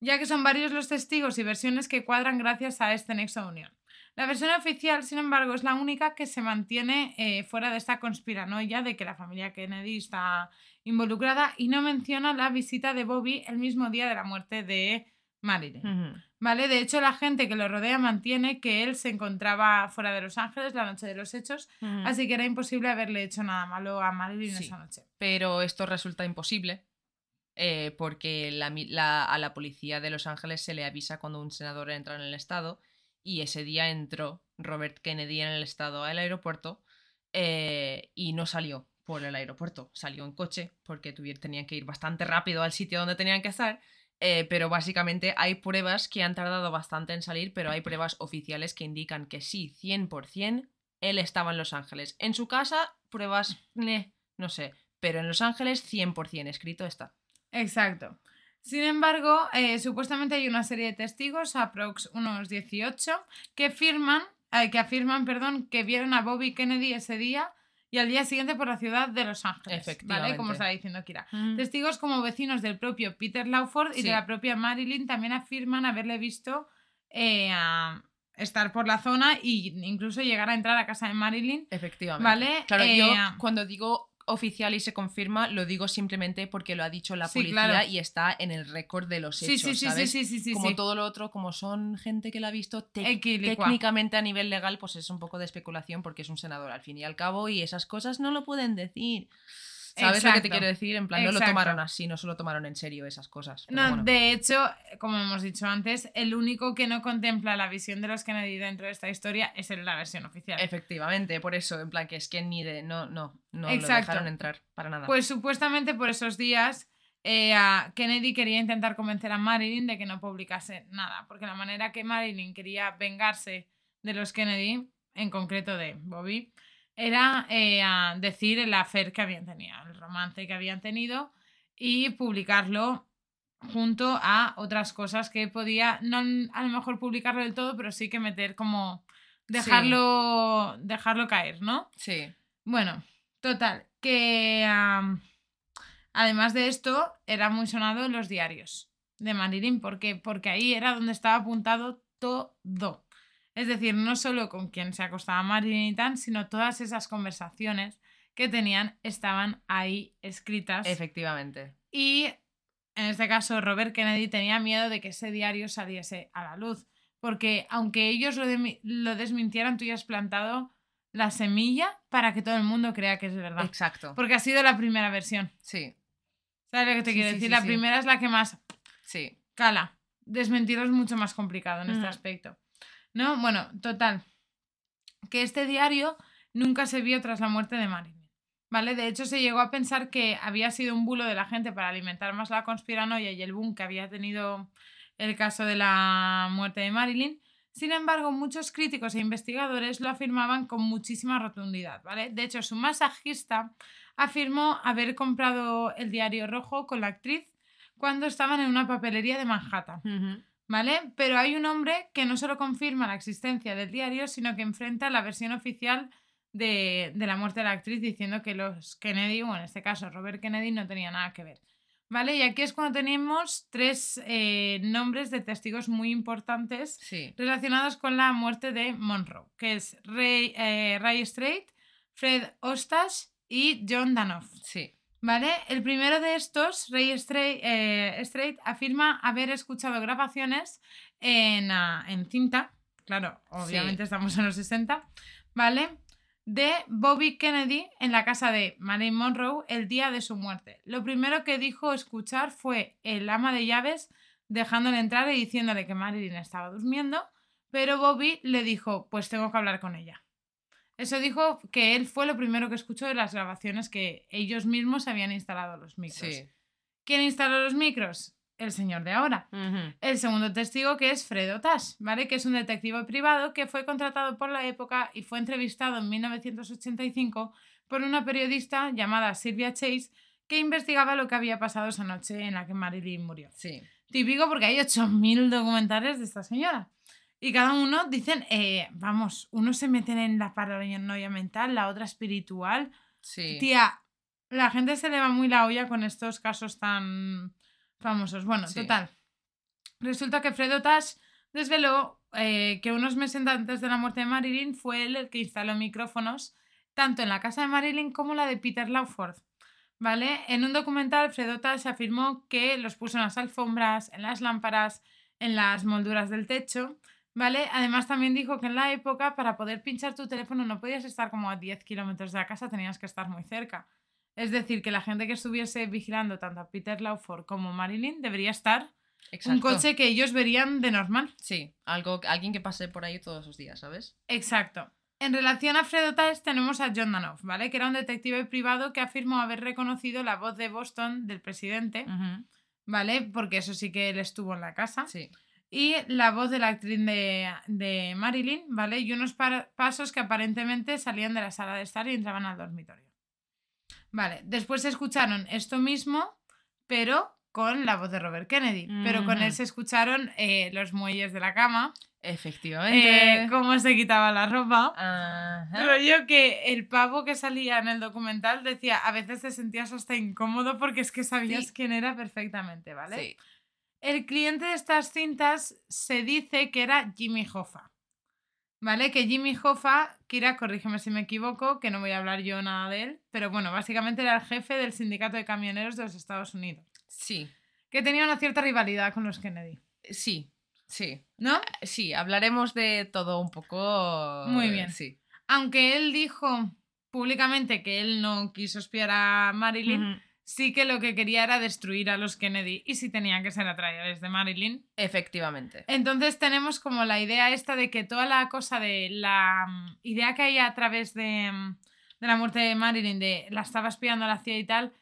Ya que son varios los testigos y versiones que cuadran gracias a este nexo de unión. La versión oficial, sin embargo, es la única que se mantiene eh, fuera de esta conspiranoia de que la familia Kennedy está involucrada y no menciona la visita de Bobby el mismo día de la muerte de Marilyn. ¿Vale? De hecho, la gente que lo rodea mantiene que él se encontraba fuera de Los Ángeles la noche de los hechos, así que era imposible haberle hecho nada malo a Marilyn Sí. esa noche. Pero esto resulta imposible eh, porque la mi- la- a la policía de Los Ángeles se le avisa cuando un senador entra en el estado y ese día entró Robert Kennedy en el estado al aeropuerto eh, y no salió por el aeropuerto, salió en coche porque tenían que ir bastante rápido al sitio donde tenían que estar. Eh, pero básicamente hay pruebas que han tardado bastante en salir, pero hay pruebas oficiales que indican que sí, 100%, él estaba en Los Ángeles. En su casa, pruebas, no sé, pero en Los Ángeles 100% escrito está. Exacto. Sin embargo, eh, supuestamente hay una serie de testigos, aprox unos 18, que firman, eh, que afirman, perdón, que vieron a Bobby Kennedy ese día y al día siguiente por la ciudad de Los Ángeles. ¿Vale? Efectivamente. Como estaba diciendo Kira. Testigos como vecinos del propio Peter Lawford y Sí. de la propia Marilyn también afirman haberle visto eh, a estar por la zona e incluso llegar a entrar a casa de Marilyn. Efectivamente. Vale, Claro, eh, yo cuando digo oficial y se confirma, lo digo simplemente porque lo ha dicho la Sí, policía claro. y está en el récord de los hechos, sí, sí, ¿sabes? sí, sí, sí, como todo lo otro, como son gente que la ha visto Equilicua. técnicamente a nivel legal, pues es un poco de especulación porque es un senador al fin y al cabo y esas cosas no lo pueden decir. ¿Sabes lo que te quiero decir? En plan, no lo tomaron así, no se lo tomaron en serio esas cosas. pero No, bueno. de hecho, como hemos dicho antes, el único que no contempla la visión de los Kennedy dentro de esta historia es en la versión oficial. Efectivamente, por eso, en plan que es que ni de. No, no, no lo Exacto. dejaron entrar para nada. Pues supuestamente por esos días eh, a Kennedy quería intentar convencer a Marilyn de que no publicase nada, porque la manera que Marilyn quería vengarse de los Kennedy, en concreto de Bobby, era eh, a decir el affair que habían tenido, el romance que habían tenido y publicarlo junto a otras cosas que podía, no a lo mejor publicarlo del todo, pero sí que meter como dejarlo, dejarlo caer, ¿no? sí. Bueno, total, que además de esto era muy sonado en los diarios de Marilyn, porque, porque ahí era donde estaba apuntado todo. Es decir, no solo con quien se acostaba Marilyn y tan, sino todas esas conversaciones que tenían estaban ahí escritas. Efectivamente. Y en este caso, Robert Kennedy tenía miedo de que ese diario saliese a la luz. Porque aunque ellos lo, lo desmintieran, tú ya has plantado la semilla para que todo el mundo crea que es verdad. Exacto. Porque ha sido la primera versión. Sí, ¿Sabes lo que te Sí, quiero sí, decir? sí, la primera es la que más sí. cala. Desmentirlo es mucho más complicado en este Ujú. aspecto. ¿No? Bueno, total. Que este diario nunca se vio tras la muerte de Marilyn. ¿Vale? De hecho, se llegó a pensar que había sido un bulo de la gente para alimentar más la conspiranoia y el boom que había tenido el caso de la muerte de Marilyn. Sin embargo, muchos críticos e investigadores lo afirmaban con muchísima rotundidad, ¿vale? De hecho, su masajista afirmó haber comprado el diario rojo con la actriz cuando estaban en una papelería de Manhattan. ¿Vale? Pero hay un hombre que no solo confirma la existencia del diario, sino que enfrenta la versión oficial de, de la muerte de la actriz diciendo que los Kennedy, o en este caso Robert Kennedy, no tenía nada que ver. ¿Vale? Y aquí es cuando tenemos tres eh, nombres de testigos muy importantes Sí. relacionados con la muerte de Monroe, que es Ray, eh, Ray Strait, Fred Ostash y John Danoff. Sí. ¿Vale? El primero de estos, Ray Strait, eh, Strait, afirma haber escuchado grabaciones en, ah, en cinta, claro, obviamente estamos en los 60, ¿vale? De Bobby Kennedy en la casa de Marilyn Monroe el día de su muerte. Lo primero que dijo escuchar fue el ama de llaves dejándole entrar y diciéndole que Marilyn estaba durmiendo, pero Bobby le dijo, pues tengo que hablar con ella. Eso dijo que él fue lo primero que escuchó de las grabaciones que ellos mismos habían instalado los micros. Sí. ¿Quién instaló los micros? El señor de ahora. El segundo testigo que es Fredo Tash, ¿vale? Que es un detective privado que fue contratado por la época y fue entrevistado en 1985 por una periodista llamada Sylvia Chase que investigaba lo que había pasado esa noche en la que Marilyn murió. Sí. Típico porque hay 8.000 documentales de esta señora. Y cada uno dicen, eh, vamos, uno se mete en la paranoia mental, la otra espiritual. Sí. Tía, la gente se le va muy la olla con estos casos tan famosos. Bueno, Sí. total. Resulta que Fredo Tash desveló eh, que unos meses antes de la muerte de Marilyn fue él el que instaló micrófonos tanto en la casa de Marilyn como la de Peter Lawford. ¿Vale? En un documental, Fredo Tash afirmó que los puso en las alfombras, en las lámparas, en las molduras del techo. ¿Vale? Además también dijo que en la época para poder pinchar tu teléfono no podías estar como a 10 kilómetros de la casa, tenías que estar muy cerca. Es decir, que la gente que estuviese vigilando tanto a Peter Lawford como Marilyn debería estar Exacto. un coche que ellos verían de normal. Sí, algo, alguien que pase por ahí todos los días, ¿sabes? Exacto. En relación a Fredo Tash tenemos a John Danoff, ¿vale? Que era un detective privado que afirmó haber reconocido la voz de Boston del presidente. ¿vale? Porque eso sí que él estuvo en la casa. Sí. Y la voz de la actriz de, de Marilyn, ¿vale? Y unos pa- pasos que aparentemente salían de la sala de estar y entraban al dormitorio. Vale, después escucharon esto mismo, pero con la voz de Robert Kennedy. Pero con él se escucharon eh, los muelles de la cama, Efectivamente. eh, cómo se quitaba la ropa. Ajá. Rollo que el pavo que salía en el documental decía, a veces te sentías hasta incómodo porque es que sabías Sí. quién era perfectamente, ¿vale? Sí. El cliente de estas cintas se dice que era Jimmy Hoffa. ¿Vale? Que Jimmy Hoffa, Kira, corrígeme si me equivoco, que no voy a hablar yo nada de él, pero bueno, básicamente era el jefe del sindicato de camioneros de los Estados Unidos, Sí. que tenía una cierta rivalidad con los Kennedy, Sí. Sí. ¿no? Sí, hablaremos de todo un poco. Muy bien. Sí. Aunque él dijo públicamente que él no quiso espiar a Marilyn. Sí que lo que quería era destruir a los Kennedy y si tenían que ser a través de Marilyn, Efectivamente. Entonces tenemos como la idea esta de que toda la cosa de la mm, idea que hay a través de, mm, de la muerte de Marilyn, de la estaba espiando a la CIA y tal,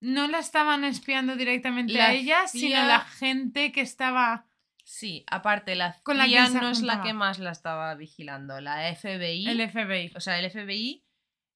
no la estaban espiando directamente La a ella, sino CIA la gente que estaba... Sí, aparte, la Con la que CIA no es la que más la estaba vigilando. La FBI. El FBI. O sea, el FBI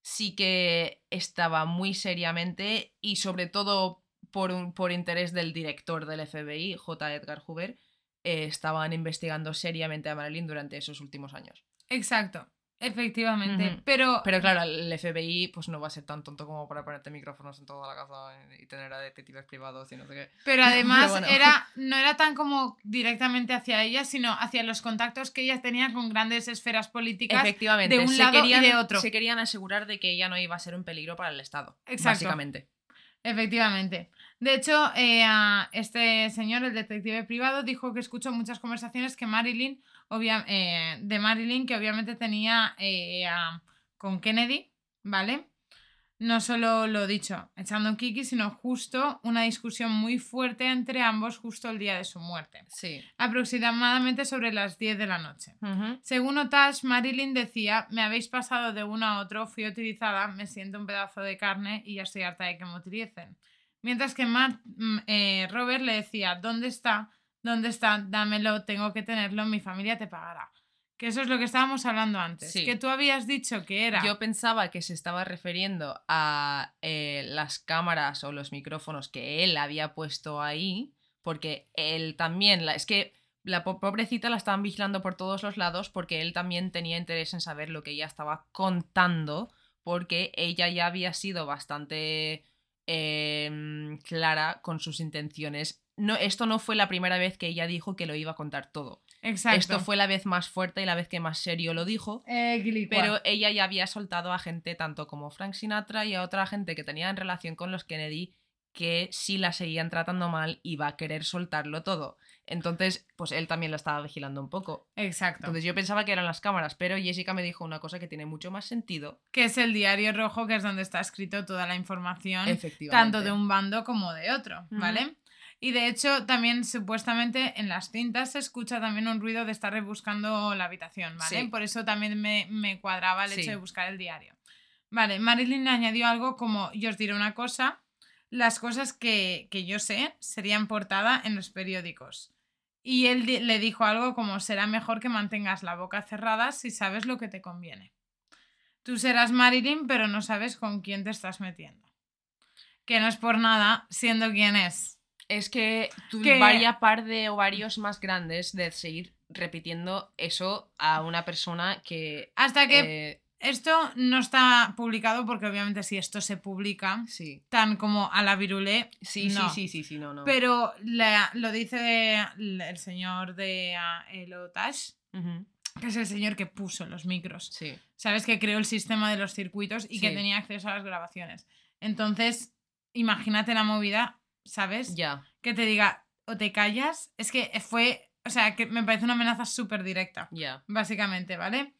sí que estaba muy seriamente y sobre todo por, un, por interés del director del FBI, J. Edgar Hoover, eh, estaban investigando seriamente a Marilyn durante esos últimos años. Exacto, efectivamente. Pero, Pero claro, el FBI pues no va a ser tan tonto como para ponerte micrófonos en toda la casa y tener a detectives privados y no sé qué. pero además bueno. era, no era tan como directamente hacia ella, sino hacia los contactos que ella tenía con grandes esferas políticas. Efectivamente, de un se lado y querían, de otro. Se querían asegurar de que ella no iba a ser un peligro para el Estado. Exacto. Básicamente. Efectivamente. De hecho, eh, este señor, el detective privado, dijo que escuchó muchas conversaciones que Marilyn, obvia- eh, de Marilyn, que obviamente tenía eh, a- con Kennedy, ¿vale? No solo lo dicho, echando un kiki, sino justo una discusión muy fuerte entre ambos justo el día de su muerte, Sí. aproximadamente sobre las 10 de la noche. Según Otash, Marilyn decía, me habéis pasado de uno a otro, fui utilizada, me siento un pedazo de carne y ya estoy harta de que me utilicen. Mientras que Mar- mm, eh, Robert le decía, ¿dónde está? ¿Dónde está? Dámelo, tengo que tenerlo, mi familia te pagará. Que eso es lo que estábamos hablando antes. Sí. Que tú habías dicho que era... Yo pensaba que se estaba refiriendo a eh, las cámaras o los micrófonos que él había puesto ahí, porque él también, la, es que la po- pobrecita la estaban vigilando por todos los lados porque él también tenía interés en saber lo que ella estaba contando, porque ella ya había sido bastante em, clara con sus intenciones. No, esto no fue la primera vez que ella dijo que lo iba a contar todo. Exacto. Esto fue la vez más fuerte y la vez que más serio lo dijo. Eh. Pero ella ya había soltado a gente tanto como Frank Sinatra y a otra gente que tenía en relación con los Kennedy que si la seguían tratando mal iba a querer soltarlo todo. Entonces, pues él también la estaba vigilando un poco. Exacto. Entonces yo pensaba que eran las cámaras, pero Jessica me dijo una cosa que tiene mucho más sentido. que es el diario rojo, que es donde está escrito toda la información, tanto de un bando como de otro. ¿vale? Y de hecho, también supuestamente en las cintas se escucha también un ruido de estar rebuscando la habitación, ¿vale? Sí. Por eso también me, me cuadraba el Sí. hecho de buscar el diario. Vale, Marilyn añadió algo como, yo os diré una cosa, las cosas que, que yo sé serían portada en los periódicos. Y él le dijo algo como, será mejor que mantengas la boca cerrada si sabes lo que te conviene. Tú serás Marilyn, pero no sabes con quién te estás metiendo. Que no es por nada, siendo quien es. Es que tú Que- vaya par de ovarios más grandes de seguir repitiendo eso a una persona que... Hasta que eh, esto no está publicado, porque obviamente si esto se publica, sí. tan como a la virulé, Sí, no. sí, sí, sí, sí, no, no. Pero la- lo dice el señor de el Otash, Ujú, que es el señor que puso los micros. Sí. ¿Sabes? Que creó el sistema de los circuitos y que tenía acceso a las grabaciones. Entonces, imagínate la movida, ¿sabes? Ya. Que te diga, o te callas. Es que fue, o sea, que me parece una amenaza súper directa, Ya. básicamente, ¿vale?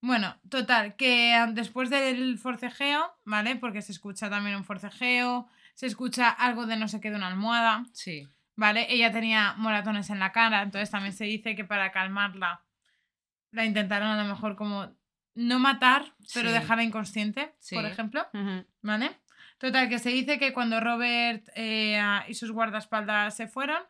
Bueno, total, que después del forcejeo, ¿vale? Porque se escucha también un forcejeo, se escucha algo de no sé qué de una almohada, Sí. ¿vale? Ella tenía moratones en la cara, entonces también se dice que para calmarla la intentaron a lo mejor como no matar, pero Sí. dejarla inconsciente, Sí. por ejemplo, ¿vale? Total, que se dice que cuando Robert eh, y sus guardaespaldas se fueron,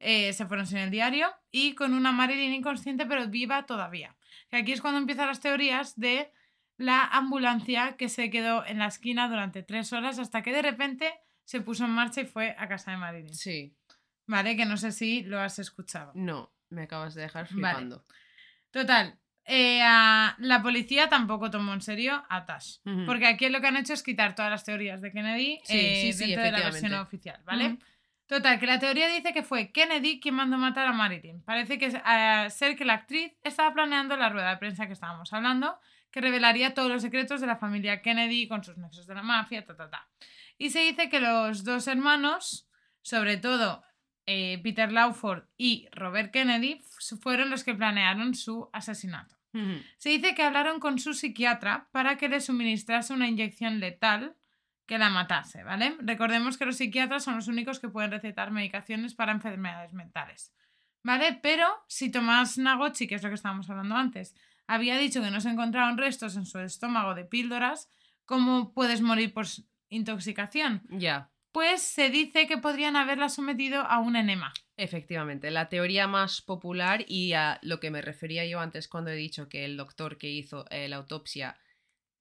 eh, se fueron sin el diario y con una Marilyn inconsciente pero viva todavía. Que aquí es cuando empiezan las teorías de la ambulancia que se quedó en la esquina durante tres horas hasta que de repente se puso en marcha y fue a casa de Marilyn. Sí. Vale, que no sé si lo has escuchado. No, me acabas de dejar Vale. flipando. Total, eh, a- la policía tampoco tomó en serio a Tash. Porque aquí lo que han hecho es quitar todas las teorías de Kennedy Sí, eh, sí, sí, dentro de la versión oficial, ¿vale? Total, que la teoría dice que fue Kennedy quien mandó matar a Marilyn. Parece que eh, ser que la actriz estaba planeando la rueda de prensa que estábamos hablando, que revelaría todos los secretos de la familia Kennedy con sus nexos de la mafia, ta, ta, ta. Y se dice que los dos hermanos, sobre todo eh, Peter Lawford y Robert Kennedy, fueron los que planearon su asesinato. Se dice que hablaron con su psiquiatra para que le suministrase una inyección letal que la matase, ¿vale? Recordemos que los psiquiatras son los únicos que pueden recetar medicaciones para enfermedades mentales, ¿vale? Pero si Tomás Nagochi, que es lo que estábamos hablando antes, había dicho que no se encontraban restos en su estómago de píldoras, ¿cómo puedes morir por intoxicación? Ya. Pues se dice que podrían haberla sometido a un enema. Efectivamente, la teoría más popular y a lo que me refería yo antes cuando he dicho que el doctor que hizo eh, la autopsia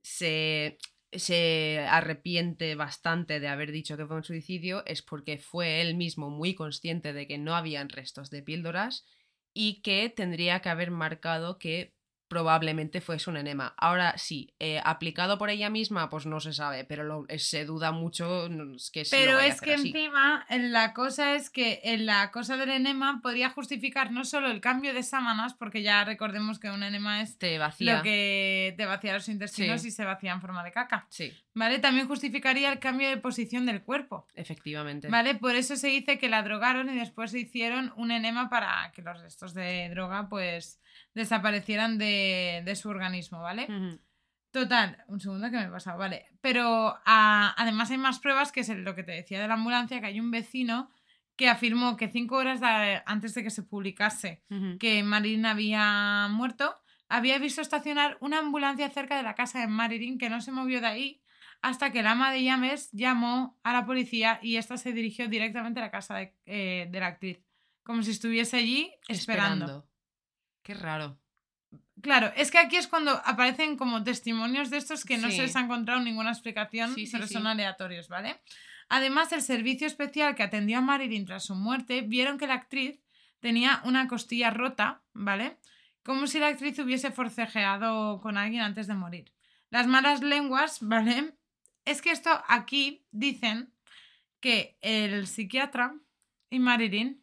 se, se arrepiente bastante de haber dicho que fue un suicidio es porque fue él mismo muy consciente de que no habían restos de píldoras y que tendría que haber marcado que probablemente fuese un enema. Ahora sí, eh, aplicado por ella misma, pues no se sabe, pero lo- eh, se duda mucho que sí lo Pero a es hacer que así. encima en la cosa es que en la cosa del enema podría justificar no solo el cambio de sábanas, porque ya recordemos que un enema es te vacía. lo que te vacía los intestinos Sí. y se vacía en forma de caca. Sí, ¿Vale? También justificaría el cambio de posición del cuerpo. efectivamente. ¿Vale? Por eso se dice que la drogaron y después se hicieron un enema para que los restos de droga pues desaparecieran de, de su organismo, ¿vale? Total, un segundo que me he pasado, vale. Pero además hay más pruebas, que es lo que te decía de la ambulancia, que hay un vecino que afirmó que cinco horas de- antes de que se publicase que Marilyn había muerto, había visto estacionar una ambulancia cerca de la casa de Marilyn que no se movió de ahí hasta que el ama de llaves llamó a la policía y esta se dirigió directamente a la casa de, eh, de la actriz, como si estuviese allí esperando. Qué raro. Claro, es que aquí es cuando aparecen como testimonios de estos que no Sí. se les ha encontrado ninguna explicación, Sí, sí, pero son aleatorios, ¿vale? Además, el servicio especial que atendió a Marilyn tras su muerte vieron que la actriz tenía una costilla rota, ¿vale? Como si la actriz hubiese forcejeado con alguien antes de morir. Las malas lenguas, ¿vale? Es que esto aquí dicen que el psiquiatra y Marilyn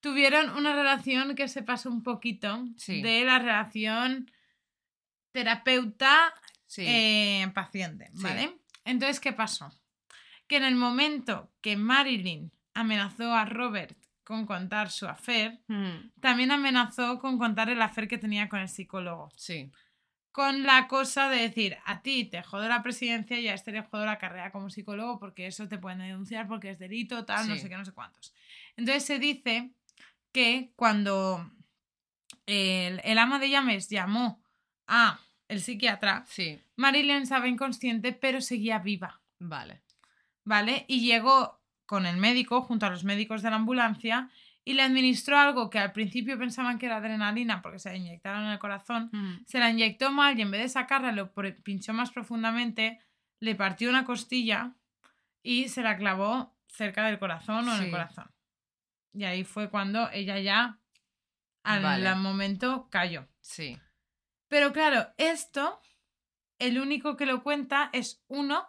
tuvieron una relación que se pasó un poquito Sí. de la relación terapeuta Sí. eh, paciente, Sí. ¿vale? Entonces, ¿qué pasó? Que en el momento que Marilyn amenazó a Robert con contar su affair, Mm, también amenazó con contar el affair que tenía con el psicólogo. sí. Con la cosa de decir, a ti te jodo la presidencia y a este le jodo la carrera como psicólogo porque eso te pueden denunciar porque es delito, tal, no sé qué, no sé cuántos. Entonces se dice que cuando el, el ama de llaves llamó a el psiquiatra, Sí. Marilyn estaba inconsciente pero seguía viva, Vale. ¿vale? Y llegó con el médico, junto a los médicos de la ambulancia, y le administró algo que al principio pensaban que era adrenalina porque se la inyectaron en el corazón, Mm, se la inyectó mal y en vez de sacarla lo pinchó más profundamente, le partió una costilla y se la clavó cerca del corazón o en el corazón. Y ahí fue cuando ella ya al Vale. momento cayó. Sí. Pero claro, esto, el único que lo cuenta es uno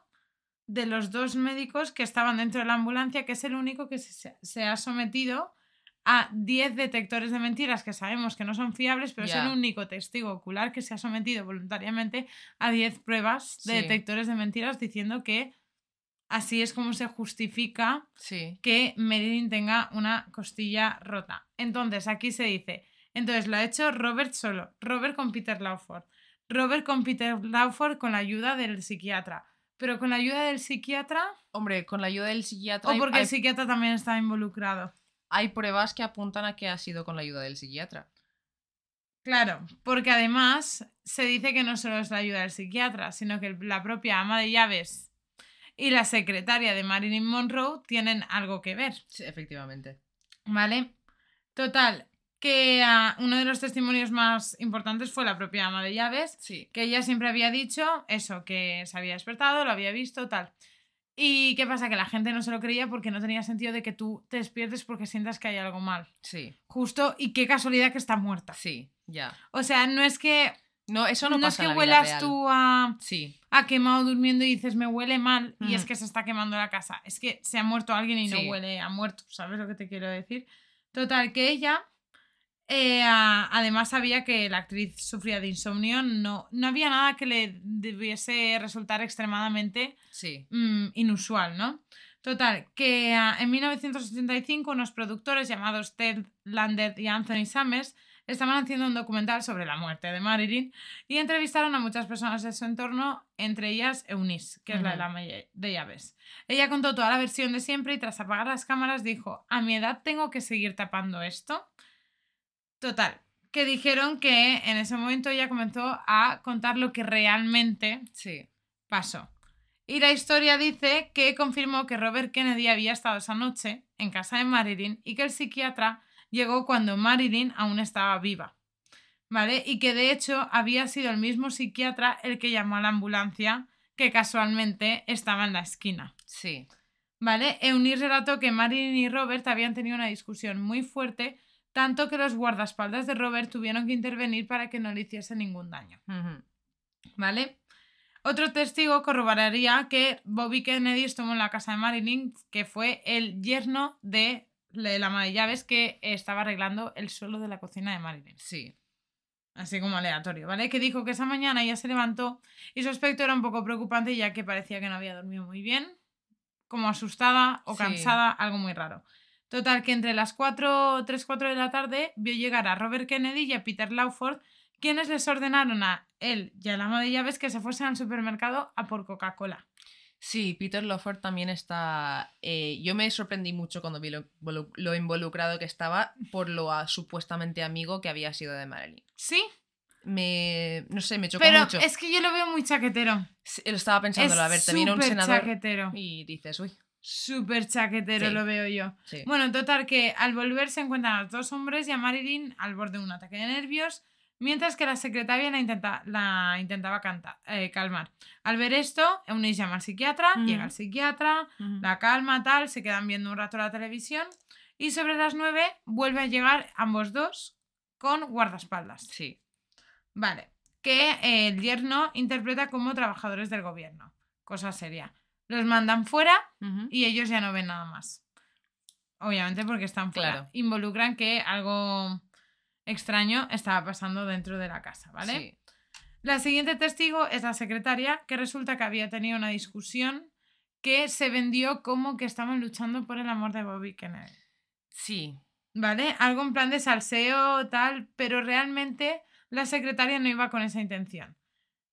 de los dos médicos que estaban dentro de la ambulancia, que es el único que se, se ha sometido a 10 detectores de mentiras que sabemos que no son fiables, pero es el único testigo ocular que se ha sometido voluntariamente a 10 pruebas de Sí. detectores de mentiras diciendo que así es como se justifica Sí. que Marilyn tenga una costilla rota. Entonces, aquí se dice, entonces lo ha hecho Robert solo, Robert con Peter Lawford, Robert con Peter Lawford con la ayuda del psiquiatra, pero con la ayuda del psiquiatra Hombre, con la ayuda del psiquiatra o porque hay, el psiquiatra también está involucrado. hay pruebas que apuntan a que ha sido con la ayuda del psiquiatra. Claro, porque además se dice que no solo es la ayuda del psiquiatra, sino que la propia ama de llaves y la secretaria de Marilyn Monroe tienen algo que ver. Sí, efectivamente. ¿Vale? Total, que ah, uno de los testimonios más importantes fue la propia ama de llaves, Sí. que ella siempre había dicho eso, que se había despertado, lo había visto, tal. ¿Y qué pasa? Que la gente no se lo creía porque no tenía sentido de que tú te despiertes porque sientas que hay algo mal. Sí. Justo, y qué casualidad que está muerta. Sí. Ya. O sea, no es que No, eso no, no, es pasa que huelas tú a, Sí. a quemado durmiendo y dices me huele mal y es Ujú. que se está quemando la casa. Es que se ha muerto alguien y Sí. no huele a muerto, ¿sabes lo que te quiero decir? Total, que ella eh, además sabía que la actriz sufría de insomnio, no, no había nada que le debiese resultar extremadamente Sí. mm, inusual, ¿no? Total, que ah, en 1985 unos productores llamados Ted Lander y Anthony Summers estaban haciendo un documental sobre la muerte de Marilyn y entrevistaron a muchas personas de su entorno, entre ellas Eunice, que es la de la de llaves. Ella contó toda la versión de siempre y tras apagar las cámaras dijo, a mi edad tengo que seguir tapando esto. Total, que dijeron que en ese momento ella comenzó a contar lo que realmente Sí. pasó. Y la historia dice que confirmó que Robert Kennedy había estado esa noche en casa de Marilyn y que el psiquiatra llegó cuando Marilyn aún estaba viva. ¿Vale? Y que de hecho había sido el mismo psiquiatra el que llamó a la ambulancia que casualmente estaba en la esquina. Sí. ¿Vale? Eunice relató que Marilyn y Robert habían tenido una discusión muy fuerte, tanto que los guardaespaldas de Robert tuvieron que intervenir para que no le hiciese ningún daño. ¿Vale? Otro testigo corroboraría que Bobby Kennedy estuvo en la casa de Marilyn, que fue el yerno de la ama de llaves que estaba arreglando el suelo de la cocina de Marilyn. Sí. Así como aleatorio, ¿vale? Que dijo que esa mañana ella se levantó y su aspecto era un poco preocupante ya que parecía que no había dormido muy bien, como asustada o Sí. cansada, algo muy raro. Total, que entre las 4, 3, 4 de la tarde vio llegar a Robert Kennedy y a Peter Lawford, quienes les ordenaron a él y al ama de llaves que se fuesen al supermercado a por Coca-Cola. Sí, Peter Lawford también está. eh, yo me sorprendí mucho cuando vi lo, volu- lo involucrado que estaba por lo supuestamente amigo que había sido de Marilyn. Sí, Me. No sé, me chocó pero mucho. es que yo lo veo muy chaquetero. Sí, Lo estaba pensando, a ver, te viene un senador chaquetero. y dices, uy. Súper chaquetero Sí. lo veo yo. Sí. Bueno, total, que al volver se encuentran a los dos hombres y a Marilyn al borde de un ataque de nervios, mientras que la secretaria la, intenta- la intentaba canta- eh, calmar. Al ver esto, Eunice llama al psiquiatra, llega el psiquiatra, la calma, tal, se quedan viendo un rato la televisión y sobre las nueve vuelve a llegar ambos dos con guardaespaldas. Sí. Vale, que eh, el yerno interpreta como trabajadores del gobierno. Cosa seria. Los mandan fuera y ellos ya no ven nada más. Obviamente porque están fuera. Claro. Involucran que algo extraño estaba pasando dentro de la casa, ¿vale? Sí. La siguiente testigo es la secretaria, que resulta que había tenido una discusión que se vendió como que estaban luchando por el amor de Bobby Kennedy. Sí. ¿Vale? Algo en plan de salseo, tal, pero realmente la secretaria no iba con esa intención.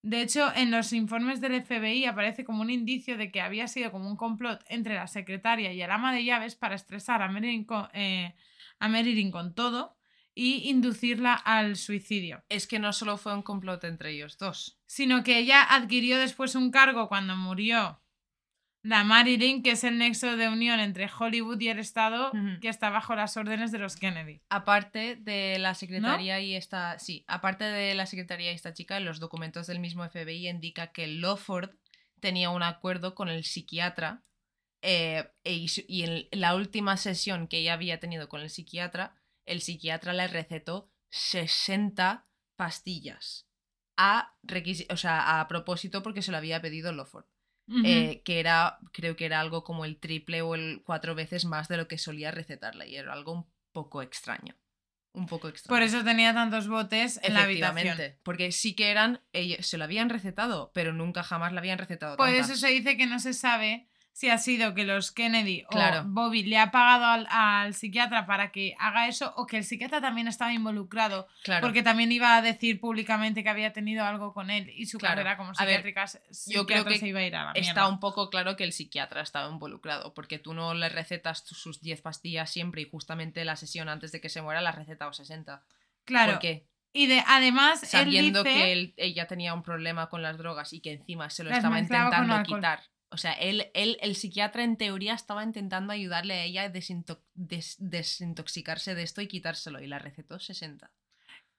De hecho, en los informes del FBI aparece como un indicio de que había sido como un complot entre la secretaria y el ama de llaves para estresar a Marilyn con, eh, a Marilyn con todo y inducirla al suicidio. Es que no solo fue un complot entre ellos dos. Sino que ella adquirió después un cargo cuando murió la Marilyn, que es el nexo de unión entre Hollywood y el Estado, que está bajo las órdenes de los Kennedy. Aparte de la secretaría y esta. Sí, aparte de la secretaría y esta chica, los documentos del mismo FBI indica que Lawford tenía un acuerdo con el psiquiatra. eh, e y en la última sesión que ella había tenido con el psiquiatra, el psiquiatra le recetó 60 pastillas. A, o sea, a propósito porque se lo había pedido Lawford. Ujú. eh, que era, creo que era algo como el triple o el cuatro veces más de lo que solía recetarle y era algo un poco extraño. Un poco extraño. Por eso tenía tantos botes en la habitación. Porque sí que eran, ellos se lo habían recetado, pero nunca jamás le habían recetado Por tantas. eso se dice que no se sabe si ha sido que los Kennedy Claro. o Bobby le ha pagado al, al psiquiatra para que haga eso o que el psiquiatra también estaba involucrado Claro. porque también iba a decir públicamente que había tenido algo con él y su Claro. carrera como ver, psiquiátrica yo creo que se iba a ir a la Está mierda. un poco claro que el psiquiatra estaba involucrado, porque tú no le recetas sus 10 pastillas siempre y justamente la sesión antes de que se muera la has recetado 60. Claro. ¿Por qué? Y de, además, Sabiendo él dice, que él- ella tenía un problema con las drogas y que encima se lo estaba intentando quitar. O sea, él, él, el psiquiatra en teoría estaba intentando ayudarle a ella a desinto- des- desintoxicarse de esto y quitárselo y la recetó 60.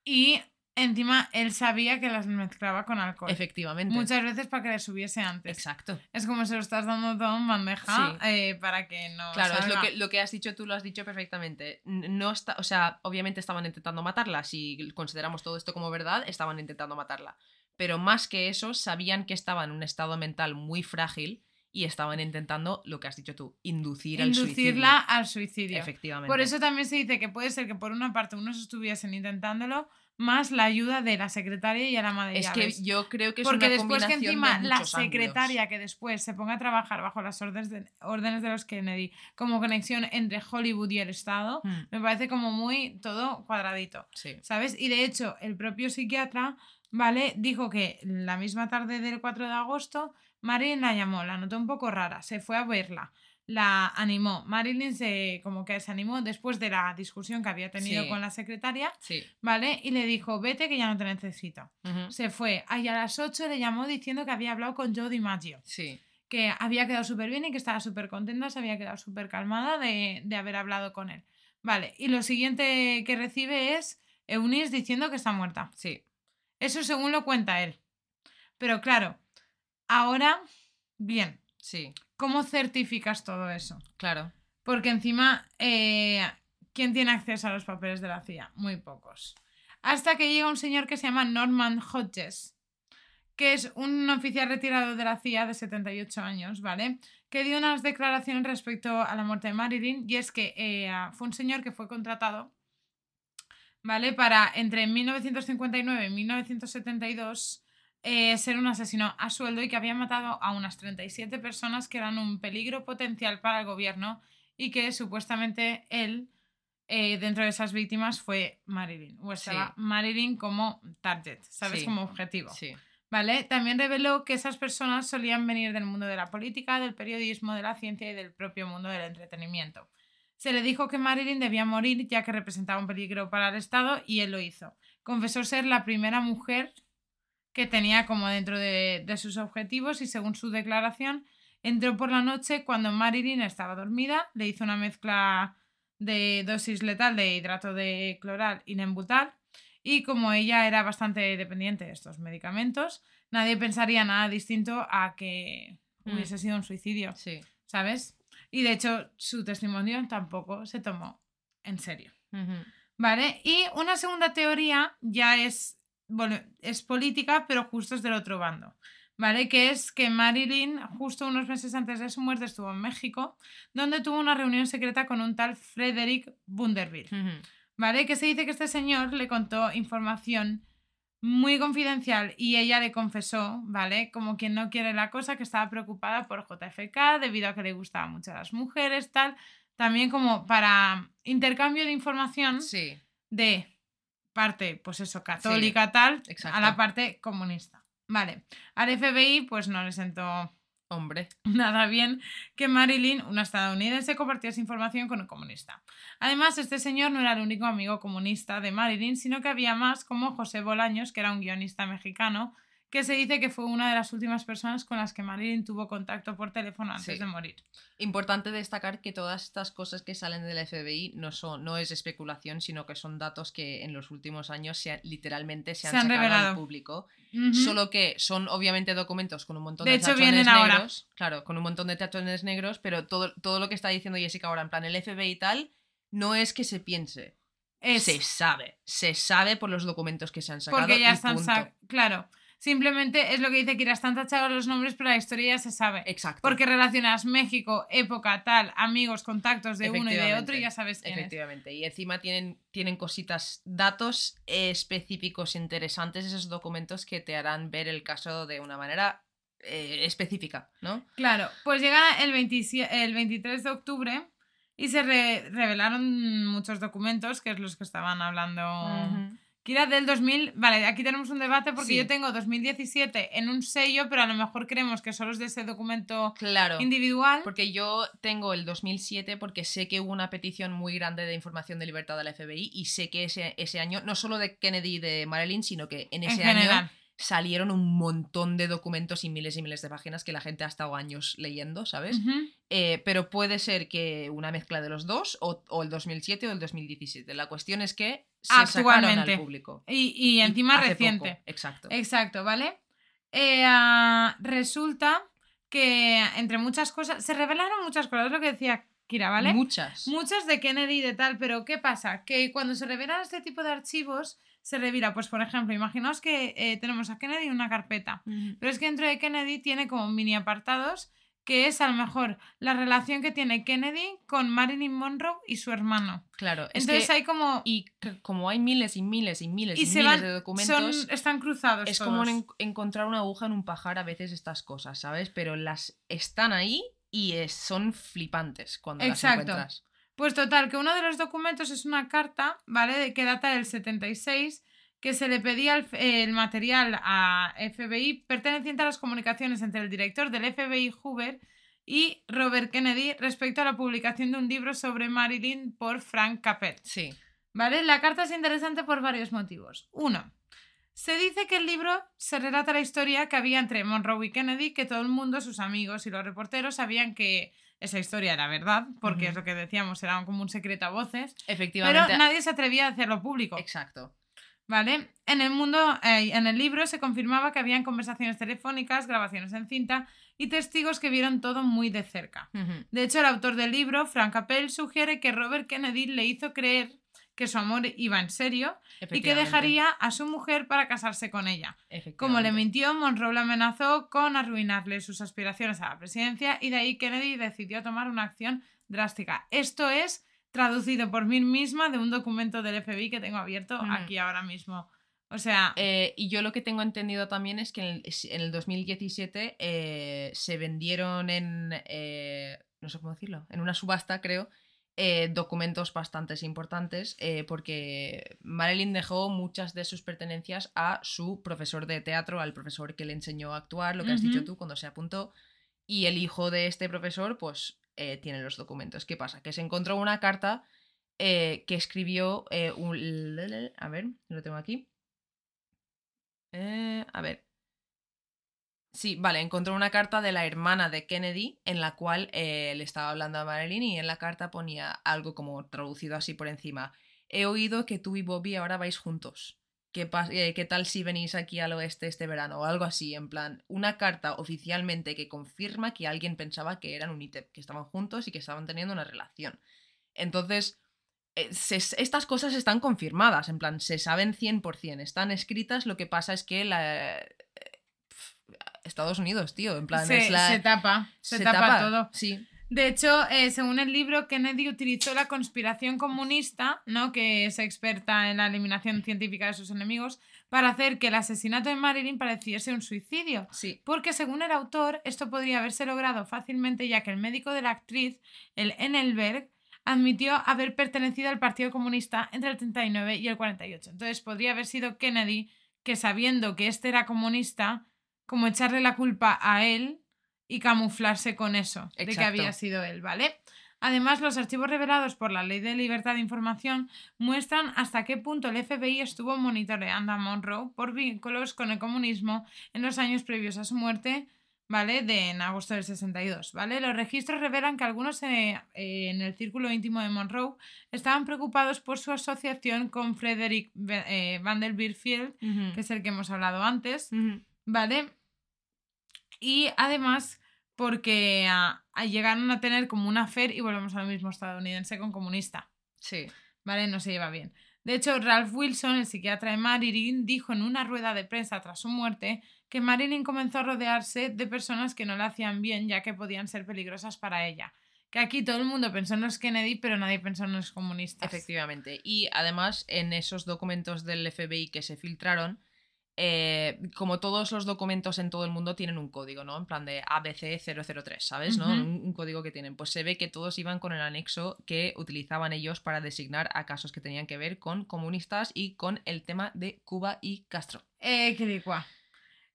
y encima él sabía que las mezclaba con alcohol. Efectivamente. Muchas veces para que le subiese antes. Exacto. Es como se lo estás dando todo en bandeja Sí. eh, para que no. Claro, es lo salga. que, lo que has dicho tú, lo has dicho perfectamente. No está, o sea, obviamente estaban intentando matarla. Si consideramos todo esto como verdad, estaban intentando matarla. Pero más que eso, sabían que estaba en un estado mental muy frágil y estaban intentando, lo que has dicho tú, inducir al suicidio. Inducirla al suicidio. Efectivamente. Por eso también se dice que puede ser que por una parte unos estuviesen intentándolo, más la ayuda de la secretaria y el ama de es que yo creo que es Porque una después que encima de la secretaria ángulos. que después se ponga a trabajar bajo las órdenes de, órdenes de los Kennedy como conexión entre Hollywood y el Estado, Mm, me parece como muy todo cuadradito. sí. ¿Sabes? Y de hecho, el propio psiquiatra, ¿vale? Dijo que la misma tarde del 4 de agosto, Marilyn la llamó, la notó un poco rara, se fue a verla, la animó. Marilyn se como que se animó después de la discusión que había tenido Sí. con la secretaria, Sí. ¿vale? Y le dijo, vete que ya no te necesito. Se fue. Y a las 8 le llamó diciendo que había hablado con Joe DiMaggio, Sí. que había quedado súper bien y que estaba súper contenta, se había quedado súper calmada de, de haber hablado con él. Vale, y lo siguiente que recibe es Eunice diciendo que está muerta. Sí. Eso según lo cuenta él. Pero claro, ahora, bien, Sí. ¿cómo certificas todo eso? Claro. Porque encima, eh, ¿quién tiene acceso a los papeles de la CIA? Muy pocos. Hasta que llega un señor que se llama Norman Hodges, que es un oficial retirado de la CIA de 78 años, ¿vale? Que dio unas declaraciones respecto a la muerte de Marilyn, y es que eh, fue un señor que fue contratado, ¿vale? Para entre 1959 y 1972 eh, ser un asesino a sueldo y que había matado a unas 37 personas que eran un peligro potencial para el gobierno y que supuestamente él, eh, dentro de esas víctimas, fue Marilyn. O estaba Sí. Marilyn como target, ¿sabes? Sí. Como objetivo. Sí. ¿Vale? También reveló que esas personas solían venir del mundo de la política, del periodismo, de la ciencia y del propio mundo del entretenimiento. Se le dijo que Marilyn debía morir ya que representaba un peligro para el Estado y él lo hizo. Confesó ser la primera mujer que tenía como dentro de, de sus objetivos y según su declaración entró por la noche cuando Marilyn estaba dormida, le hizo una mezcla de dosis letal de hidrato de cloral y nembutal y como ella era bastante dependiente de estos medicamentos, nadie pensaría nada distinto a que Mm. hubiese sido un suicidio, Sí. ¿sabes? Y de hecho su testimonio tampoco se tomó en serio. ¿Vale? Y una segunda teoría ya es, bueno, es política, pero justo es del otro bando. ¿vale? Que es que Marilyn, justo unos meses antes de su muerte, estuvo en México, donde tuvo una reunión secreta con un tal Frederick Bunderville. ¿vale? Que se dice que este señor le contó información muy confidencial y ella le confesó, ¿vale? Como quien no quiere la cosa, que estaba preocupada por JFK debido a que le gustaban mucho a las mujeres, tal. También como para intercambio de información Sí, de parte, pues eso, católica, tal, a exacto. la parte comunista. Vale. Al FBI, pues no le sentó hombre. nada bien que Marilyn, una estadounidense, compartiese información con un comunista. Además, este señor no era el único amigo comunista de Marilyn, sino que había más como José Bolaños, que era un guionista mexicano, que se dice que fue una de las últimas personas con las que Marilyn tuvo contacto por teléfono antes Sí. de morir. Importante destacar que todas estas cosas que salen del FBI no son no es especulación, sino que son datos que en los últimos años se literalmente se han, Se han sacado revelado. al público. Solo que son obviamente documentos con un montón De de, hecho, vienen ahora. negros. Claro, con un montón de tachones negros, pero todo, todo lo que está diciendo Jessica ahora, en plan el FBI y tal, no es que se piense. Es Se sabe. Se sabe por los documentos que se han sacado. porque ya están... Claro. Simplemente es lo que dice que están tachados los nombres, pero la historia ya se sabe. Exacto. Porque relacionas México, época, tal, amigos, contactos de uno y de otro y ya sabes quién es. Efectivamente. Y encima tienen, tienen cositas, datos específicos interesantes, esos documentos que te harán ver el caso de una manera eh, específica, ¿no? Claro, pues llega el, 27 el 23 de octubre y se re- revelaron muchos documentos, que es los que estaban hablando. Kira del 2000, vale, aquí tenemos un debate porque Sí. yo tengo 2017 en un sello, pero a lo mejor creemos que solo es de ese documento Claro. individual. Porque yo tengo el 2007 porque sé que hubo una petición muy grande de información de libertad del FBI y sé que ese, ese año, no solo de Kennedy y de Marilyn, sino que en ese año salieron un montón de documentos y miles y miles de páginas que la gente ha estado años leyendo, ¿sabes? Eh, pero puede ser que una mezcla de los dos, o, o el 2007 o el 2017. La cuestión es que se sacaron Actualmente. al público. Y, y encima reciente. poco, Exacto. Exacto, ¿vale? Eh, ah, resulta que entre muchas cosas, se revelaron muchas cosas, es lo que decía Kira, ¿vale? Muchas. Muchas de Kennedy y de tal, pero ¿qué pasa? Que cuando se revelan este tipo de archivos, se revela, pues por ejemplo, imaginaos que eh, tenemos a Kennedy en una carpeta, pero es que dentro de Kennedy tiene como mini apartados que es a lo mejor la relación que tiene Kennedy con Marilyn Monroe y su hermano. Claro. es Entonces que- hay como... Y como hay miles y miles y miles y, y se miles van... de documentos, son- están cruzados es todos. como en- encontrar una aguja en un pajar a veces estas cosas, ¿sabes? Pero las están ahí y es- son flipantes cuando Exacto. las encuentras. Pues total, que uno de los documentos es una carta, ¿vale? De que data del 76, que se le pedía el, el material a FBI perteneciente a las comunicaciones entre el director del FBI Hoover y Robert Kennedy respecto a la publicación de un libro sobre Marilyn por Frank Capel. Sí. ¿Vale? La carta es interesante por varios motivos. Uno, se dice que el libro se relata la historia que había entre Monroe y Kennedy, que todo el mundo, sus amigos y los reporteros sabían que esa historia era verdad, porque es lo que decíamos, era como un secreto a voces, pero Efectivamente. nadie se atrevía a hacerlo público. Exacto. ¿Vale? En el mundo, eh, en el libro se confirmaba que habían conversaciones telefónicas, grabaciones en cinta y testigos que vieron todo muy de cerca. De hecho, el autor del libro, Frank Appel, sugiere que Robert Kennedy le hizo creer que su amor iba en serio y que dejaría a su mujer para casarse con ella. Como le mintió, Monroe le amenazó con arruinarle sus aspiraciones a la presidencia y de ahí Kennedy decidió tomar una acción drástica. Esto es traducido por mí misma de un documento del FBI que tengo abierto aquí ahora mismo. O sea, Eh, y yo lo que tengo entendido también es que en el, es- en el 2017 eh, se vendieron en, eh, no sé cómo decirlo, en una subasta creo, documentos bastante importantes eh, porque Marilyn dejó muchas de sus pertenencias a su profesor de teatro, al profesor que le enseñó a actuar, lo que has dicho tú cuando se apuntó, y el hijo de este profesor pues eh, tiene los documentos. ¿Qué pasa? Que se encontró una carta eh, que escribió eh, un... A ver, lo tengo aquí. A ver. Sí, vale, encontró una carta de la hermana de Kennedy en la cual le estaba hablando a Marilyn y en la carta ponía algo como traducido así por encima. He oído que tú y Bobby ahora vais juntos. ¿Qué, eh, ¿Qué tal si venís aquí al oeste este verano? O algo así, en plan, una carta oficialmente que confirma que alguien pensaba que eran un ITEP, que estaban juntos y que estaban teniendo una relación. Entonces, eh, se- estas cosas están confirmadas, en plan, se saben 100%, están escritas, lo que pasa es que la... eh, Estados Unidos, tío. En plan, se, es la... se tapa, se, tapa, todo. Sí. De hecho, eh, según el libro, Kennedy utilizó la conspiración comunista, ¿no? que es experta en la eliminación científica de sus enemigos, para hacer que el asesinato de Marilyn pareciese un suicidio. Sí. Porque según el autor, esto podría haberse logrado fácilmente ya que el médico de la actriz, el Engelberg, admitió haber pertenecido al Partido Comunista entre el 39 y el 48. Entonces podría haber sido Kennedy que sabiendo que este era comunista, como echarle la culpa a él y camuflarse con eso, de que había sido él, ¿vale? Además, los archivos revelados por la Ley de Libertad de Información muestran hasta qué punto el FBI estuvo monitoreando a Monroe por vínculos con el comunismo en los años previos a su muerte, ¿vale? De en agosto del 62, ¿vale? Los registros revelan que algunos eh, eh, en el círculo íntimo de Monroe estaban preocupados por su asociación con Frederick eh, Vanderbilt Field, que es el que hemos hablado antes. ¿vale? Y además porque ah, ah, llegaron a tener como una fer y volvemos a lo mismo estadounidense con comunista, Sí. ¿vale? No se lleva bien. De hecho, Ralph Wilson, el psiquiatra de Marilyn, dijo en una rueda de prensa tras su muerte que Marilyn comenzó a rodearse de personas que no le hacían bien ya que podían ser peligrosas para ella. Que aquí todo el mundo pensó en los Kennedy, pero nadie pensó en los comunistas. Efectivamente. Y además, en esos documentos del FBI que se filtraron, eh, como todos los documentos en todo el mundo tienen un código, ¿no? En plan de ABC003, ¿sabes? ¿no? Ujú. un, un código que tienen. Pues se ve que todos iban con el anexo que utilizaban ellos para designar a casos que tenían que ver con comunistas y con el tema de Cuba y Castro. Eh, licua.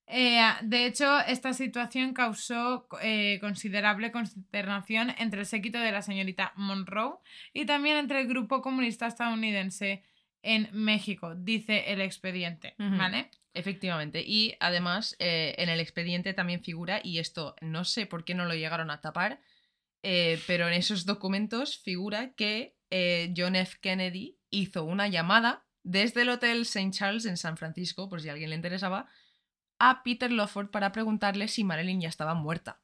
Eh, de hecho, esta situación causó eh, considerable consternación entre el séquito de la señorita Monroe y también entre el grupo comunista estadounidense en México, dice el expediente. ¿vale? Efectivamente. Y además, eh, en el expediente también figura, y esto no sé por qué no lo llegaron a tapar, eh, pero en esos documentos figura que eh, John F. Kennedy hizo una llamada desde el Hotel St. Charles en San Francisco, por si a alguien le interesaba, a Peter Lawford para preguntarle si Marilyn ya estaba muerta.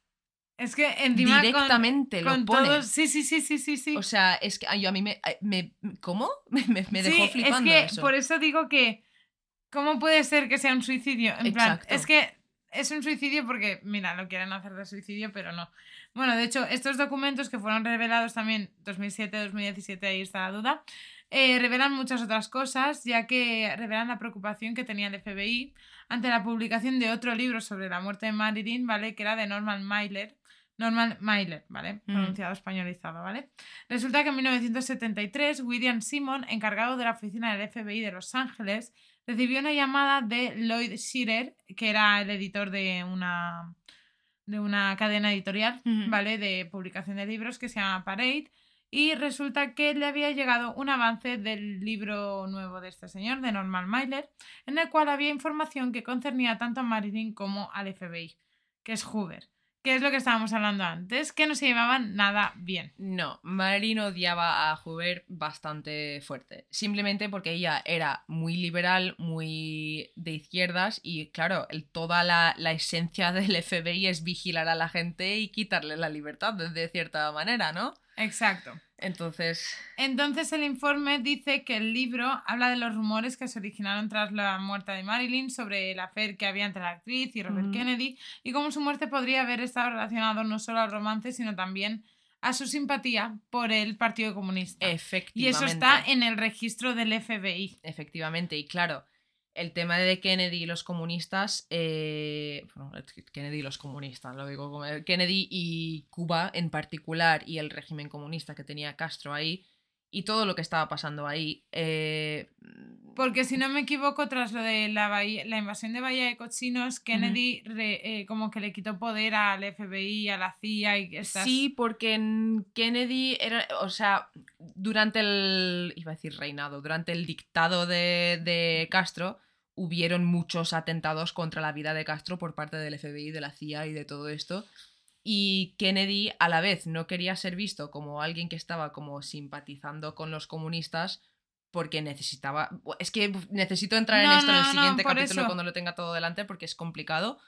Es que encima con- Directamente con, lo pone. todos- Sí, sí, sí, sí, sí, sí. O sea, es que yo a mí me... me- ¿Cómo? Me, dejó Sí, flipando es que eso. por eso digo que ¿cómo puede ser que sea un suicidio? En plan, es que es un suicidio porque, mira, lo quieren hacer de suicidio, pero no. Bueno, de hecho, estos documentos que fueron revelados también 2007-2017, ahí está la duda, eh, revelan muchas otras cosas, ya que revelan la preocupación que tenía el FBI ante la publicación de otro libro sobre la muerte de Marilyn, ¿vale? Que era de Norman Mailer. Norman Mailer, ¿vale? Mm. Pronunciado españolizado, ¿vale? Resulta que en 1973, William Simon, encargado de la oficina del FBI de Los Ángeles, recibió una llamada de Lloyd Shearer, que era el editor de una, de una cadena editorial. ¿vale? De publicación de libros que se llama Parade. Y resulta que le había llegado un avance del libro nuevo de este señor, de Norman Mailer, en el cual había información que concernía tanto a Marilyn como al FBI, que es Hoover, que es lo que estábamos hablando antes, que no se llevaban nada bien. No, Marilyn odiaba a Hoover bastante fuerte. Simplemente porque ella era muy liberal, muy de izquierdas y, claro, el- toda la, la esencia del FBI es vigilar a la gente y quitarle la libertad de, de cierta manera, ¿no? Exacto. Entonces, Entonces el informe dice que el libro habla de los rumores que se originaron tras la muerte de Marilyn sobre el afer que había entre la actriz y Robert. Kennedy y cómo su muerte podría haber estado relacionado no solo al romance sino también a su simpatía por el Partido Comunista. Y efectivamente. eso está en el registro del FBI. Efectivamente, y claro, el tema de Kennedy y los comunistas, eh, bueno, Kennedy y los comunistas, lo digo como Kennedy y Cuba en particular y el régimen comunista que tenía Castro ahí y todo lo que estaba pasando ahí. eh, Porque si no me equivoco, tras lo de la, bahía- la invasión de Bahía de Cochinos, Kennedy re- eh, como que le quitó poder al FBI, a la CIA y estas... Sí, porque en Kennedy era, o sea, durante el, iba a decir reinado, durante el dictado de, de Castro, hubieron muchos atentados contra la vida de Castro por parte del FBI, de la CIA y de todo esto. Y Kennedy a la vez no quería ser visto como alguien que estaba como simpatizando con los comunistas porque necesitaba... Es que necesito entrar en No, esto en el no, siguiente capítulo eso. cuando lo tenga todo delante porque es complicado,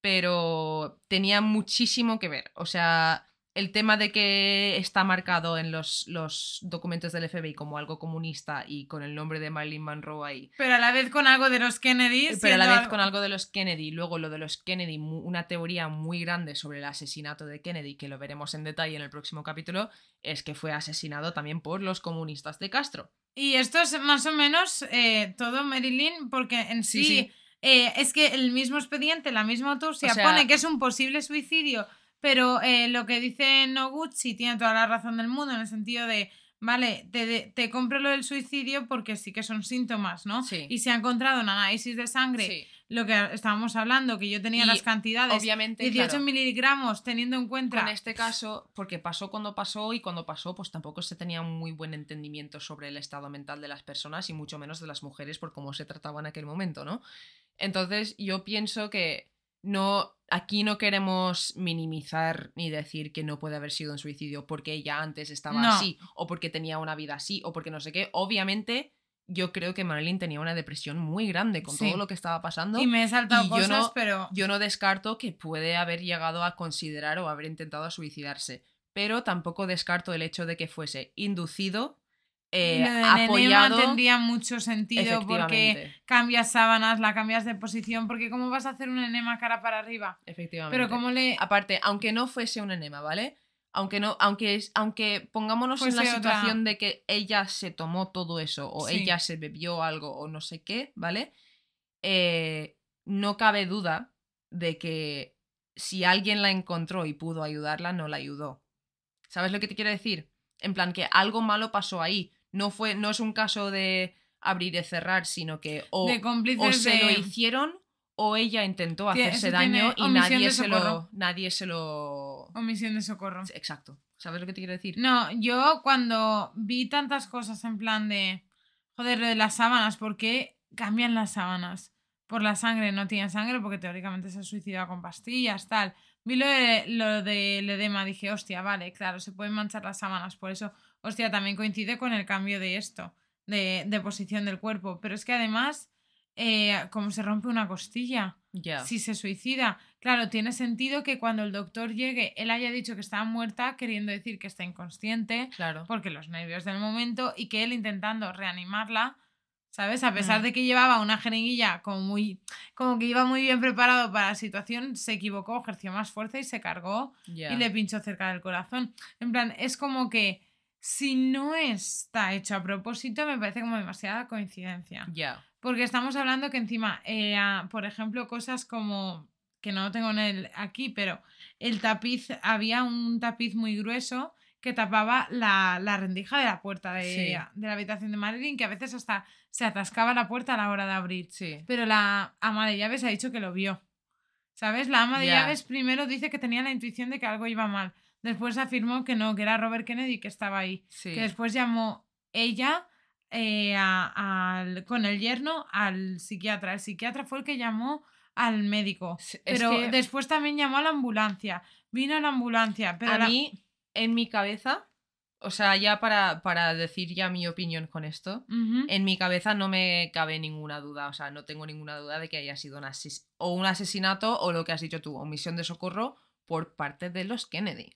pero tenía muchísimo que ver. O sea, el tema de que está marcado en los, los documentos del FBI como algo comunista y con el nombre de Marilyn Monroe ahí, Pero a la vez con algo de los Kennedy. pero a la vez algo- con algo de los Kennedy, luego lo de los Kennedy, una teoría muy grande sobre el asesinato de Kennedy, que lo veremos en detalle en el próximo capítulo, es que fue asesinado también por los comunistas de Castro. Y esto es más o menos eh, todo Marilyn, porque en Sí, sí, sí. eh, es que el mismo expediente, la misma autopsia, O sea- pone que es un posible suicidio, pero eh, lo que dice Noguchi tiene toda la razón del mundo en el sentido de, vale, te, te compro lo del suicidio porque sí que son síntomas, ¿no? Sí. Y se ha encontrado un análisis de sangre, Sí. lo que estábamos hablando, que yo tenía Y las cantidades, Obviamente, 18 claro, miligramos, teniendo en cuenta... con este caso, porque pasó cuando pasó y cuando pasó, pues tampoco se tenía un muy buen entendimiento sobre el estado mental de las personas y mucho menos de las mujeres por cómo se trataba en aquel momento, ¿no? Entonces, yo pienso que no, aquí no queremos minimizar ni decir que no puede haber sido un suicidio porque ella antes estaba No. así o porque tenía una vida así o porque no sé qué. Obviamente, yo creo que Marilyn tenía una depresión muy grande con Sí. todo lo que estaba pasando. Y me he saltado y yo cosas, no- pero... Yo no descarto que puede haber llegado a considerar o haber intentado suicidarse, pero tampoco descarto el hecho de que fuese inducido, eh, apoyado. tendría mucho sentido porque cambias sábanas, la cambias de posición, porque ¿cómo vas a hacer un enema cara para arriba? efectivamente. Pero como le... Aparte, aunque no fuese un enema, ¿vale? Aunque no, aunque, aunque pongámonos en la otra- situación de que ella se tomó todo eso, o Sí. ella se bebió algo, o no sé qué, ¿vale? Eh, no cabe duda de que si alguien la encontró y pudo ayudarla, no la ayudó. ¿Sabes lo que te quiero decir? En plan, que algo malo pasó ahí. No fue, no es un caso de abrir y cerrar, sino que o, de o se de... lo hicieron o ella intentó hacerse daño tiene y nadie se lo nadie se lo Omisión de socorro. exacto sabes lo que te quiero decir No, yo cuando vi tantas cosas en plan de... Joder, lo de las sábanas, ¿por qué cambian las sábanas? Por la sangre, no tienen sangre porque teóricamente se ha suicidado con pastillas, tal. Vi lo, de, lo del edema, dije, hostia, vale, claro, se pueden manchar las sábanas, por eso, hostia, también coincide con el cambio de esto, de, de posición del cuerpo. Pero es que además, eh, como se rompe una costilla, ya. si se suicida, claro, tiene sentido que cuando el doctor llegue, él haya dicho que estaba muerta, queriendo decir que está inconsciente, claro. porque los nervios del momento, y que él intentando reanimarla, ¿sabes? A pesar Mm. de que llevaba una jeringuilla como muy, como que iba muy bien preparado para la situación, se equivocó, ejerció más fuerza y se cargó y le pinchó cerca del corazón. En plan, es como que si no está hecho a propósito, me parece como demasiada coincidencia. ya Porque estamos hablando que encima, eh, por ejemplo, cosas como, que no tengo en el, aquí, pero el tapiz, había un tapiz muy grueso que tapaba la, la rendija de la puerta de, Sí. de la habitación de Marilyn, que a veces hasta se atascaba la puerta a la hora de abrir. sí Pero la ama de llaves ha dicho que lo vio. ¿Sabes? La ama de llaves primero dice que tenía la intuición de que algo iba mal. Después afirmó que no, que era Robert Kennedy que estaba ahí sí que después llamó ella eh, a- al- con el yerno al psiquiatra. El psiquiatra fue el que llamó al médico. Es Pero que después también llamó a la ambulancia. Vino a la ambulancia. Pero a la- mí en mi cabeza o sea ya para, para decir ya mi opinión con esto en mi cabeza no me cabe ninguna duda, o sea, no tengo ninguna duda de que haya sido un ases- o un asesinato o lo que has dicho tú, omisión de socorro por parte de los Kennedy.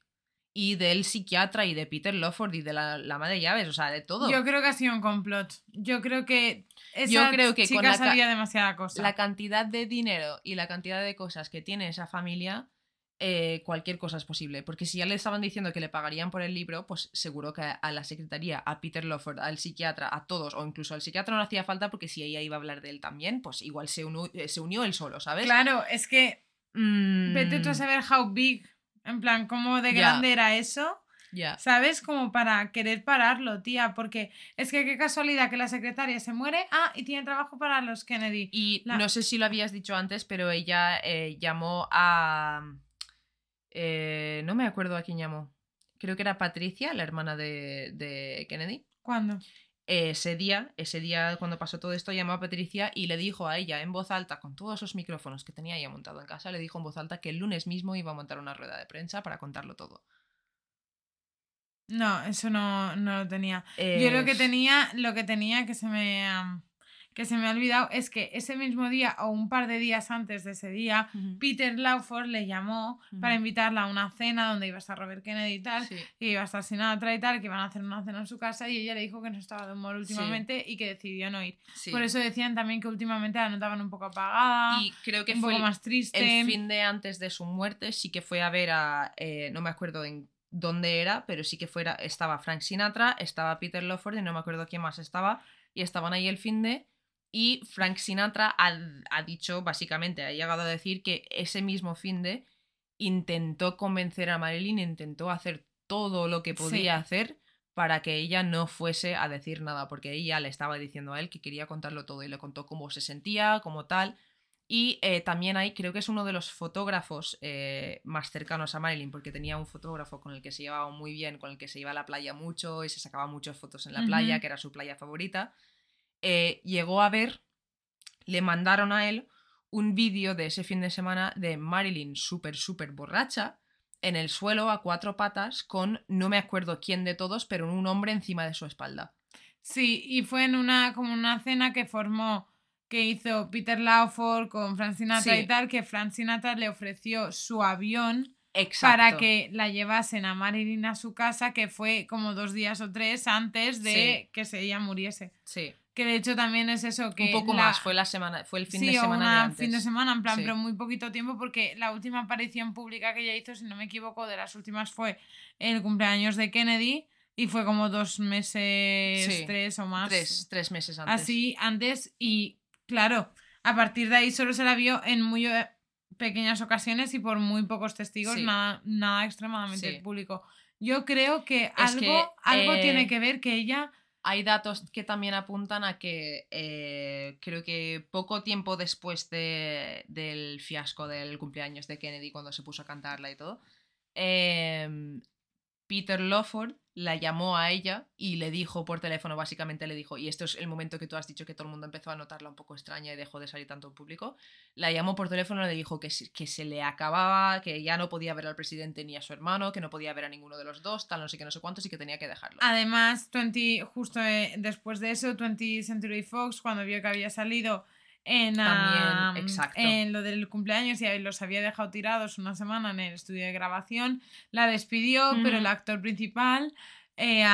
Y del psiquiatra y de Peter Lawford y de la, la ama de llaves, o sea, de todo. Yo creo que ha sido un complot. Yo creo que esa Yo creo que chica con la ca- sabía demasiada cosa. La cantidad de dinero y la cantidad de cosas que tiene esa familia, eh, cualquier cosa es posible. Porque si ya le estaban diciendo que le pagarían por el libro, pues seguro que a la secretaría, a Peter Lawford, al psiquiatra, a todos, o incluso al psiquiatra no le hacía falta porque si ella iba a hablar de él también, pues igual se, unu- eh, se unió él solo, ¿sabes? Claro, es que Mm, vete tú a saber how big, en plan, cómo de grande era eso. ya. ¿Sabes? Como para querer pararlo, tía. Porque es que qué casualidad que la secretaria se muere. Ah, y tiene trabajo para los Kennedy. Y La- no sé si lo habías dicho antes, pero ella eh, llamó a... eh, no me acuerdo a quién llamó. Creo que era Patricia, la hermana de, de Kennedy. ¿Cuándo? ese día, ese día cuando pasó todo esto, llamó a Patricia y le dijo a ella en voz alta, con todos los micrófonos que tenía ya montado en casa, le dijo en voz alta que el lunes mismo iba a montar una rueda de prensa para contarlo todo. No, eso no, no lo tenía. Yo lo que tenía, lo que tenía que se me. Que se me ha olvidado es que ese mismo día o un par de días antes de ese día. Peter Lawford le llamó para invitarla a una cena donde iba a estar Robert Kennedy y tal, Sí. y iba a estar Sinatra y tal, que iban a hacer una cena en su casa y ella le dijo que no estaba de humor últimamente y que decidió no ir. Sí. Por eso decían también que últimamente la notaban un poco apagada, Y creo que un fue poco el- más triste. el fin de antes de su muerte sí que fue a ver a eh, no me acuerdo en dónde era pero sí que fuera estaba Frank Sinatra estaba Peter Lawford y no me acuerdo quién más estaba y estaban ahí el fin de y Frank Sinatra ha, ha dicho básicamente ha llegado a decir que ese mismo fin de intentó convencer a Marilyn intentó hacer todo lo que podía Sí. hacer para que ella no fuese a decir nada, porque ella le estaba diciendo a él que quería contarlo todo y le contó cómo se sentía, como tal. Y eh, también hay, creo que es uno de los fotógrafos eh, más cercanos a Marilyn, porque tenía un fotógrafo con el que se llevaba muy bien, con el que se iba a la playa mucho y se sacaba muchas fotos en la playa, que era su playa favorita. Eh, llegó a ver, le mandaron a él un vídeo de ese fin de semana de Marilyn súper, súper borracha en el suelo a cuatro patas con no me acuerdo quién de todos, pero un hombre encima de su espalda. Sí, y fue en una como una cena que formó que hizo Peter Lawford con Frank Sinatra Sí. y tal, que Frank Sinatra le ofreció su avión Exacto. para que la llevasen a Marilyn a su casa, que fue como dos días o tres antes de Sí. que se ella muriese. Sí, Que de hecho también es eso, que un poco la- más, fue la semana, fue el fin sí, de semana de antes. fin de semana, en plan, Sí. pero muy poquito tiempo, porque la última aparición pública que ella hizo, si no me equivoco, de las últimas fue el cumpleaños de Kennedy y fue como dos meses, Sí, tres o más. Tres, tres meses antes. Así antes y claro, a partir de ahí solo se la vio en muy eh, pequeñas ocasiones y por muy pocos testigos, Sí. nada, nada extremadamente Sí. público. Yo creo que Es algo, que, algo eh, tiene que ver que ella Hay datos que también apuntan a que eh, creo que poco tiempo después de- del fiasco del cumpleaños de Kennedy, cuando se puso a cantarla y todo, em, Peter Lawford la llamó a ella y le dijo por teléfono, básicamente le dijo, y esto es el momento que tú has dicho que todo el mundo empezó a notarla un poco extraña y dejó de salir tanto en público, la llamó por teléfono y le dijo que, que se le acababa, que ya no podía ver al presidente ni a su hermano, que no podía ver a ninguno de los dos, tal, no sé qué, no sé cuántos, y que tenía que dejarlo. Además, 20, justo eh, después de eso, 20 Century Fox, cuando vio que había salido en, También, exacto. en lo del cumpleaños y los había dejado tirados una semana en el estudio de grabación, la despidió, pero el actor principal eh,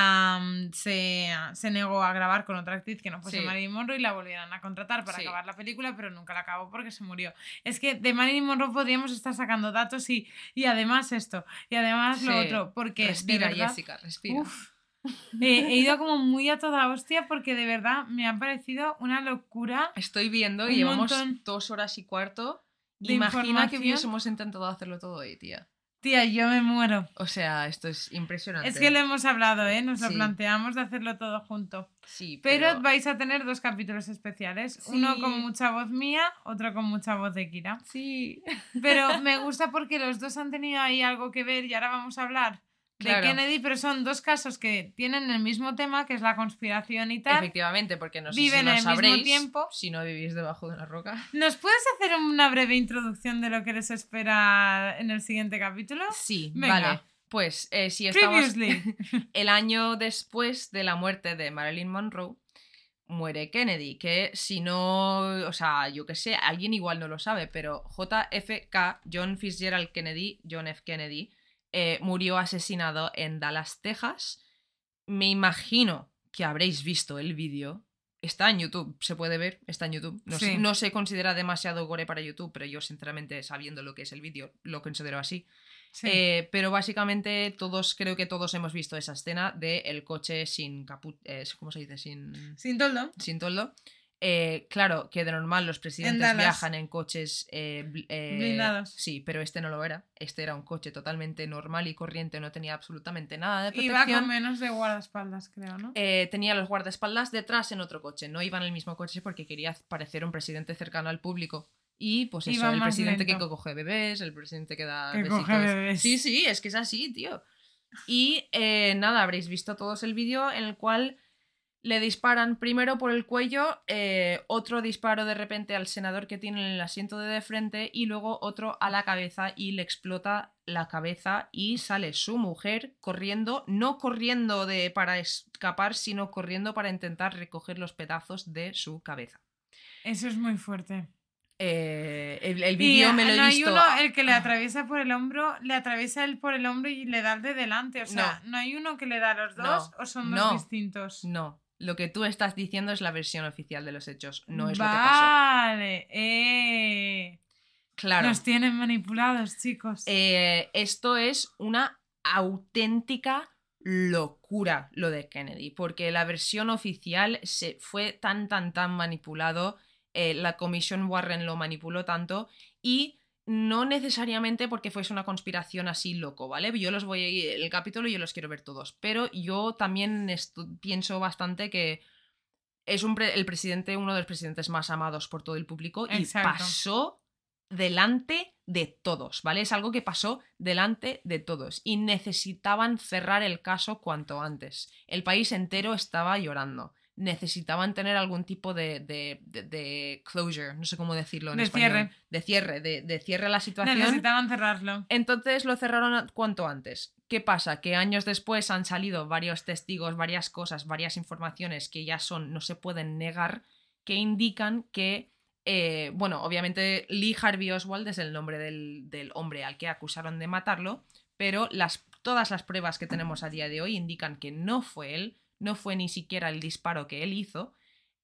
se, se negó a grabar con otra actriz que no fuese Sí. Marilyn Monroe y la volvieron a contratar para Sí. acabar la película, pero nunca la acabó porque se murió. Es que de Marilyn Monroe podríamos estar sacando datos y, y además esto, y además lo otro, porque Respira, verdad- Jessica, respira. Uf. Eh, he ido como muy a toda hostia porque de verdad me ha parecido una locura. Estoy viendo y llevamos dos horas y cuarto. Imagina que hubiésemos intentado hacerlo todo hoy, tía. Tía, yo me muero. O sea, esto es impresionante. Es que lo hemos hablado, ¿eh? Nos lo Sí. planteamos de hacerlo todo junto. Sí, Pero, pero... vais a tener dos capítulos especiales. Uno con mucha voz mía, otro con mucha voz de Kira. Sí. Pero me gusta porque los dos han tenido ahí algo que ver y ahora vamos a hablar de. Kennedy, pero son dos casos que tienen el mismo tema, que es la conspiración y tal. Efectivamente, porque no sé Viven si lo al mismo sabréis, tiempo. si no vivís debajo de una roca. ¿Nos puedes hacer una breve introducción de lo que les espera en el siguiente capítulo? Sí, Venga. vale. Pues eh, si estamos Previously. el año después de la muerte de Marilyn Monroe, muere Kennedy, que si no, o sea, yo que sé, alguien igual no lo sabe, pero JFK, John Fitzgerald Kennedy, John F. Kennedy, eh, murió asesinado en Dallas, Texas. Me imagino que habréis visto el vídeo. Está en YouTube, se puede ver, está en YouTube. No, Sí. no se considera demasiado gore para YouTube, pero yo sinceramente, sabiendo lo que es el vídeo, lo considero así. Sí. Eh, pero básicamente todos, creo que todos hemos visto esa escena de el coche sin caput, eh, ¿cómo se dice? Sin, Sin toldo. sin toldo. Eh, claro que de normal los presidentes viajan en coches eh, eh, Blindados. Sí, pero este no lo era. Este era un coche totalmente normal y corriente, no tenía absolutamente nada de Iba protección. con menos de guardaespaldas, creo, ¿no? Eh, tenía los guardaespaldas detrás en otro coche. No iba en el mismo coche porque quería parecer un presidente cercano al público. Y pues eso, Iba el presidente lento. que coge bebés, el presidente que da Que besitos. coge bebés. Sí, sí, es que es así, tío. Y eh, nada, habréis visto todos el vídeo en el cual le disparan primero por el cuello, eh, otro disparo de repente al senador que tiene en el asiento de, de frente y luego otro a la cabeza y le explota la cabeza y sale su mujer corriendo, no corriendo de, para escapar, sino corriendo para intentar recoger los pedazos de su cabeza. Eso es muy fuerte. Eh, el el vídeo me lo he no hay uno, el que le Ah. atraviesa por el hombro, le atraviesa él por el hombro y le da el de delante. O sea, no, hay uno que le da a los No, dos o son dos distintos. No, lo que tú estás diciendo es la versión oficial de los hechos, no es lo que pasó. Vale, eh. Claro. Nos tienen manipulados, chicos. Eh, esto es una auténtica locura lo de Kennedy, porque la versión oficial se fue tan, tan, tan manipulado, eh, la comisión Warren lo manipuló tanto y no necesariamente porque fuese una conspiración así loco, ¿vale? Yo los voy a ir, el capítulo yo los quiero ver todos, pero yo también pienso bastante que es un pre- el presidente, uno de los presidentes más amados por todo el público y pasó delante de todos, ¿vale? Es algo que pasó delante de todos y necesitaban cerrar el caso cuanto antes. El país entero estaba llorando. Necesitaban tener algún tipo de, de, de- de closure, no sé cómo decirlo en De español. cierre. De cierre, de, cierre a la situación. Necesitaban cerrarlo. Entonces lo cerraron cuanto antes. ¿Qué pasa? Que años después han salido varios testigos, varias cosas, varias informaciones que ya son, no se pueden negar, que indican que, eh, bueno, obviamente Lee Harvey Oswald es el nombre del, del hombre al que acusaron de matarlo, pero las, todas las pruebas que tenemos a día de hoy indican que no fue él, no fue ni siquiera el disparo que él hizo.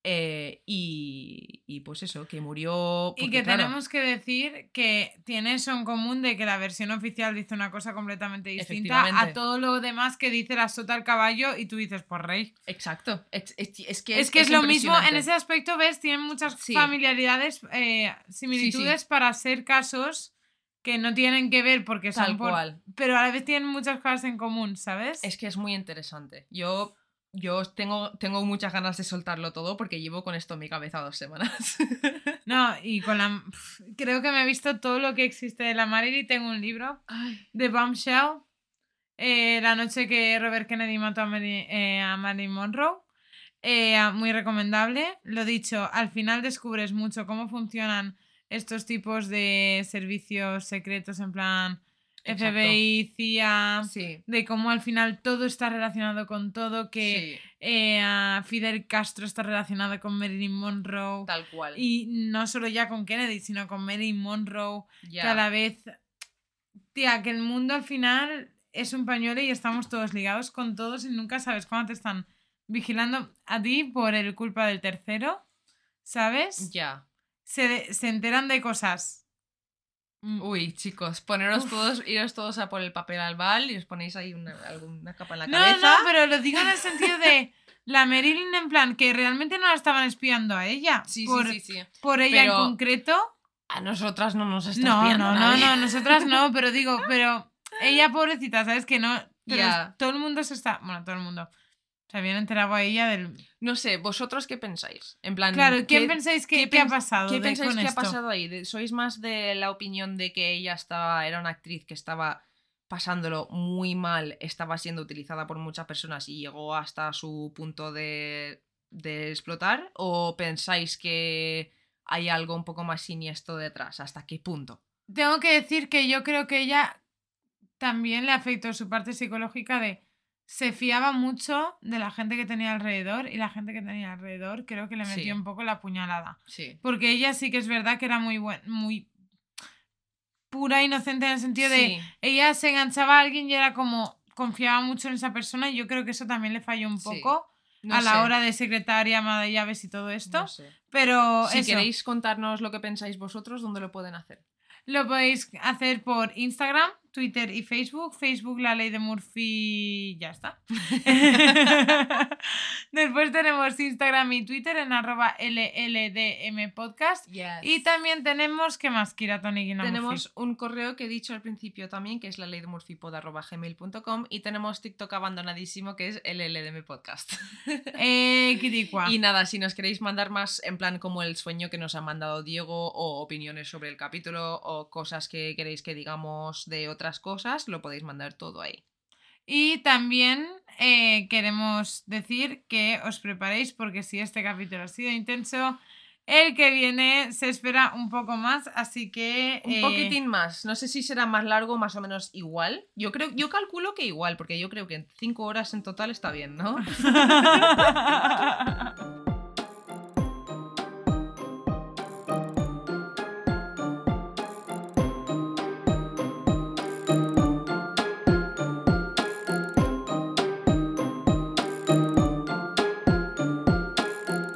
eh, y, y pues eso, que murió. Y que claro, tenemos que decir que tiene eso en común de que la versión oficial dice una cosa completamente distinta a todo lo demás que dice la sota al caballo y tú dices por rey. Exacto. Es, es- es que Es, que es, lo mismo, en ese aspecto, ves, tienen muchas Sí. familiaridades, eh, similitudes para ser casos que no tienen que ver porque son Tal por- cual. Pero a la vez tienen muchas cosas en común, ¿sabes? Es que es muy interesante. Yo, yo tengo, tengo muchas ganas de soltarlo todo porque llevo con esto en mi cabeza dos semanas. No, y con la... Creo que me he visto todo lo que existe de la Marilyn. Tengo un libro de Bombshell. eh, la noche que Robert Kennedy mató a, Mary- eh, a Marilyn Monroe. Eh, muy recomendable. Lo dicho, al final descubres mucho cómo funcionan estos tipos de servicios secretos en plan Exacto. FBI, CIA, Sí. de cómo al final todo está relacionado con todo, que sí, eh, Fidel Castro está relacionado con Marilyn Monroe. tal cual. Y no solo ya con Kennedy, sino con Marilyn Monroe, Ya. que a la vez, tía, que el mundo al final es un pañuelo y estamos todos ligados con todos y nunca sabes cuándo te están vigilando a ti por el culpa del tercero, ¿sabes? Ya. Se, se enteran de cosas. Mm, Uy, chicos, poneros Uf. todos, iros todos a por el papel al bal y os ponéis ahí una, alguna capa en la No, cabeza. no, pero lo digo en el sentido de la Marilyn en plan que realmente no la estaban espiando a ella. Sí, sí, por, sí, sí. por ella Pero- en concreto. A nosotras no nos está No, espiando no, no, nadie. no, nosotras no, pero digo, pero ella pobrecita, ¿sabes? Que no, pero todo el mundo se está, bueno, todo el mundo, se habían enterado a ella del... No sé, ¿vosotros qué pensáis? En plan, Claro, ¿quién ¿qué- pensáis que, qué ha pasado ¿Qué de- pensáis con que ha pasado ahí? ¿Sois más de la opinión de que ella estaba, era una actriz que estaba pasándolo muy mal, estaba siendo utilizada por muchas personas y llegó hasta su punto de, de explotar? ¿O pensáis que hay algo un poco más siniestro detrás? ¿Hasta qué punto? Tengo que decir que yo creo que ella también le afectó su parte psicológica de se fiaba mucho de la gente que tenía alrededor y la gente que tenía alrededor creo que le metió Sí. un poco la puñalada. Sí. Porque ella sí que es verdad que era muy buen, muy pura, inocente en el sentido de Sí, ella se enganchaba a alguien y era como confiaba mucho en esa persona y yo creo que eso también le falló un poco no a la hora de secretaria, ama de llaves y todo esto. no sé. Pero Si eso, queréis contarnos lo que pensáis vosotros, ¿dónde lo pueden hacer? lo podéis hacer por Instagram, Twitter y Facebook. Facebook, la ley de Murphy, ya está. Después tenemos Instagram y Twitter en arroba LLDM podcast. Y también tenemos, ¿qué más, Kira Tony Murphy? Tenemos un correo que he dicho al principio también, que es la ley de gmail.com y tenemos TikTok abandonadísimo, que es el LLDM Podcast. Eh, Kirikua. y nada, si nos queréis mandar más en plan como el sueño que nos ha mandado Diego o opiniones sobre el capítulo o cosas que queréis que digamos de otras cosas, lo podéis mandar todo ahí. Y también eh, queremos decir que os preparéis porque si este capítulo ha sido intenso, el que viene se espera un poco más, así que... Un eh, poquitín más. No sé si será más largo, más o menos igual. Yo creo, yo calculo que igual, porque yo creo que cinco horas en total está bien, ¿no?